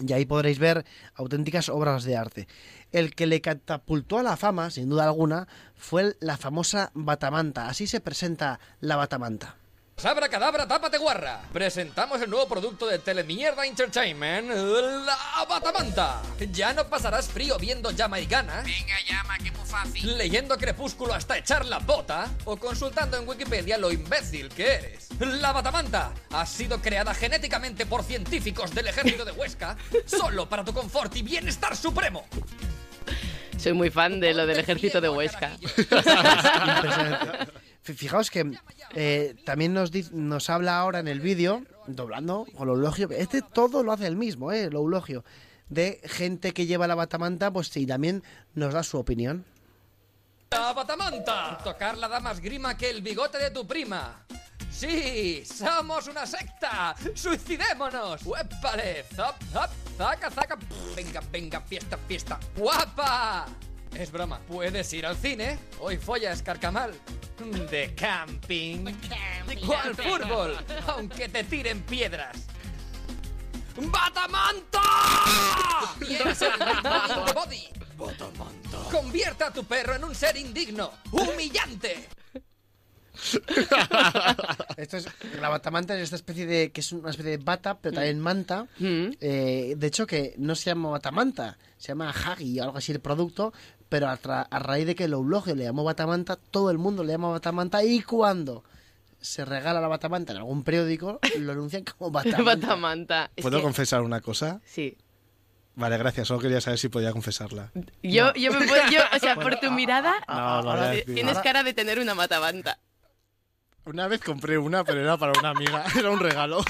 y ahí podréis ver auténticas obras de arte. El que le catapultó a la fama, sin duda alguna, fue la famosa Batamanta. Así se presenta la Batamanta. Sabra cadabra, tápate guarra. Presentamos el nuevo producto de Telemierda Entertainment, la Batamanta. Ya no pasarás frío viendo Jamaicana. Venga, llama, que muy fácil. Leyendo Crepúsculo hasta echar la bota o consultando en Wikipedia lo imbécil que eres. La Batamanta ha sido creada genéticamente por científicos del ejército de Huesca solo para tu confort y bienestar supremo. Soy muy fan de lo del ejército de Huesca. Fijaos que eh, también nos, nos habla ahora en el vídeo, doblando con lo eulogio. Este todo lo hace el mismo, ¿eh? Lo eulogio. De gente que lleva la batamanta, pues sí, también nos da su opinión. La batamanta. Tocarla da más grima que el bigote de tu prima. Sí, somos una secta. Suicidémonos. ¡Huépale! Zap, zap, zaca, zaca. Venga, venga, fiesta, fiesta. ¡Guapa! Es broma. ¿Puedes ir al cine? Hoy folla escarcamal. De camping. O al fútbol, aunque te tiren piedras. ¡Batamanta! De body. Convierta a tu perro en un ser indigno, humillante. Esto es, la batamanta es esta especie de, que es una especie de bata, pero también manta. Eh, de hecho, que no se llama batamanta, se llama Hagi o algo así el producto, pero a, tra- a raíz de que el eulogio le llamó batamanta, todo el mundo le llama batamanta y cuando se regala la batamanta en algún periódico, lo anuncian como batamanta. Batamanta. ¿Puedo que- confesar una cosa? Sí. Vale, gracias. Solo quería saber si podía confesarla. Yo, yo me puedo, yo, o sea, por tu mirada, No, no, tienes cara de tener una matabanta. Una vez compré una, pero era para una amiga. Era un regalo.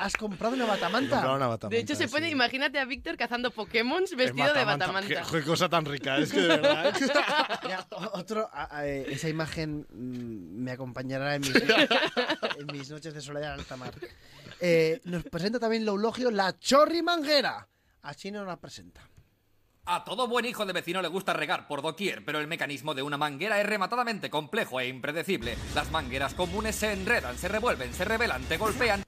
¿Has comprado una He batamanta? comprado una batamanta. De hecho, se pone, imagínate a Víctor cazando Pokémon vestido de batamanta. Qué, qué cosa tan rica, es que de verdad. Mira, o- otro, a- a- eh, esa imagen mm, me acompañará en mis, en mis noches de soledad en alta mar. Eh, nos presenta también lo eulogio la chorri manguera. Así nos la presenta. A todo buen hijo de vecino le gusta regar por doquier, pero el mecanismo de una manguera es rematadamente complejo e impredecible. Las mangueras comunes se enredan, se revuelven, se revelan, te golpean.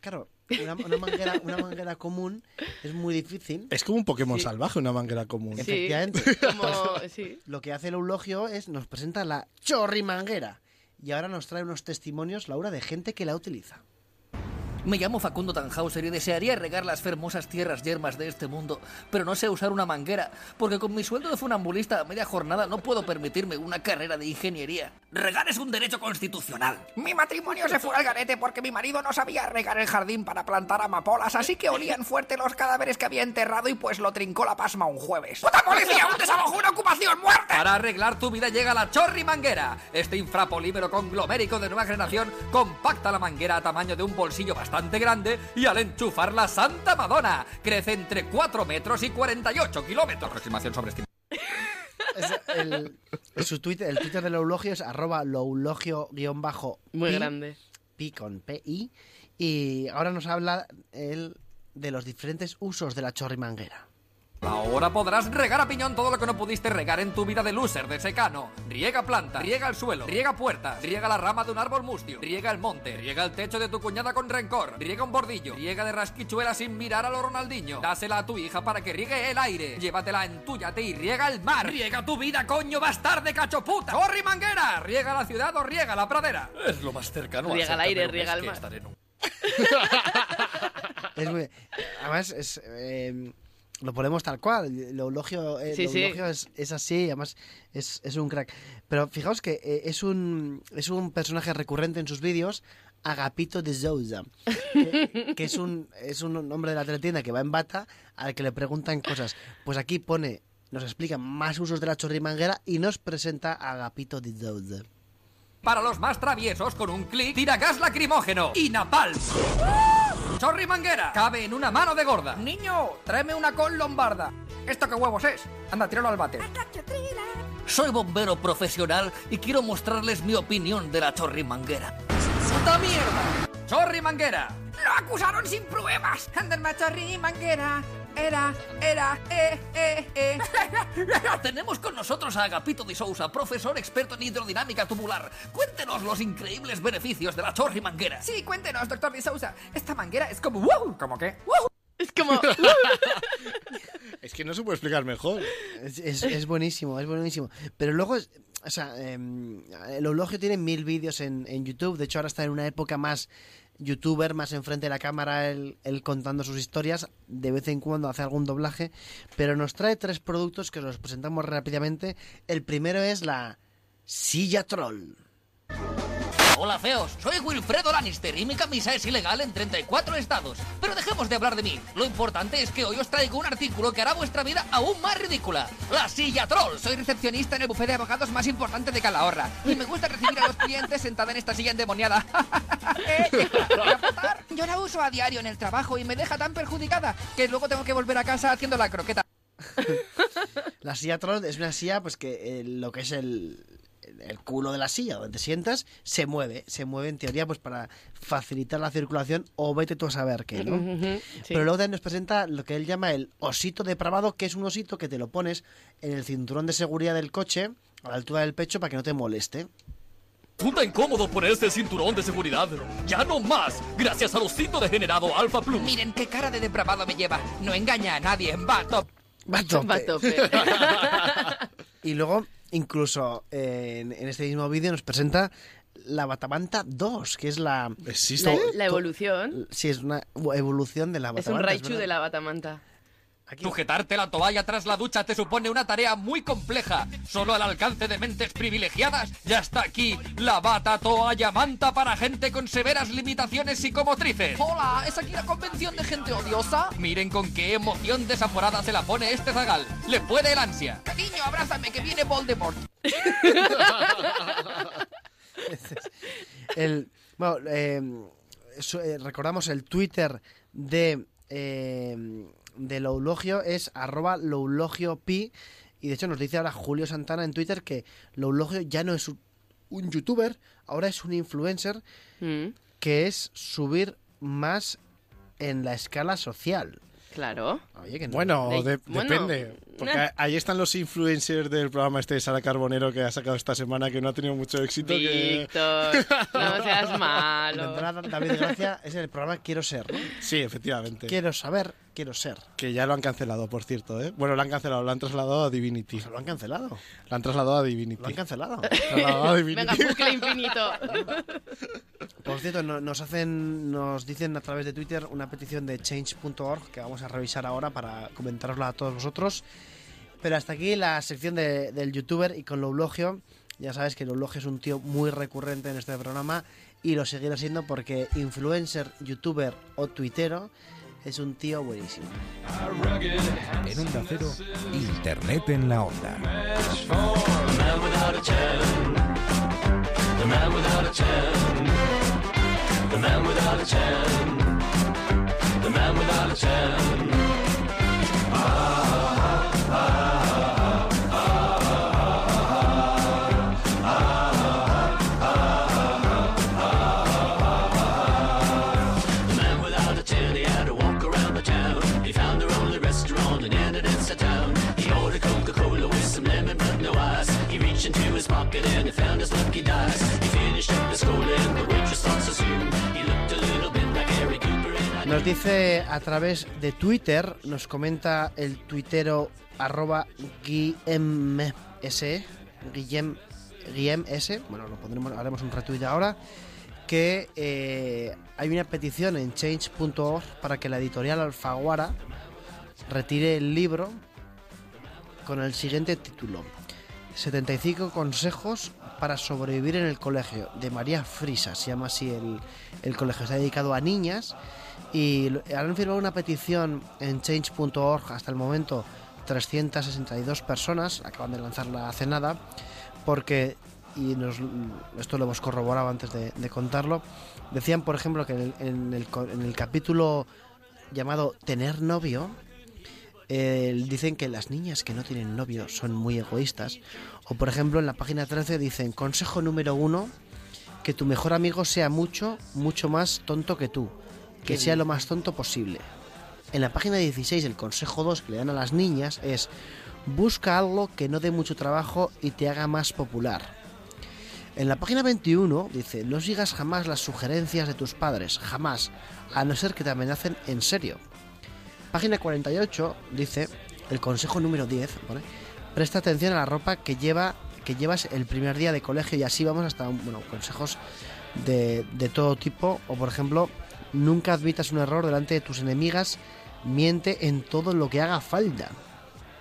Claro, una, una manguera, una manguera común es muy difícil. Es como un Pokémon salvaje, una manguera común. Efectivamente. como- sí. Lo que hace el eulogio es nos presenta la chorri manguera. Y ahora nos trae unos testimonios, Laura, de gente que la utiliza. Me llamo Facundo Tannhauser y desearía regar las hermosas tierras yermas de este mundo, pero no sé usar una manguera, porque con mi sueldo de funambulista a media jornada no puedo permitirme una carrera de ingeniería. Regar es un derecho constitucional. Mi matrimonio se fue al garete porque mi marido no sabía regar el jardín para plantar amapolas, así que olían fuerte los cadáveres que había enterrado y pues lo trincó la pasma un jueves. ¡Puta policía! ¡Un desalojo! ¡Una ocupación! ¡Muerte! Para arreglar tu vida llega la Chorri Manguera. Este infrapolímero conglomérico de nueva generación compacta la manguera a tamaño de un bolsillo bastante grande y al enchufar la Santa Madonna crece entre 4 metros y 48 kilómetros. Aproximación sobreestimada. Es el, su Twitter, el Twitter del eulogio es arroba loulogio-pi. Muy grande. Pi con P-I. Y ahora nos habla él de los diferentes usos de la chorri manguera. Ahora podrás regar a piñón todo lo que no pudiste regar en tu vida de loser, de secano. Riega planta, riega el suelo, riega puertas, riega la rama de un árbol mustio, riega el monte, riega el techo de tu cuñada con rencor, riega un bordillo, riega de rasquichuela sin mirar a lo Ronaldinho. Dásela a tu hija para que riegue el aire. Llévatela, entúyate y riega el mar. Riega tu vida, coño, bastarde, cachoputa. ¡Corri, manguera! Riega la ciudad o riega la pradera. Es lo más cercano Riega al el aire, riega el que mar. estaré en un- Es muy- además, es, eh, lo ponemos tal cual. El eulogio, el Sí, sí. eulogio es, es así, además es, es un crack. Pero fijaos que eh, es, un, es un personaje recurrente en sus vídeos, Agapito de Souza, que, que es, un, es un hombre de la teletienda que va en bata al que le preguntan cosas. Pues aquí pone, nos explica más usos de la chorrimanguera y nos presenta a Agapito de Souza. Para los más traviesos, con un clic, tira gas lacrimógeno y napalm. Chorri manguera, cabe en una mano de gorda. Niño, tráeme una col lombarda. ¿Esto qué huevos es? Anda, tíralo al váter. Soy bombero profesional y quiero mostrarles mi opinión de la chorrimanguera. ¡Puta mierda! Chorri manguera. ¡Lo acusaron sin pruebas! Anderma Chorri Manguera. Era, era, eh, eh, eh. Tenemos con nosotros a Agapito de Sousa, profesor experto en hidrodinámica tubular. Cuéntenos los increíbles beneficios de la chorrimanguera. Sí, cuéntenos, doctor de Sousa. Esta manguera es como wow. ¿Cómo qué? ¡Wow! Es como... Es que no se puede explicar mejor. Es, es- es buenísimo, es buenísimo. Pero luego, es- o sea, em, el eulogio tiene mil vídeos en, en YouTube. De hecho, ahora está en una época más youtuber, más enfrente de la cámara, él, contando sus historias. De vez en cuando hace algún doblaje. Pero nos trae tres productos que os los presentamos rápidamente. El primero es la silla troll. Hola feos, soy Wilfredo Lannister y mi camisa es ilegal en 34 estados. Pero dejemos de hablar de mí. Lo importante es que hoy os traigo un artículo que hará vuestra vida aún más ridícula. La silla troll. Soy recepcionista en el bufete de abogados más importante de Calahorra. Y me gusta recibir a clientes sentada en esta silla endemoniada. Eh. Yo la uso a diario en el trabajo y me deja tan perjudicada que luego tengo que volver a casa haciendo la croqueta. La silla troll es una silla, pues que eh, lo que es el, el culo de la silla, donde te sientas, se mueve. Se mueve en teoría pues para facilitar la circulación o vete tú a saber qué, ¿no? Sí. Pero luego también nos presenta lo que él llama el osito depravado, que es un osito que te lo pones en el cinturón de seguridad del coche, a la altura del pecho, para que no te moleste. Puta incómodo ponerse el cinturón de seguridad. Ya no más, gracias al osito degenerado Alpha Plus. Miren qué cara de depravado me lleva. No engaña a nadie. Va top. Va a tope. Va a tope. Y luego, incluso eh, en, en este mismo vídeo nos presenta la Batamanta 2, que es la... Existe. La, la evolución. Sí, es una evolución de la Es Batamanta. un Raichu verdad. de la batamanta. Sujetarte la toalla tras la ducha te supone una tarea muy compleja. Solo al alcance de mentes privilegiadas. Ya está aquí la bata toalla manta para gente con severas limitaciones psicomotrices. Hola, ¿es aquí la convención de gente odiosa? Miren con qué emoción desaforada se la pone este zagal. Le puede el ansia. Cariño, abrázame, que viene Voldemort. El, bueno, eh, eso, eh, recordamos el Twitter de, eh, de Loulogio es arroba loulogiopi y de hecho nos dice ahora Julio Santana en Twitter que Loulogio ya no es un, youtuber, ahora es un influencer Mm, que es subir más en la escala social. claro. Oye, que no- Bueno, De- de- bueno, depende. Porque ahí están los influencers del programa este de Sara Carbonero que ha sacado esta semana que no ha tenido mucho éxito. que- Víctor, no seas malo. David Gracia es el programa Quiero Ser, ¿no? Sí, efectivamente. Quiero saber, quiero ser. Que ya lo han cancelado, por cierto, ¿eh? Bueno, lo han cancelado, lo han trasladado a Divinity. Lo han cancelado. Lo han trasladado a Divinity. Lo han cancelado. A Divinity. Venga, bucle infinito. Por cierto, no- nos hacen, nos dicen a través de Twitter una petición de change.org que vamos a revisar ahora para comentarosla a todos vosotros. Pero hasta aquí la sección de- del youtuber y con Loulogio. Ya sabes que Loulogio es un tío muy recurrente en este programa y lo seguirá siendo porque influencer, youtuber o tuitero es un tío buenísimo. En Onda Cero, Internet en la Onda. Nos dice a través de Twitter, nos comenta el tuitero arroba guillem, guillem bueno, lo pondremos, haremos un retweet ahora, que eh, hay una petición en change.org para que la editorial Alfaguara retire el libro con el siguiente título. 75 consejos para sobrevivir en el colegio, de María Frisa, se llama así el, el colegio, está dedicado a niñas y han firmado una petición en change.org hasta el momento 362 personas, acaban de lanzarla hace nada, porque, y nos, esto lo hemos corroborado antes de, contarlo, decían por ejemplo que en el, en el en el capítulo llamado Tener novio, eh, dicen que las niñas que no tienen novio son muy egoístas. O por ejemplo en la página 13 dicen, consejo número uno, que tu mejor amigo sea mucho, mucho más tonto que tú. Que sea lo más tonto posible. En la página 16, el consejo 2 que le dan a las niñas es, busca algo que no dé mucho trabajo y te haga más popular. En la página 21 dice, no sigas jamás las sugerencias de tus padres, jamás, a no ser que te amenacen en serio. Página 48 dice, el consejo número 10, pone, presta atención a la ropa que lleva que llevas el primer día de colegio y así vamos hasta bueno, consejos de, de todo tipo o por ejemplo, nunca admitas un error delante de tus enemigas, miente en todo lo que haga falta.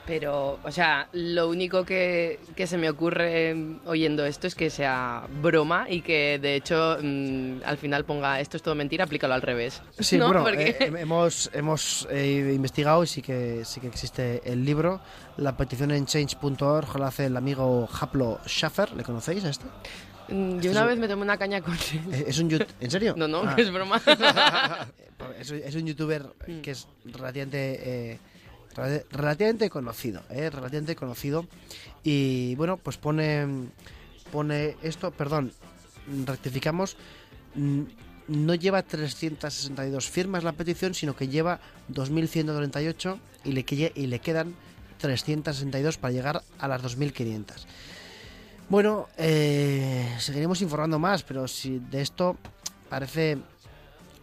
Pero, o sea, lo único que, que se me ocurre oyendo esto es que sea broma y que de hecho mm, al final ponga esto es todo mentira, aplícalo al revés. Sí, ¿no? bueno, Porque- eh, hemos, hemos eh, investigado y sí que, sí que existe el libro. La petición en change.org la hace el amigo Haplo Schaffer, ¿le conocéis a este? Mm, Yo una vez me tomé una caña con él. Eh, ¿Es un ¿En serio? No, no, Ah. es broma. es, un youtuber Mm. que es relativamente, eh, relativamente conocido, eh, relativamente conocido. Y bueno, pues pone, pone esto, perdón, rectificamos, mm, no lleva 362 firmas la petición, sino que lleva 2.198 y le, y le quedan 362 para llegar a las 2.500. Bueno, eh, seguiremos informando más, pero si de esto parece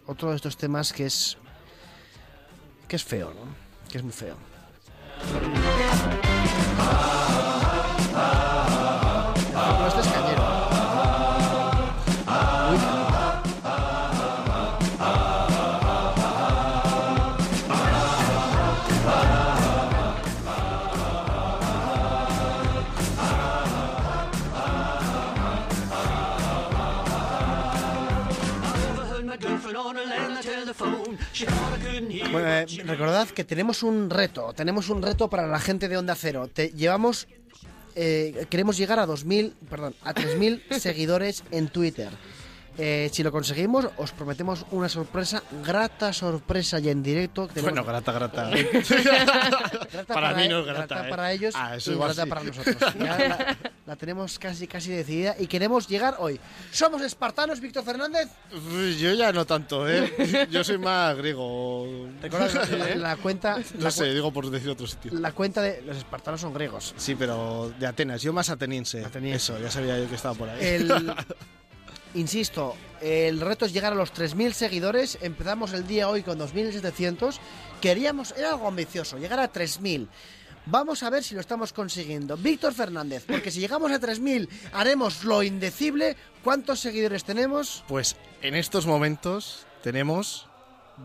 otro de estos temas que es que es feo, ¿no? Que es muy feo. Bueno, eh, recordad que tenemos un reto, tenemos un reto para la gente de Onda Cero. Te llevamos, eh, queremos llegar a 2.000, perdón, a 3.000 seguidores en Twitter. Eh, si lo conseguimos, os prometemos una sorpresa, grata sorpresa y en directo. que Bueno, tenemos- grata, grata. Grata Para mí no es e- grata, ¿eh? para ellos Ah, y grata para nosotros. Ya la, la tenemos casi casi decidida y queremos llegar hoy. ¿Somos espartanos, Víctor Fernández? Yo ya no tanto, ¿eh? Yo soy más griego. Recuerda la, la cuenta... No la sé, cu- digo por decir otro sitio. La cuenta de los espartanos son griegos. Sí, pero de Atenas. Yo más ateniense. Eso, ya sabía yo que estaba por ahí. El- Insisto, el reto es llegar a los 3.000 seguidores. Empezamos el día hoy con 2.700. Queríamos, era algo ambicioso, llegar a 3.000. Vamos a ver si lo estamos consiguiendo. Víctor Fernández, porque si llegamos a 3.000 haremos lo indecible. ¿Cuántos seguidores tenemos? Pues en estos momentos tenemos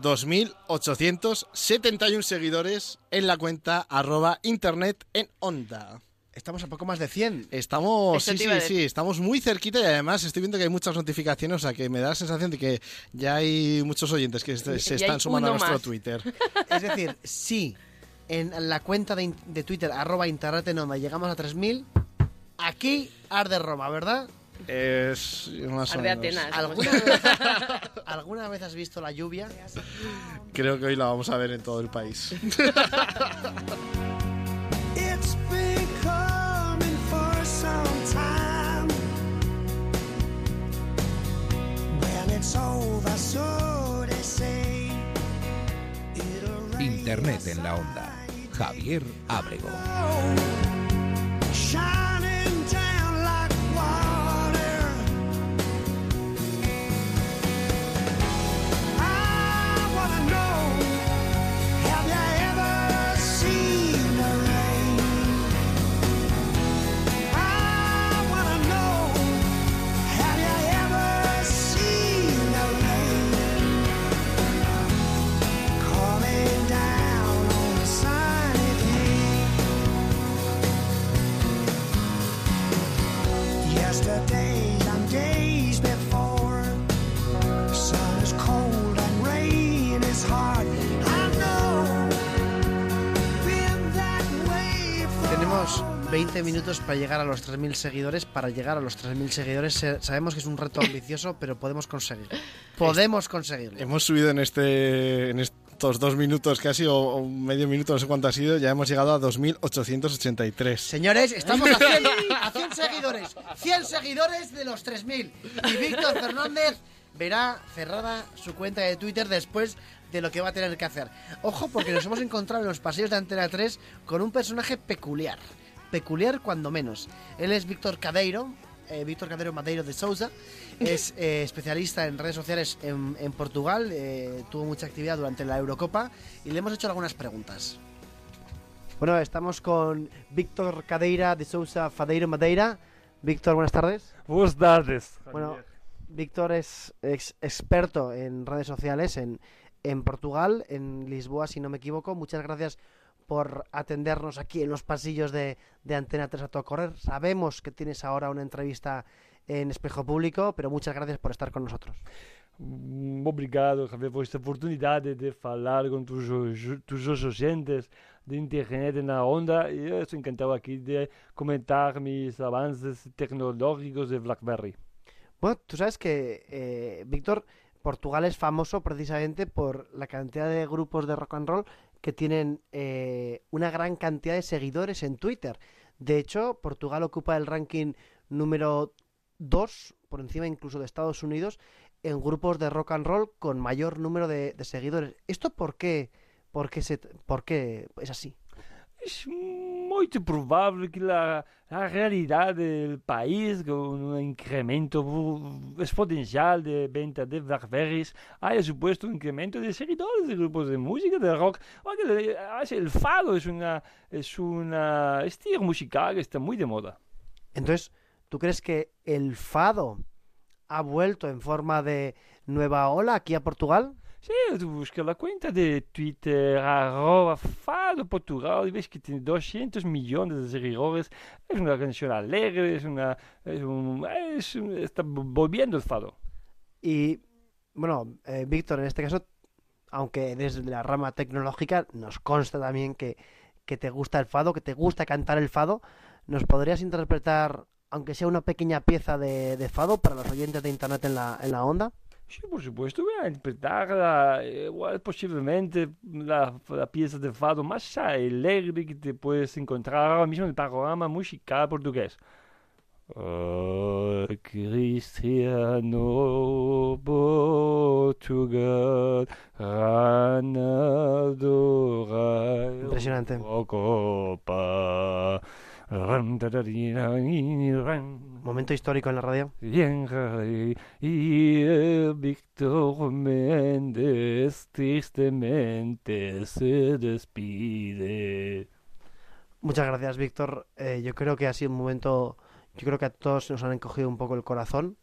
2.871 seguidores en la cuenta arroba internet en onda. Estamos a poco más de 100. Estamos, sí, sí, sí, estamos muy cerquita y además estoy viendo que hay muchas notificaciones, o sea que me da la sensación de que ya hay muchos oyentes que se, están sumando a nuestro más. Twitter. Es decir, si en la cuenta de, de Twitter, arroba onda, llegamos a 3.000, aquí arde Roma, ¿verdad? Es más o Arde menos. Atenas. ¿Alguna vez, ¿Alguna vez has visto la lluvia? Creo que hoy la vamos a ver en todo el país. Internet en la onda. Javier Ábrego. 20 minutos para llegar a los 3.000 seguidores. Para llegar a los 3.000 seguidores sabemos que es un reto ambicioso, pero podemos conseguirlo. Podemos conseguirlo. Hemos subido en este en estos dos minutos casi, o, o medio minuto, no sé cuánto ha sido, ya hemos llegado a 2.883. Señores, estamos a 100, a 100 seguidores. 100 seguidores de los 3.000. Y Víctor Fernández verá cerrada su cuenta de Twitter después de lo que va a tener que hacer. Ojo, porque nos hemos encontrado en los pasillos de Antena 3 con un personaje peculiar. Peculiar cuando menos. Él es Víctor Cadeiro, eh, Víctor Cadeiro Madeiro de Sousa. Es eh, especialista en redes sociales en, en Portugal. eh, tuvo mucha actividad durante la Eurocopa y le hemos hecho algunas preguntas. Bueno, estamos con Víctor Cadeira de Sousa Fadeiro Madeira. Víctor, buenas tardes. Buenas tardes. Bueno, Víctor es ex- experto en redes sociales en, en Portugal, en Lisboa, si no me equivoco. Muchas gracias por atendernos aquí en los pasillos de, de Antena 3 a todo correr. Sabemos que tienes ahora una entrevista en Espejo Público, pero muchas gracias por estar con nosotros. Mm, Obrigado, Javier, por esta oportunidade de falar com tus, tus oyentes de internet na onda. E eu estou encantado aqui de comentar mis avances tecnológicos de BlackBerry. Bueno, tú sabes que, eh, Víctor, Portugal es famoso precisamente por la cantidad de grupos de rock and roll que tienen eh, una gran cantidad de seguidores en Twitter. De hecho, Portugal ocupa el ranking número 2, por encima incluso de Estados Unidos, en grupos de rock and roll con mayor número de, seguidores. ¿Esto por qué, por qué, se, por qué es así? É muito provável que a, a realidade do país, com um incremento exponencial de venda de Blackberries, haya supuesto un incremento de seguidores de grupos de música, de rock. El fado es una, es una estilo musical que está muy de moda. Entonces, ¿tú crees que el fado ha vuelto en forma de nueva ola aquí a Portugal? Sí, tú buscas la cuenta de Twitter, arroba Fado Portugal, y ves que tiene 200 millones de seguidores. Es una canción alegre, es una, es un, es un- está volviendo el Fado. Y bueno, eh, Víctor, en este caso, aunque desde la rama tecnológica, nos consta también que, que te gusta el fado, que te gusta cantar el fado. ¿Nos podrías interpretar, aunque sea una pequeña pieza de, de fado para los oyentes de internet en la, en la onda? Sí, por supuesto, voy a interpretar la, igual posiblemente la, la pieza de fado más alegre que te puedes encontrar ahora mismo en el panorama musical portugués. Oh, Cristiano Portugal, ganadora Impresionante. Copa. Momento histórico en la radio. Y el Víctor Méndez tristemente se despide. Muchas gracias, Víctor. Eh, yo creo que ha sido un momento, yo creo que a todos nos han encogido un poco el corazón.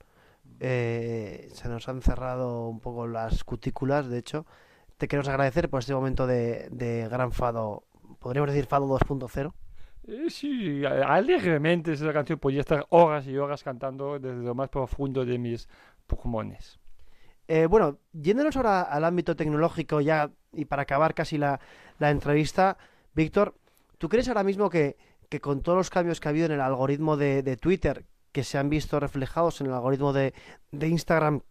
Eh, se nos han cerrado un poco las cutículas, de hecho. Te queremos agradecer por este momento de, de gran fado, podríamos decir fado 2.0. Eh, Sí, alegremente esa canción podía estar horas y horas cantando desde lo más profundo de mis pulmones. Eh, bueno, yéndonos ahora al ámbito tecnológico ya y para acabar casi la, la entrevista, Víctor, ¿tú crees ahora mismo que, que con todos los cambios que ha habido en el algoritmo de, de Twitter, que se han visto reflejados en el algoritmo de, de Instagram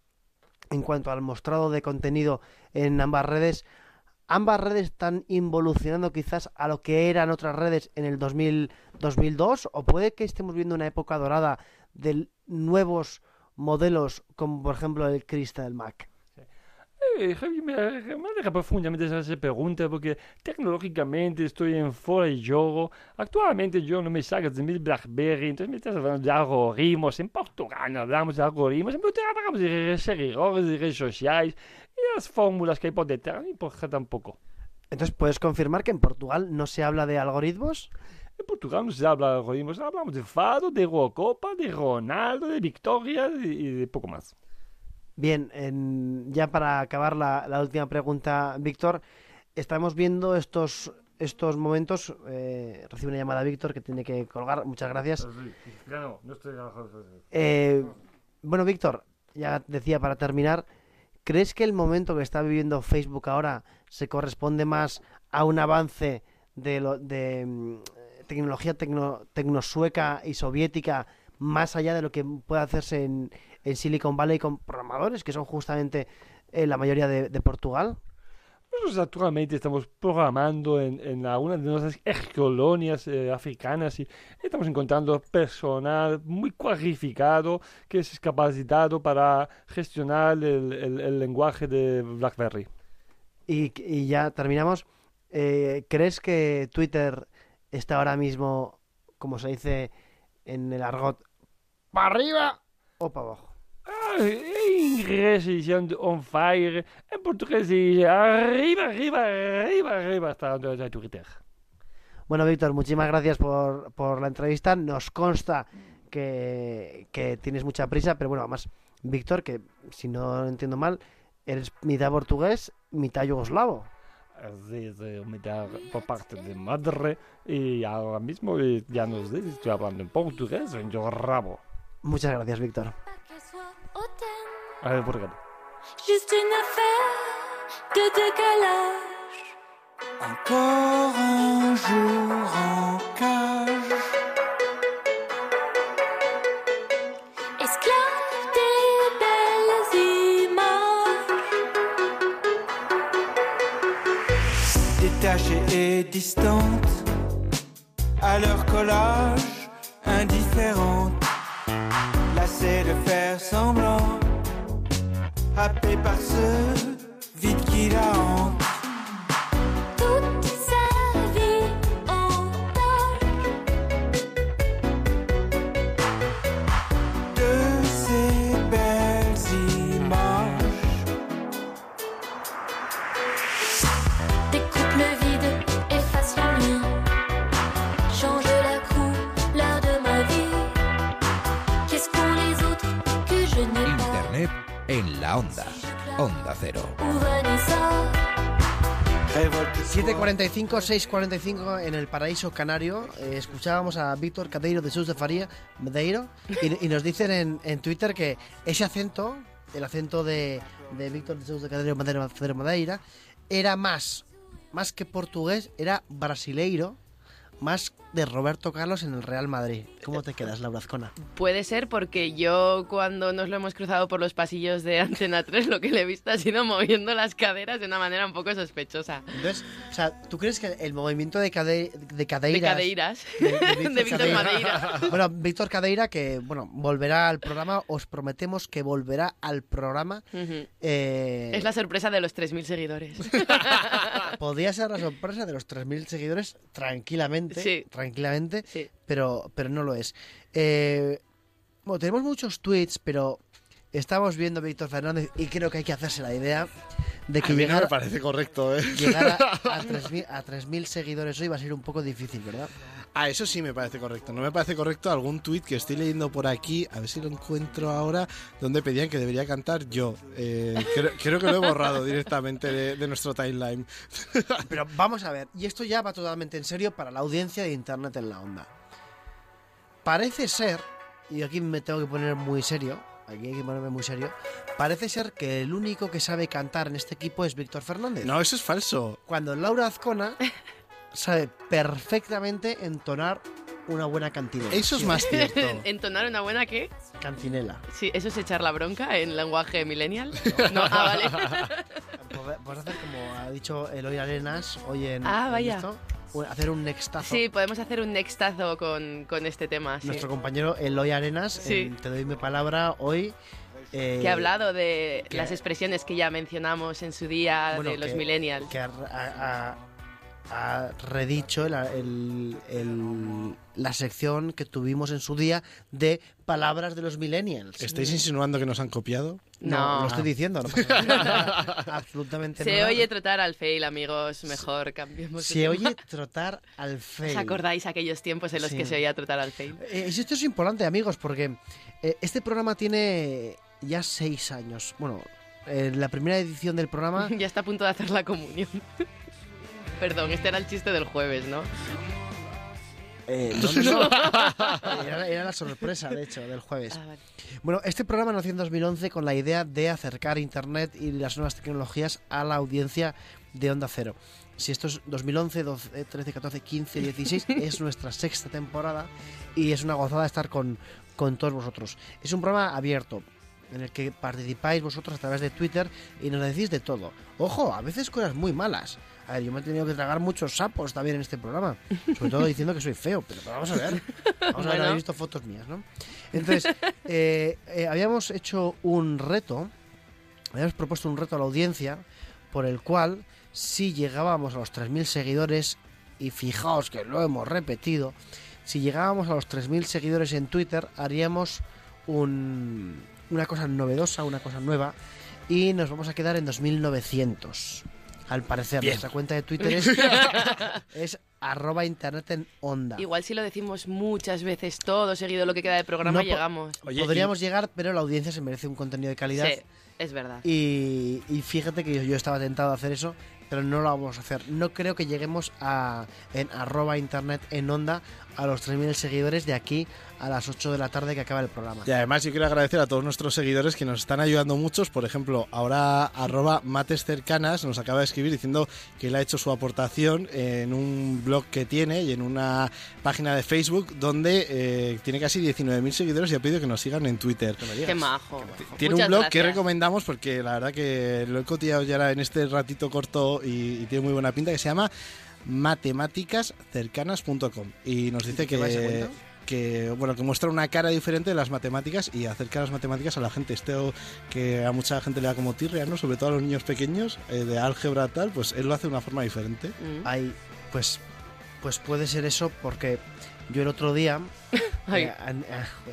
en cuanto al mostrado de contenido en ambas redes, ambas redes están involucionando quizás a lo que eran otras redes en el 2000, 2002 o puede que estemos viendo una época dorada de nuevos modelos como por ejemplo el Crystal Mac. Eh, Javi, me, me alegra profundamente esa pregunta porque tecnológicamente estoy en fuera de juego. Actualmente yo no me saco de mi BlackBerry, entonces me estás hablando de algoritmos. En Portugal hablamos de algoritmos, en Portugal hablamos de seguidores, de redes sociales y las fórmulas que hay por detrás, no importa tampoco. Entonces, ¿puedes confirmar que en Portugal no se habla de algoritmos? En Portugal no se habla de algoritmos, hablamos de Fado, de Rocopa, de Ronaldo, de Victoria y, y de poco más. Bien, en- ya para acabar la, la última pregunta, Víctor, estamos viendo estos estos momentos. Eh, recibe una llamada Víctor que tiene que colgar. Muchas gracias. Ya no, no estoy... Eh, bueno, Víctor, ya decía para terminar, ¿crees que el momento que está viviendo Facebook ahora se corresponde más a un avance de, lo, de mm, tecnología tecno, tecnosueca y soviética más allá de lo que puede hacerse en, Silicon Valley con programadores que son justamente eh, la mayoría de Portugal? Nosotros actualmente estamos programando en, en algunas de nuestras ex colonias eh, africanas y estamos encontrando personal muy cualificado que es capacitado para gestionar el, lenguaje de BlackBerry. Y, y ya terminamos. Eh, ¿Crees que Twitter está ahora mismo, como se dice en el argot, para arriba o para abajo? Ah, se dice on fire, en portugués dice arriba, arriba, arriba, arriba hasta donde está Twitter. Bueno, Víctor, muchísimas gracias por, por la entrevista. Nos consta que, que tienes mucha prisa, pero bueno, además, Víctor, que si no entiendo mal, eres mitad portugués, mitad yugoslavo. Así es, mitad por parte de madre y ahora mismo ya no sé si estoy hablando en portugués o en yo rabo. Muchas gracias, Víctor. A ver, por qué. Juste une affaire de décalage. Encore un jour en cage. Esclave des belles images. Détachée et distante, à leur collage, indifférente, lassée de faire semblant, happé par ce vide qu'il a en en la onda. Onda Cero. Où Vanessa 7.45, 6.45 en el paraíso canario. Eh, escuchábamos a Víctor Cadeiro de Sus de Faría, Medeiro, y, y nos dicen en, en Twitter que ese acento, el acento de, de Víctor de Sus de Cadeiro Madeira, era más, más que portugués, era brasileiro, más de Roberto Carlos en el Real Madrid. ¿Cómo te quedas, Laura Azcona? Puede ser porque yo cuando nos lo hemos cruzado por los pasillos de Antena 3 lo que le he visto ha sido moviendo las caderas de una manera un poco sospechosa. Entonces, o sea, ¿tú crees que el movimiento de, cade, de De cadeiras... cadeiras. de, de Víctor De Víctor Cadeira. Bueno, Víctor Cadeira, que bueno, volverá al programa, os prometemos que volverá al programa. Eh, Es la sorpresa de los 3.000 seguidores. Podría ser la sorpresa de los 3.000 seguidores tranquilamente, Sí. tranquilamente, pero, pero no lo es. Eh, bueno, tenemos muchos tweets, pero estamos viendo Víctor Fernández y creo que hay que hacerse la idea de que A mí no llegar, me parece correcto, ¿eh? llegar a, a 3.000 a 3.000 seguidores hoy va a ser un poco difícil, ¿verdad? Ah, eso sí me parece correcto. No me parece correcto algún tuit que estoy leyendo por aquí, a ver si lo encuentro ahora, donde pedían que debería cantar yo. Eh, creo, creo que lo he borrado directamente de, de nuestro timeline. Pero vamos a ver, y esto ya va totalmente en serio para la audiencia de Internet en la onda. Parece ser, y aquí me tengo que poner muy serio, aquí hay que ponerme muy serio, parece ser que el único que sabe cantar en este equipo es Víctor Fernández. No, eso es falso. Cuando Laura Azcona sabe perfectamente entonar una buena cantinela. Eso es más cierto. ¿Entonar una buena qué? Cantinela. Sí, ¿eso es echar la bronca en lenguaje millennial? No, ah, vale. Pod- Podemos hacer como ha dicho Eloy Arenas hoy en, Ah, en vaya. esto, hacer un nextazo. Sí, podemos hacer un nextazo con, con este tema. sí. Nuestro compañero Eloy Arenas, Sí. en Te doy mi palabra hoy. eh, que ha hablado de que- las expresiones que ya mencionamos en su día bueno, de los que- millennials. Que ha- redicho el- el- el- la sección que tuvimos en su día de palabras de los millennials. ¿Estáis insinuando que nos han copiado? No, No. lo estoy diciendo. No pasa nada. Absolutamente Se nada. oye trotar al fail, amigos. Mejor cambiemos. Se tema. oye trotar al fail. ¿Os acordáis aquellos tiempos en los Sí. que se oía trotar al fail? Eh, y esto es importante, amigos, porque eh, este programa tiene ya seis años. Bueno, eh, la primera edición del programa ya está a punto de hacer la comunión. Perdón, este era el chiste del jueves, ¿no? Eh, no, no, no. Era, era la sorpresa, de hecho, del jueves. Ah, vale. Bueno, este programa nació en 2011 con la idea de acercar Internet y las nuevas tecnologías a la audiencia de Onda Cero. si esto es 2011, 12, 13, 14, 15, 16, es nuestra sexta temporada y es una gozada estar con, con todos vosotros. Es un programa abierto en el que participáis vosotros a través de Twitter y nos decís de todo. Ojo, a veces cosas muy malas. A ver, yo me he tenido que tragar muchos sapos también en este programa. Sobre todo diciendo que soy feo, pero vamos a ver. Vamos a ver, habéis visto fotos mías, ¿no? Entonces, eh, eh, habíamos hecho un reto, habíamos propuesto un reto a la audiencia por el cual, si llegábamos a los 3.000 seguidores, y fijaos que lo hemos repetido, si llegábamos a los 3.000 seguidores en Twitter, haríamos un- una cosa novedosa, una cosa nueva, y nos vamos a quedar en 2.900. Al parecer, Bien. nuestra cuenta de Twitter es, es arroba internet en onda. Igual si lo decimos muchas veces todo seguido lo que queda de programa No llegamos. Podríamos llegar, pero la audiencia se merece un contenido de calidad. Sí, es verdad. Y, y fíjate que yo, yo estaba tentado a hacer eso, pero no lo vamos a hacer. No creo que lleguemos a en arroba internet en onda a los 3.000 seguidores de aquí a las 8 de la tarde que acaba el programa. Y además yo quiero agradecer a todos nuestros seguidores que nos están ayudando muchos. Por ejemplo, ahora arroba mates cercanas nos acaba de escribir diciendo que él ha hecho su aportación en un blog que tiene y en una página de Facebook donde eh, tiene casi 19.000 seguidores y ha pedido que nos sigan en Twitter. Qué majo. Tiene Muchas un blog que recomendamos porque la verdad que lo he cotillado ya en este ratito corto y, y tiene muy buena pinta que se llama matemáticascercanas.com y nos dice ¿Qué vais a que cuenta? que bueno que muestra una cara diferente de las matemáticas y acerca las matemáticas a la gente esto que a mucha gente le da como tirria no sobre todo a los niños pequeños eh, de álgebra tal pues él lo hace de una forma diferente Hay, pues, pues puede ser eso porque yo el otro día... Ay, eh, eh,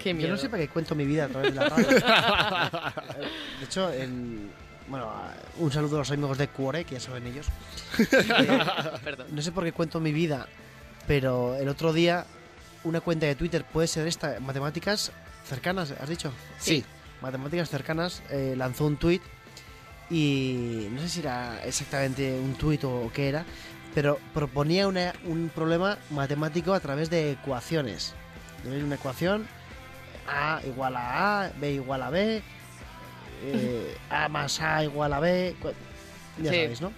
qué yo miedo. no sé para qué cuento mi vida a través de la radio. de hecho, en, bueno, un saludo a los amigos de Cuore, que ya saben ellos. Eh, Perdón. No sé por qué cuento mi vida, pero el otro día una cuenta de Twitter puede ser esta, Matemáticas Cercanas, ¿has dicho? Sí. Matemáticas Cercanas eh, lanzó un tweet y no sé si era exactamente un tuit o qué era, pero proponía una- un problema matemático a través de ecuaciones. Una ecuación A igual a A, B igual a B, eh, A más A igual a B, ya Sí. sabéis, ¿no?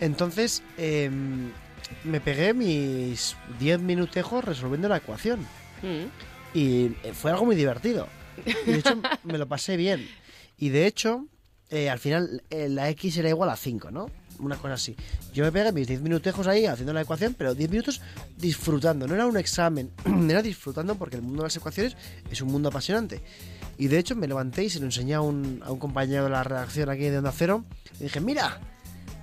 Entonces em, me pegué mis 10 minutejos resolviendo la ecuación Mm. y eh, fue algo muy divertido. Y de hecho me lo pasé bien. Y de hecho, eh, al final eh, la X era igual a 5, ¿no? Una cosa así. Yo me pegué mis 10 minutejos ahí haciendo la ecuación, pero 10 minutos disfrutando. No era un examen, era disfrutando porque el mundo de las ecuaciones es un mundo apasionante. Y de hecho me levanté y se lo enseñé a un, a un compañero de la redacción aquí de Onda Cero. Y dije, mira,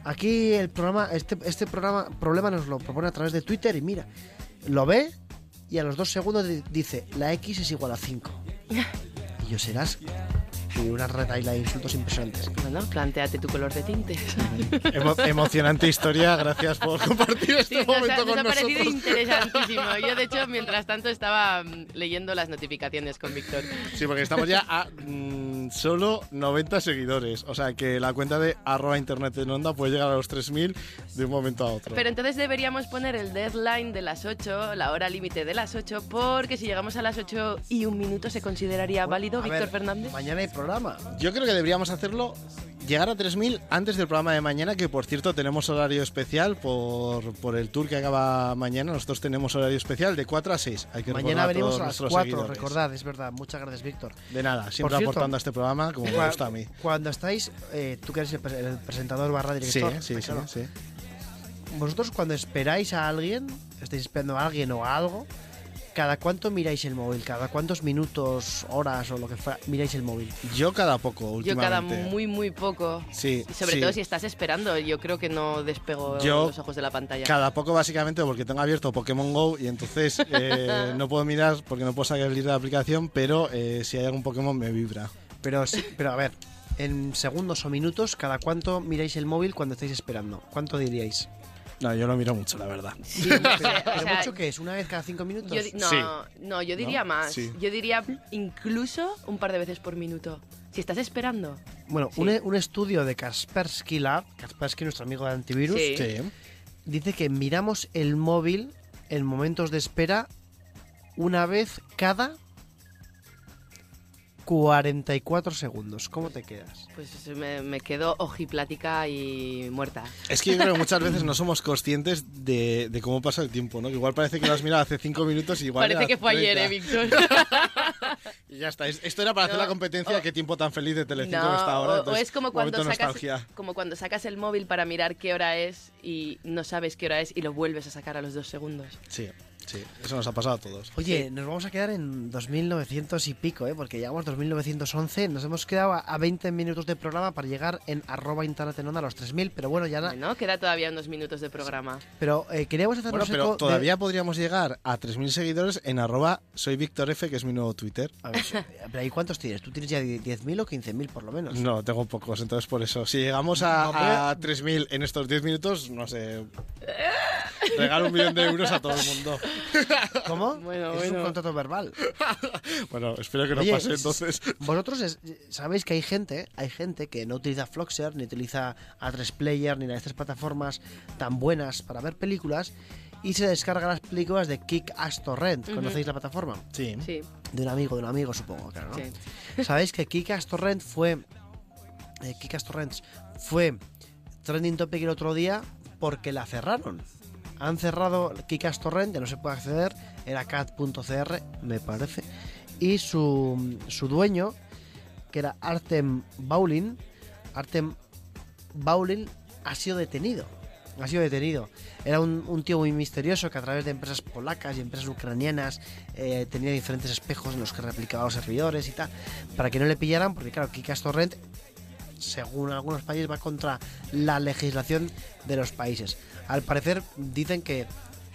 aquí el programa, este, este programa, problema nos lo propone a través de Twitter y mira, lo ve y a los dos segundos di- dice, la X es igual a 5. Y yo serás y una retaila de insultos impresionantes. Bueno, planteate tu color de tintes. Emo- emocionante historia gracias por compartir este Sí, nos ha, momento nos con ha parecido interesantísimo. Yo, de hecho, mientras tanto estaba mm, leyendo las notificaciones con Víctor. Sí, porque estamos ya a mm, solo 90 seguidores. O sea que la cuenta de arroba internet en onda puede llegar a los 3.000 de un momento a otro. Pero entonces deberíamos poner el deadline de las 8, la hora límite de las 8, porque si llegamos a las 8 y un minuto se consideraría válido, Víctor ver, Fernández. Mañana hay programa. Yo creo que deberíamos hacerlo, llegar a 3.000 antes del programa de mañana, que por cierto tenemos horario especial por, por el tour que acaba mañana. Nosotros tenemos horario especial de 4 a 6. Hay que Mañana a venimos todos a las nuestros 4, seguidores. recordad, es verdad. Muchas gracias, Víctor. De nada, siempre cierto, aportando a este programa como me gusta a mí. Cuando estáis, eh, tú que eres el, pre- el presentador barra director, Sí, sí, está sí, claro. sí. vosotros cuando esperáis a alguien, estáis esperando a alguien o a algo, ¿cada cuánto miráis el móvil? ¿Cada cuántos minutos, horas o lo que fuera miráis el móvil? Yo cada poco, Yo cada últimamente. muy, muy poco. Sí, Y sobre sí. todo si estás esperando, yo creo que no despego Yo los ojos de la pantalla. Cada poco básicamente porque tengo abierto Pokémon Go y entonces eh, no puedo mirar porque no puedo salir de la aplicación, pero eh, si hay algún Pokémon me vibra. Pero, sí- pero a ver, en segundos o minutos, ¿cada cuánto miráis el móvil cuando estáis esperando? ¿Cuánto diríais? No, yo lo miro mucho, la verdad. Sí, o ¿Pero sea, mucho que es? ¿Una vez cada cinco minutos? yo no, Sí. no, yo diría ¿No? más. Sí. Yo diría incluso un par de veces por minuto. Si estás esperando. Bueno, Sí. un, un estudio de Kaspersky Lab, Kaspersky, nuestro amigo de antivirus, Sí. Sí. dice que miramos el móvil en momentos de espera una vez cada 44 segundos. ¿Cómo te quedas? Pues me, me quedo ojiplática y muerta. Es que yo creo que muchas veces no somos conscientes de, de cómo pasa el tiempo, ¿no? Que igual parece que lo has mirado hace cinco minutos y igual Parece que fue ayer, 30. ¿eh, Víctor? Y ya está. Es- Esto era para hacer la competencia de qué tiempo tan feliz de Telecinco No, está ahora. o- es como cuando, sacas, como cuando sacas el móvil para mirar qué hora es y no sabes qué hora es y lo vuelves a sacar a los dos segundos. Sí, sí. Eso nos ha pasado a todos. Oye, nos vamos a quedar en 2900 y pico, ¿eh? porque llegamos 2911. Nos hemos quedado a- a 20 minutos de programa para llegar en arroba internet en onda a los 3000. Pero bueno, ya na- Bueno, queda todavía unos minutos de programa. Pero eh, queríamos Bueno, hacernos pero de- todavía podríamos llegar a 3.000 seguidores en arroba soy Víctor F, que es mi nuevo Twitter. A ver, pero ¿ahí cuántos tienes? ¿Tú tienes ya 10.000 o 15.000 por lo menos? No, tengo pocos, entonces por eso. Si llegamos a, a 3.000 en estos 10 minutos, no sé. Regalo un millón de euros a todo el mundo. ¿Cómo? Bueno, es un contrato verbal. Bueno, espero que no Oye, pase entonces. Vosotros es- sabéis que hay gente, hay gente que no utiliza Floxer, ni utiliza A3 Player, ni estas plataformas tan buenas para ver películas y se descarga las películas de Kick Ass Torrent. ¿Conocéis la plataforma? Sí. Sí. De un amigo, de un amigo, supongo, claro, ¿no? Sí. Sabéis que Kick Ass Torrent fue. Eh, Kick Ass Torrents fue trending topic el otro día porque la cerraron. Han cerrado Kick Ass Torrent, ya no se puede acceder, era cat.cr, me parece. Y su, su dueño, que era Artem Baulin, Artem Baulin ha sido detenido. Ha sido detenido. Era un, un tío muy misterioso que a través de empresas polacas y empresas ucranianas eh, tenía diferentes espejos en los que replicaba los servidores y tal, para que no le pillaran, porque claro, Kikas Torrent, según algunos países, va contra la legislación de los países. Al parecer dicen que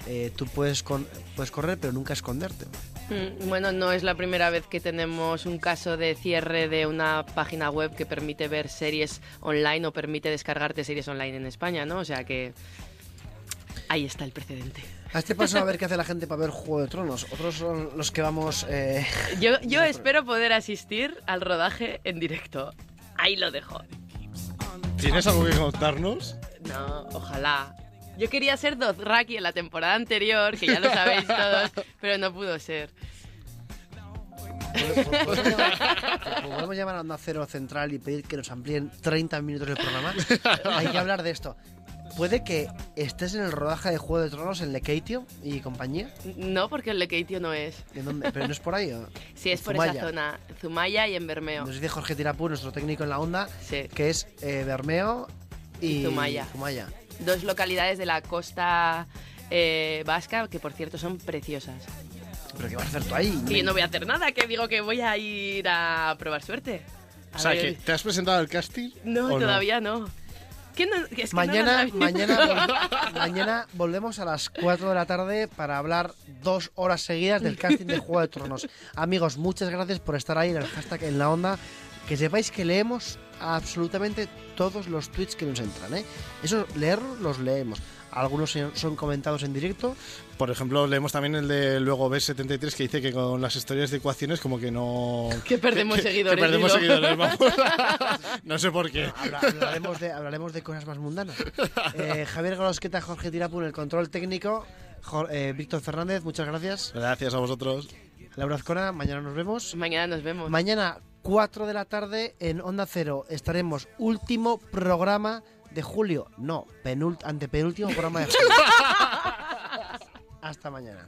eh, tú puedes, con- puedes correr, pero nunca esconderte. Mm, Bueno, no es la primera vez que tenemos un caso de cierre de una página web que permite ver series online o permite descargarte series online en España, ¿no? O sea que ahí está el precedente. A este paso a ver qué hace la gente para ver Juego de Tronos. Otros son los que vamos... eh, Yo, yo espero poder asistir al rodaje en directo. Ahí lo dejo. ¿Tienes algo que contarnos? No, ojalá. Yo quería ser Dothraki en la temporada anterior, que ya lo sabéis todos, pero no pudo ser. ¿Podemos llamar, podemos llamar a Onda Cero Central y pedir que nos amplíen 30 minutos del programa? Hay que hablar de esto. ¿Puede que estés en el rodaje de Juego de Tronos en Lekeitio y compañía? No, porque el Lekeitio no es. ¿De dónde? ¿Pero no es por ahí? o? Sí, es por Zumaya. esa zona. Zumaya y en Bermeo. Nos dice Jorge Tirapú, nuestro técnico en la onda, Sí. que es eh, Bermeo y, Y Zumaya. Zumaya. Dos localidades de la costa eh, vasca que, por cierto, son preciosas. ¿Pero qué vas a hacer tú ahí? Y yo no voy a hacer nada, que digo que voy a ir a probar suerte. A O sea, ver- que ¿te has presentado al casting? No, todavía no. ¿Qué no- que es que no Mañana, mañana, mañana volvemos a las 4 de la tarde para hablar dos horas seguidas del casting de Juego de Tronos. Amigos, muchas gracias por estar ahí en el hashtag en la onda. Que sepáis que leemos absolutamente todos los tweets que nos entran. ¿eh? Eso, leerlos, los leemos. Algunos son- comentados en directo. Por ejemplo, leemos también el de luego B73 que dice que con las historias de ecuaciones como que no... Que perdemos seguidores, Que perdemos dilo. seguidores, vamos. no sé por qué. Habla- hablaremos, de, hablaremos de cosas más mundanas. Eh, Javier Golosqueta, Jorge Tirapu en el control técnico. Jo- eh, Víctor Fernández, muchas gracias. Gracias a vosotros. Laura Azcona, mañana nos vemos. Mañana nos vemos. Mañana, 4 de la tarde, en Onda Cero, estaremos último programa de julio. No, penult antepenúltimo programa de julio. Hasta mañana.